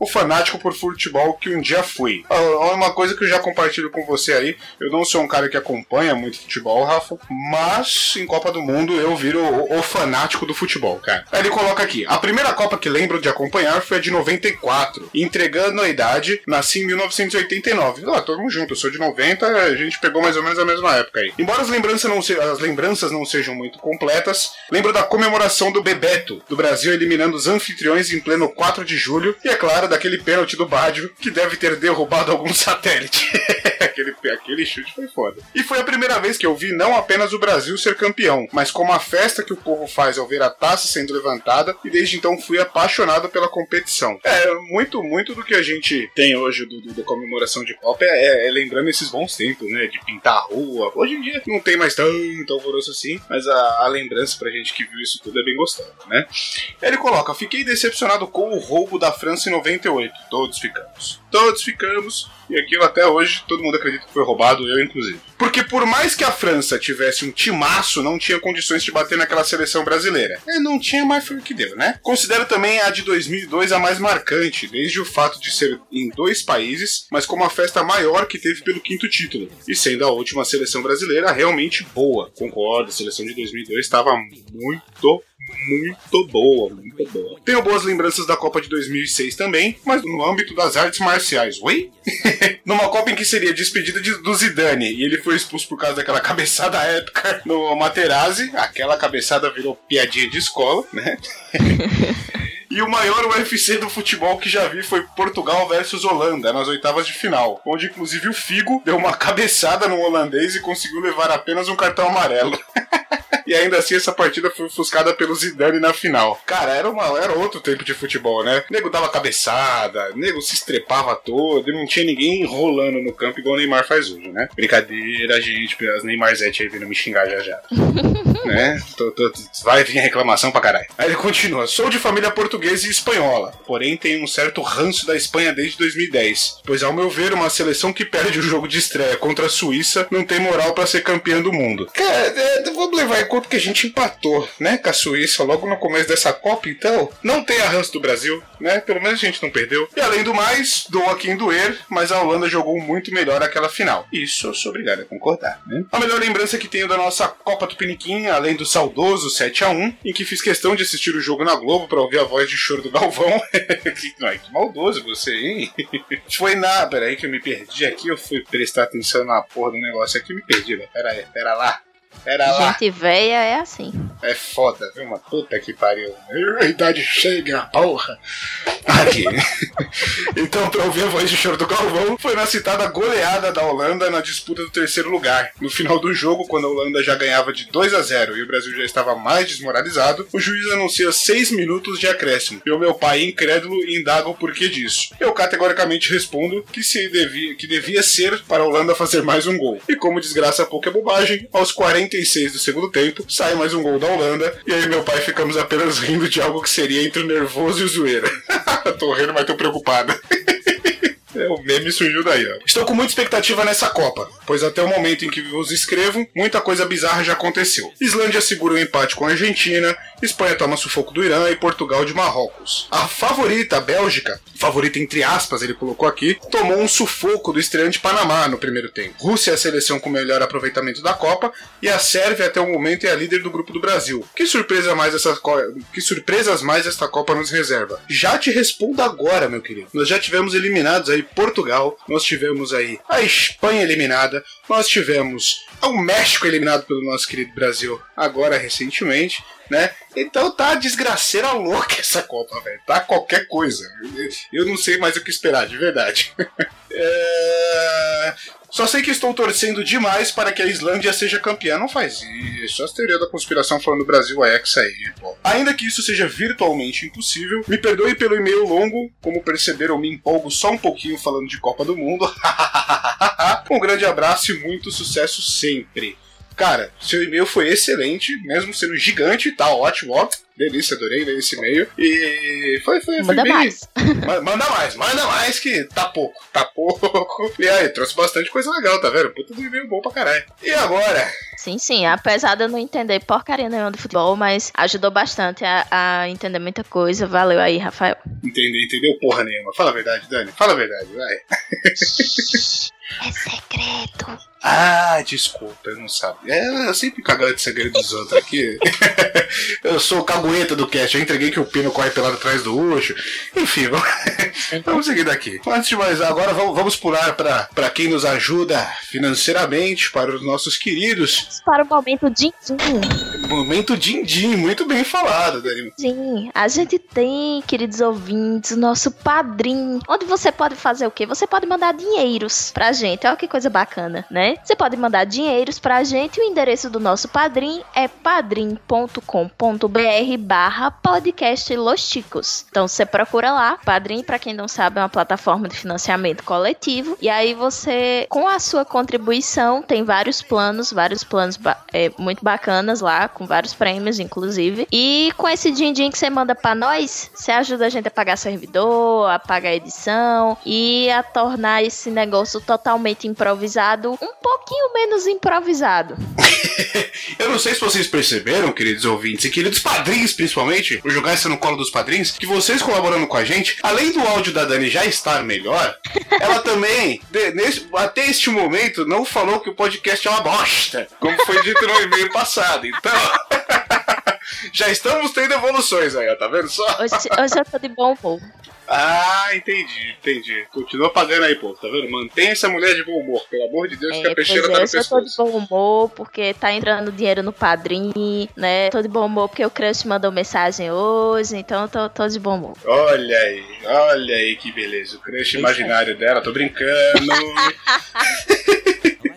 o fanático por futebol que um dia fui. Ah, Uma coisa que eu já compartilho com você aí, eu não sou um cara que acompanha muito futebol, Rafa, mas em Copa do Mundo eu viro o, o fanático do futebol, cara. Aí ele coloca aqui: a primeira Copa que lembro de acompanhar foi a de 94, e entregando a idade, nasci em 1989. Ah, tamo junto, eu sou de 90, a gente pegou mais ou menos a mesma época aí. Embora as lembranças não, se- as lembranças não sejam muito completas, lembro da comemoração do Bebeto, do Brasil eliminando os anfitriões em pleno 4 de julho, e é claro, daquele pênalti do Bádio, que deve ter derrubado algum satélite. aquele, aquele chute foi foda. E foi a primeira vez que eu vi não apenas o Brasil ser campeão, mas como a festa que o povo faz ao ver a taça sendo levantada, e desde então fui apaixonado pela competição. É, muito, muito do que a gente tem hoje do, do- da comemoração de Copa é, é lembrando esses bons tempos, né? De pintar a rua. Hoje em dia não tem mais tanto alvoroço assim, mas a, a lembrança pra gente que viu isso tudo é bem gostosa, né? Ele coloca: Fiquei decepcionado com o roubo da França em 98. 98. Todos ficamos. Todos ficamos. E aquilo até hoje todo mundo acredita que foi roubado, eu inclusive. Porque por mais que a França tivesse um timaço, não tinha condições de bater naquela seleção brasileira. É, não tinha mais foi o que deu, né? Considero também a de 2002 a mais marcante, desde o fato de ser em dois países, mas como a festa maior que teve pelo quinto título. E sendo a última seleção brasileira realmente boa. Concordo, a seleção de 2002 estava muito muito boa, muito boa. Tenho boas lembranças da Copa de 2006 também, mas no âmbito das artes marciais. Oi? Numa Copa em que seria despedida de, do Zidane e ele foi expulso por causa daquela cabeçada épica no Materazzi, aquela cabeçada virou piadinha de escola, né? E o maior UFC do futebol que já vi foi Portugal versus Holanda, nas oitavas de final, onde inclusive o Figo deu uma cabeçada no holandês e conseguiu levar apenas um cartão amarelo. E ainda assim essa partida foi ofuscada pelo Zidane na final. Cara, era, uma, era outro tempo de futebol, né? O nego dava cabeçada, o nego se estrepava todo e não tinha ninguém rolando no campo igual o Neymar faz hoje, né? Brincadeira, gente, as Neymarzete aí vindo me xingar já já. né? Tô- tô- vai vir reclamação pra caralho. Aí ele continua: sou de família portuguesa e espanhola, porém tenho um certo ranço da Espanha desde 2010. Pois, ao meu ver, uma seleção que perde o jogo de estreia contra a Suíça não tem moral pra ser campeã do mundo. Cara, é, vamos levar em conta que a gente empatou, né, com a Suíça logo no começo dessa Copa, então não tem a ranço do Brasil, né? Pelo menos a gente não perdeu. E além do mais, dou a quem doer, mas a Holanda jogou muito melhor aquela final. Isso eu sou obrigado a concordar, né? A melhor lembrança que tenho da nossa Copa Tupiniquim, além do saudoso 7 a 1 em que fiz questão de assistir o jogo na Globo pra ouvir a voz de choro do Galvão. que, que maldoso você, hein? Foi na. Peraí que eu me perdi aqui, eu fui prestar atenção na porra do negócio aqui me perdi. Pera aí, pera lá. Pera lá. Gente véia é assim. É foda, viu? Uma puta que pariu. A idade chega, porra. Aqui. então, pra ouvir a voz de choro do Galvão, foi na citada goleada da Holanda na disputa do terceiro lugar. No final do jogo, quando a Holanda já ganhava de 2 a 0 e o Brasil já estava mais desmoralizado, o juiz anuncia 6 minutos de acréscimo. E o meu pai, incrédulo, indaga o porquê disso. Eu categoricamente respondo que, se devia, que devia ser para a Holanda fazer mais um gol. E como desgraça pouca é bobagem, aos 46 do segundo tempo, sai mais um gol da Holanda, e aí meu pai ficamos apenas rindo de algo que seria entre o nervoso e o zoeira. tô rindo, mas tô preocupado. É, o meme surgiu daí, ó. Estou com muita expectativa nessa Copa, pois até o momento em que vos escrevo, muita coisa bizarra já aconteceu. Islândia segura o empate com a Argentina, Espanha toma sufoco do Irã e Portugal de Marrocos. A favorita, a Bélgica, favorita entre aspas, ele colocou aqui, tomou um sufoco do estreante Panamá no primeiro tempo. Rússia é a seleção com melhor aproveitamento da Copa e a Sérvia até o momento é a líder do grupo do Brasil. Que surpresa mais essa que surpresas mais esta Copa nos reserva? Já te respondo agora, meu querido. Nós já tivemos eliminados aí Portugal, nós tivemos aí a Espanha eliminada, nós tivemos o México eliminado pelo nosso querido Brasil agora recentemente, né? Então tá desgraceira louca essa Copa, velho. Tá qualquer coisa. Eu não sei mais o que esperar, de verdade. É, Só sei que estou torcendo demais para que a Islândia seja campeã. Não faz isso. As teorias da conspiração falando do Brasil é Hexa aí, pô. Ainda que isso seja virtualmente impossível, me perdoe pelo e-mail longo. Como perceberam, me empolgo só um pouquinho falando de Copa do Mundo. um grande abraço e muito sucesso sempre. Cara, seu e-mail foi excelente, mesmo sendo gigante, tá ótimo, ó. Delícia, adorei ler esse e-mail. E foi, foi, foi Manda bem. mais. Ma- Manda mais, manda mais que tá pouco, tá pouco. E aí, trouxe bastante coisa legal, tá vendo? Puta do e-mail bom pra caralho. E agora? Sim, sim. Apesar de eu não entender porcaria nenhuma de futebol, mas ajudou bastante a, a entender muita coisa. Valeu aí, Rafael. Entendeu, entendeu porra nenhuma. Fala a verdade, Dani. Fala a verdade, vai. É segredo. Ah, desculpa, eu não sabia. É, eu sempre cagando de segredo dos outros aqui. eu sou o cagueta do cast, eu entreguei que o pino corre pelado atrás do Ucho. Enfim, vamos, vamos seguir daqui. Antes de mais, agora vamos, vamos pular pra pra quem nos ajuda financeiramente, para os nossos queridos. Para o momento din din. Momento din-din, muito bem falado, Dani. Sim, a gente tem, queridos ouvintes, o nosso padrinho. Onde você pode fazer o quê? Você pode mandar dinheiros pra gente. Olha que coisa bacana, né? Você pode mandar dinheiros pra gente. O endereço do nosso padrinho é padrim.com.br barra podcast Los Chicos. Então você procura lá. Padrim, pra quem não sabe, é uma plataforma de financiamento coletivo. E aí você, com a sua contribuição, tem vários planos, vários planos ba- é, muito bacanas lá, com vários prêmios, inclusive. E com esse din-din que você manda pra nós, você ajuda a gente a pagar servidor, a pagar edição e a tornar esse negócio totalmente improvisado um pouquinho menos improvisado. Eu não sei se vocês perceberam, queridos ouvintes, e queridos padrinhos principalmente, vou jogar isso no colo dos padrinhos, que vocês colaborando com a gente, além do áudio da Dani já estar melhor, ela também, de- nesse- até este momento, não falou que o podcast é uma bosta, como foi dito no e-mail passado. Então, já estamos tendo evoluções aí, ó, tá vendo só? Hoje, hoje eu tô de bom humor. Ah, entendi, entendi. Continua pagando aí, pô, tá vendo? Mantenha essa mulher de bom humor, pelo amor de Deus, que É, a pois peixeira é, tá no hoje eu tô de pescoço. bom humor porque tá entrando dinheiro no padrinho, né? Tô de bom humor porque o crush mandou mensagem hoje, então tô, tô de bom humor. Olha aí, olha aí que beleza. O crush imaginário dela, tô brincando.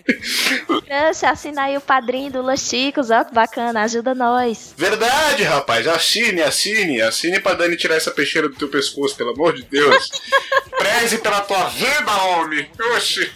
Crush, assina aí o padrinho do Los Chicos, ó, que bacana, ajuda nós. Verdade, rapaz. Assine, assine. Assine pra Dani tirar essa peixeira do teu pescoço, pelo amor de Deus. Preze pela tua vida, homem. Oxi.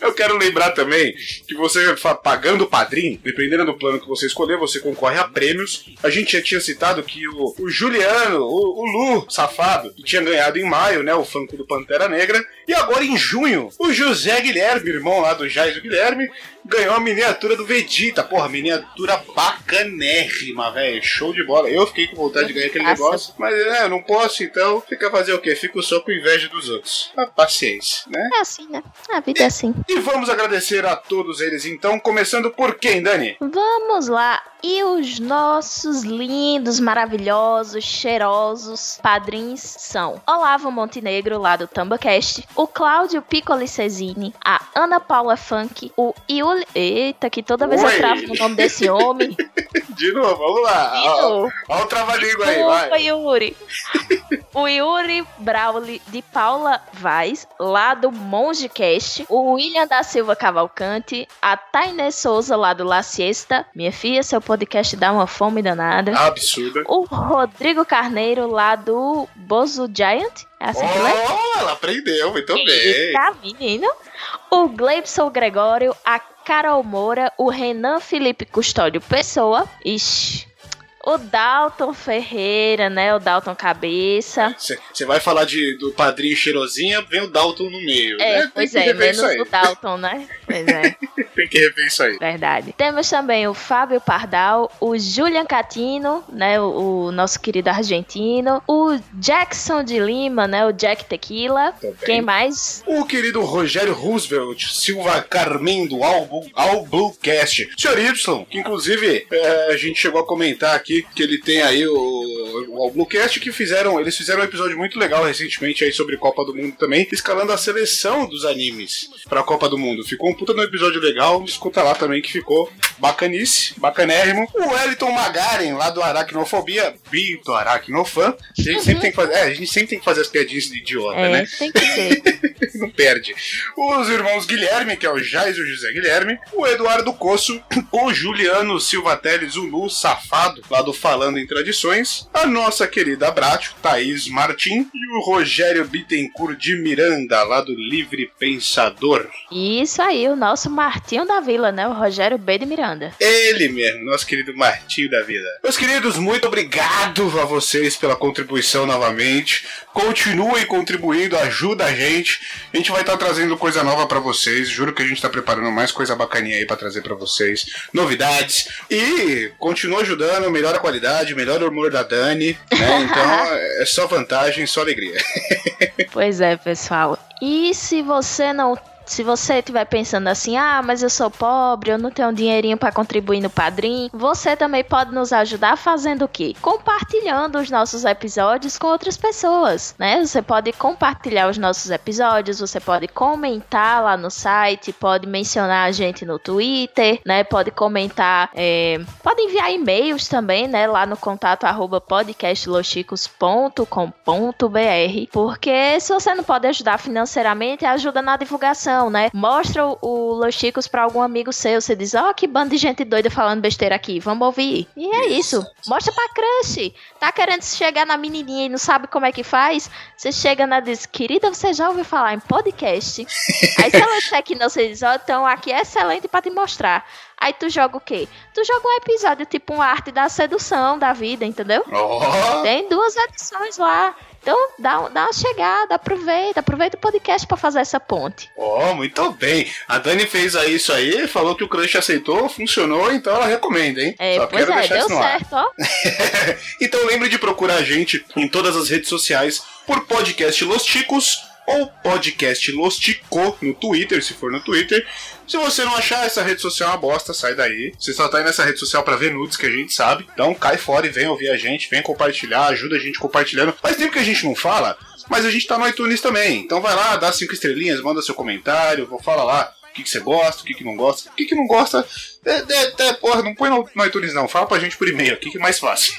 Eu quero lembrar também que você pagando o padrinho, dependendo do plano que você escolher, você concorre a prêmios. A gente já tinha citado que o, o Juliano, o, o Lu, safado, que tinha ganhado em maio, né, o Funko do Pantera Negra. E agora em junho, o José Guilherme, irmão lá do Jais Guilherme, ganhou a miniatura do Vegeta. Porra, miniatura bacanérrima, velho. Show de bola. Eu fiquei com vontade de ganhar aquele negócio, mas é, eu não posso, então fica fazer o quê? Fico só com inveja dos outros. Ah, paciência, né? É assim, né? A vida é assim. E vamos agradecer a todos eles, então, começando por quem, Dani? Vamos lá. E os nossos lindos, maravilhosos, cheirosos padrinhos são Olavo Montenegro, lá do TambaCast, o Cláudio Piccoli Cesini, a Ana Paula Funk, o Eita, que toda vez Oi. eu travo no nome desse homem. De novo, vamos lá. Ó o trava-língua aí, vai. Yuri. O Yuri Brauli de Paula Vaz, lá do Mongecast. O William da Silva Cavalcante. A Tainê Souza, lá do La Siesta. Minha filha, seu podcast dá uma fome danada. Absurda. O Rodrigo Carneiro, lá do Bozo Giant. É assim que lê? Oh, ela aprendeu, muito bem. Eita, menino. O Gleibson Gregório, a Carol Moura, o Renan Felipe Custódio Pessoa. Ixi. O Dalton Ferreira, né? O Dalton Cabeça. Você vai falar de, do padrinho cheirosinha, vem o Dalton no meio. É, né? pois é, menos o Dalton, né? Pois é, Tem que rever isso aí. verdade. Temos também o Fábio Pardal, o Julian Catino, né? O, o nosso querido argentino. O Jackson de Lima, né? O Jack Tequila. Também. Quem mais? O querido Rogério Roosevelt Silva Carmen do Albu, Albucast. Senhor Y, que inclusive é, a gente chegou a comentar aqui que ele tem aí o, o Albucast que fizeram, eles fizeram um episódio muito legal recentemente aí sobre Copa do Mundo também, escalando a seleção dos animes pra Copa do Mundo. Ficou um puta no episódio legal, escuta lá também que ficou bacanice, bacanérrimo. O Wellington Magaren, lá do Aracnofobia, bi do Aracnofan. A gente sempre tem que fazer, é, a gente sempre tem que fazer as piadinhas de idiota, É, né? tem que ser. não perde. Os irmãos Guilherme, que é o Jais e o José Guilherme, o Eduardo Coço, o Juliano Silva Teles, o Lu Safado, lá do Falando em Tradições, a nossa querida Bratio, Thaís Martim, e o Rogério Bittencourt de Miranda, lá do Livre Pensador. Isso aí, o nosso Martinho da Vila, né? O Rogério B. de Miranda. Ele mesmo, nosso querido Martinho da Vida. Meus queridos, muito obrigado a vocês pela contribuição novamente. Continuem contribuindo, ajuda a gente. A gente vai estar trazendo coisa nova pra vocês. Juro que a gente tá preparando mais coisa bacaninha aí pra trazer pra vocês. Novidades. E continua ajudando, melhora a qualidade, melhora o humor da Dani. Né? Então é só vantagem, só alegria. Pois é, pessoal. E se você não. Se você estiver pensando assim, ah, mas eu sou pobre, eu não tenho dinheirinho para contribuir no Padrim, você também pode nos ajudar fazendo o quê? Compartilhando os nossos episódios com outras pessoas, né? Você pode compartilhar os nossos episódios, você pode comentar lá no site, pode mencionar a gente no Twitter, né? Pode comentar, é, pode enviar e-mails também, né? Lá no contato arroba podcastlochicos.com.br, porque se você não pode ajudar financeiramente, ajuda na divulgação, né? Mostra o, Los Chicos pra algum amigo seu, você diz, ó, que bando de gente doida falando besteira aqui, vamos ouvir. E é isso. Mostra pra crush. Tá querendo chegar na menininha e não sabe como é que faz? Você chega na diz, querida, você já ouviu falar em podcast? Aí se ela disser que não, você diz, ó, então aqui é excelente pra te mostrar. Aí tu joga o quê? Tu joga um episódio, tipo uma arte da sedução da vida, entendeu? Ó, Tem duas edições lá. Então dá, dá uma chegada, aproveita, aproveita o podcast pra fazer essa ponte. ó, muito bem. A Dani fez aí isso aí, falou que o crush aceitou, funcionou, então ela recomenda, hein? É, Só pois quero é, deixar deu certo, ó. Então lembre de procurar a gente em todas as redes sociais por podcast Los Ticos ou podcast Los Tico no Twitter, se for no Twitter. Se você não achar essa rede social uma bosta, sai daí. Você só tá aí nessa rede social pra ver nudes que a gente sabe. Então cai fora e vem ouvir a gente, vem compartilhar, ajuda a gente compartilhando. Faz tempo que a gente não fala, mas a gente tá no iTunes também. Então vai lá, dá cinco estrelinhas, manda seu comentário, vou falar lá que, que você gosta, o que, que não gosta. O que, que não gosta, é, é, é, porra, não põe no, no iTunes não, fala pra gente por e-mail, o que, que é mais fácil.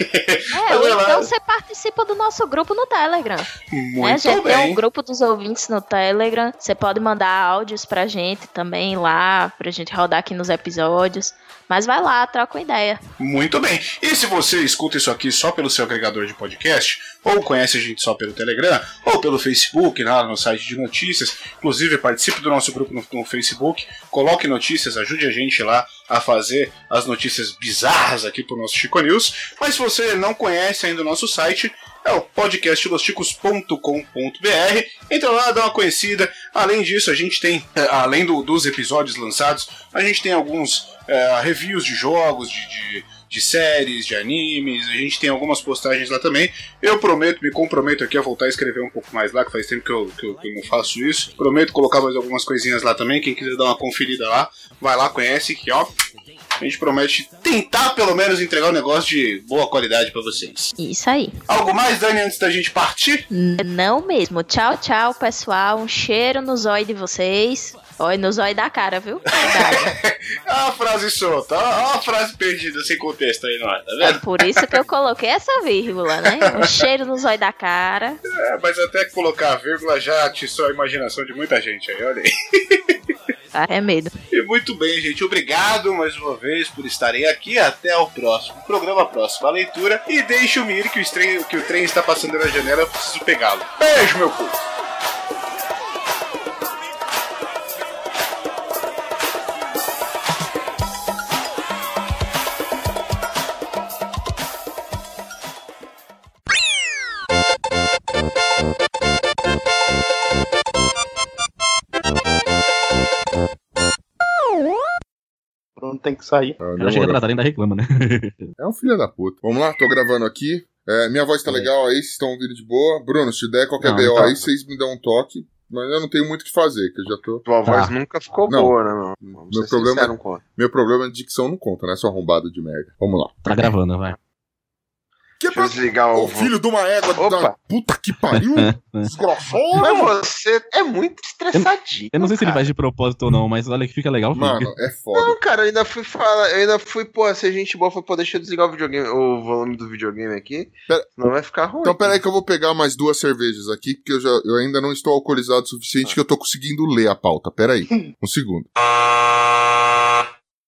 É, ou então você participa do nosso grupo no Telegram. né? A Muito gente tem bem. um grupo dos ouvintes no Telegram. Você pode mandar áudios pra gente também lá, pra gente rodar aqui nos episódios. Mas vai lá, troca uma ideia. Muito bem. E se você escuta isso aqui só pelo seu agregador de podcast, ou conhece a gente só pelo Telegram, ou pelo Facebook, lá no site de notícias, inclusive participe do nosso grupo no, no Facebook, coloque notícias, ajude a gente lá a fazer as notícias bizarras aqui pro nosso Chico News. Mas se você não conhece ainda o nosso site, é o podcastlosticos.com.br. Entra lá, dá uma conhecida. Além disso, a gente tem, eh, além do- dos episódios lançados, a gente tem alguns eh, reviews de jogos, de, de, de séries, de animes. A gente tem algumas postagens lá também. Eu prometo, me comprometo aqui a voltar a escrever um pouco mais lá, que faz tempo que eu, que eu, que eu não faço isso. Prometo colocar mais algumas coisinhas lá também. Quem quiser dar uma conferida lá, vai lá, conhece, que ó. A gente promete tentar pelo menos entregar um negócio de boa qualidade pra vocês. Isso aí. Algo mais, Dani, antes da gente partir? Não mesmo. Tchau, tchau, pessoal. Um cheiro no zóio de vocês. Olha, no zóio da cara, viu? Ah, a frase solta, ó a frase perdida sem contexto aí, não é? Tá É vendo? por isso que eu coloquei essa vírgula, né? Um cheiro no zóio da cara. É, mas até colocar a vírgula já atiçou a imaginação de muita gente aí, olha aí. Tá? É medo. E muito bem, gente. Obrigado mais uma vez por estarem aqui. Até o próximo programa, próxima leitura. E deixe o ir que o, trem, que o trem está passando na janela, eu preciso pegá-lo. Beijo, meu povo. Bruno tem que sair. Ah, Ela chega atrasada ainda reclama, né? É um filho da puta. Vamos lá, tô gravando aqui. É, minha voz tá legal aí, vocês estão ouvindo de boa. Bruno, se der qualquer Não, BO então. aí, vocês me dão um toque. Mas eu não tenho muito o que fazer, que eu já tô. Tua voz Tá. nunca ficou Não. boa, né, meu? Vamos Meu problema- sincero, não conta. Meu problema é dicção não conta, né? Sua arrombada de merda. Vamos lá. Tá gravando, vai. Que Deixa eu desligar o. Ô, filho de uma égua Opa. da puta que pariu! Desgraçado! Mas você é muito estressadinho. Eu não sei se ele cara. faz de propósito ou não, mas olha que fica legal. Mano, é foda. Não, cara, eu ainda fui falar, eu ainda fui, pô, se a gente boa, foi, pô, deixa eu desligar o videogame, o volume do videogame aqui, Pera- senão vai ficar ruim. Então, peraí que eu vou pegar mais duas cervejas aqui, porque eu, já, eu ainda não estou alcoolizado o suficiente que eu tô conseguindo ler a pauta. Peraí. Um segundo. Ah.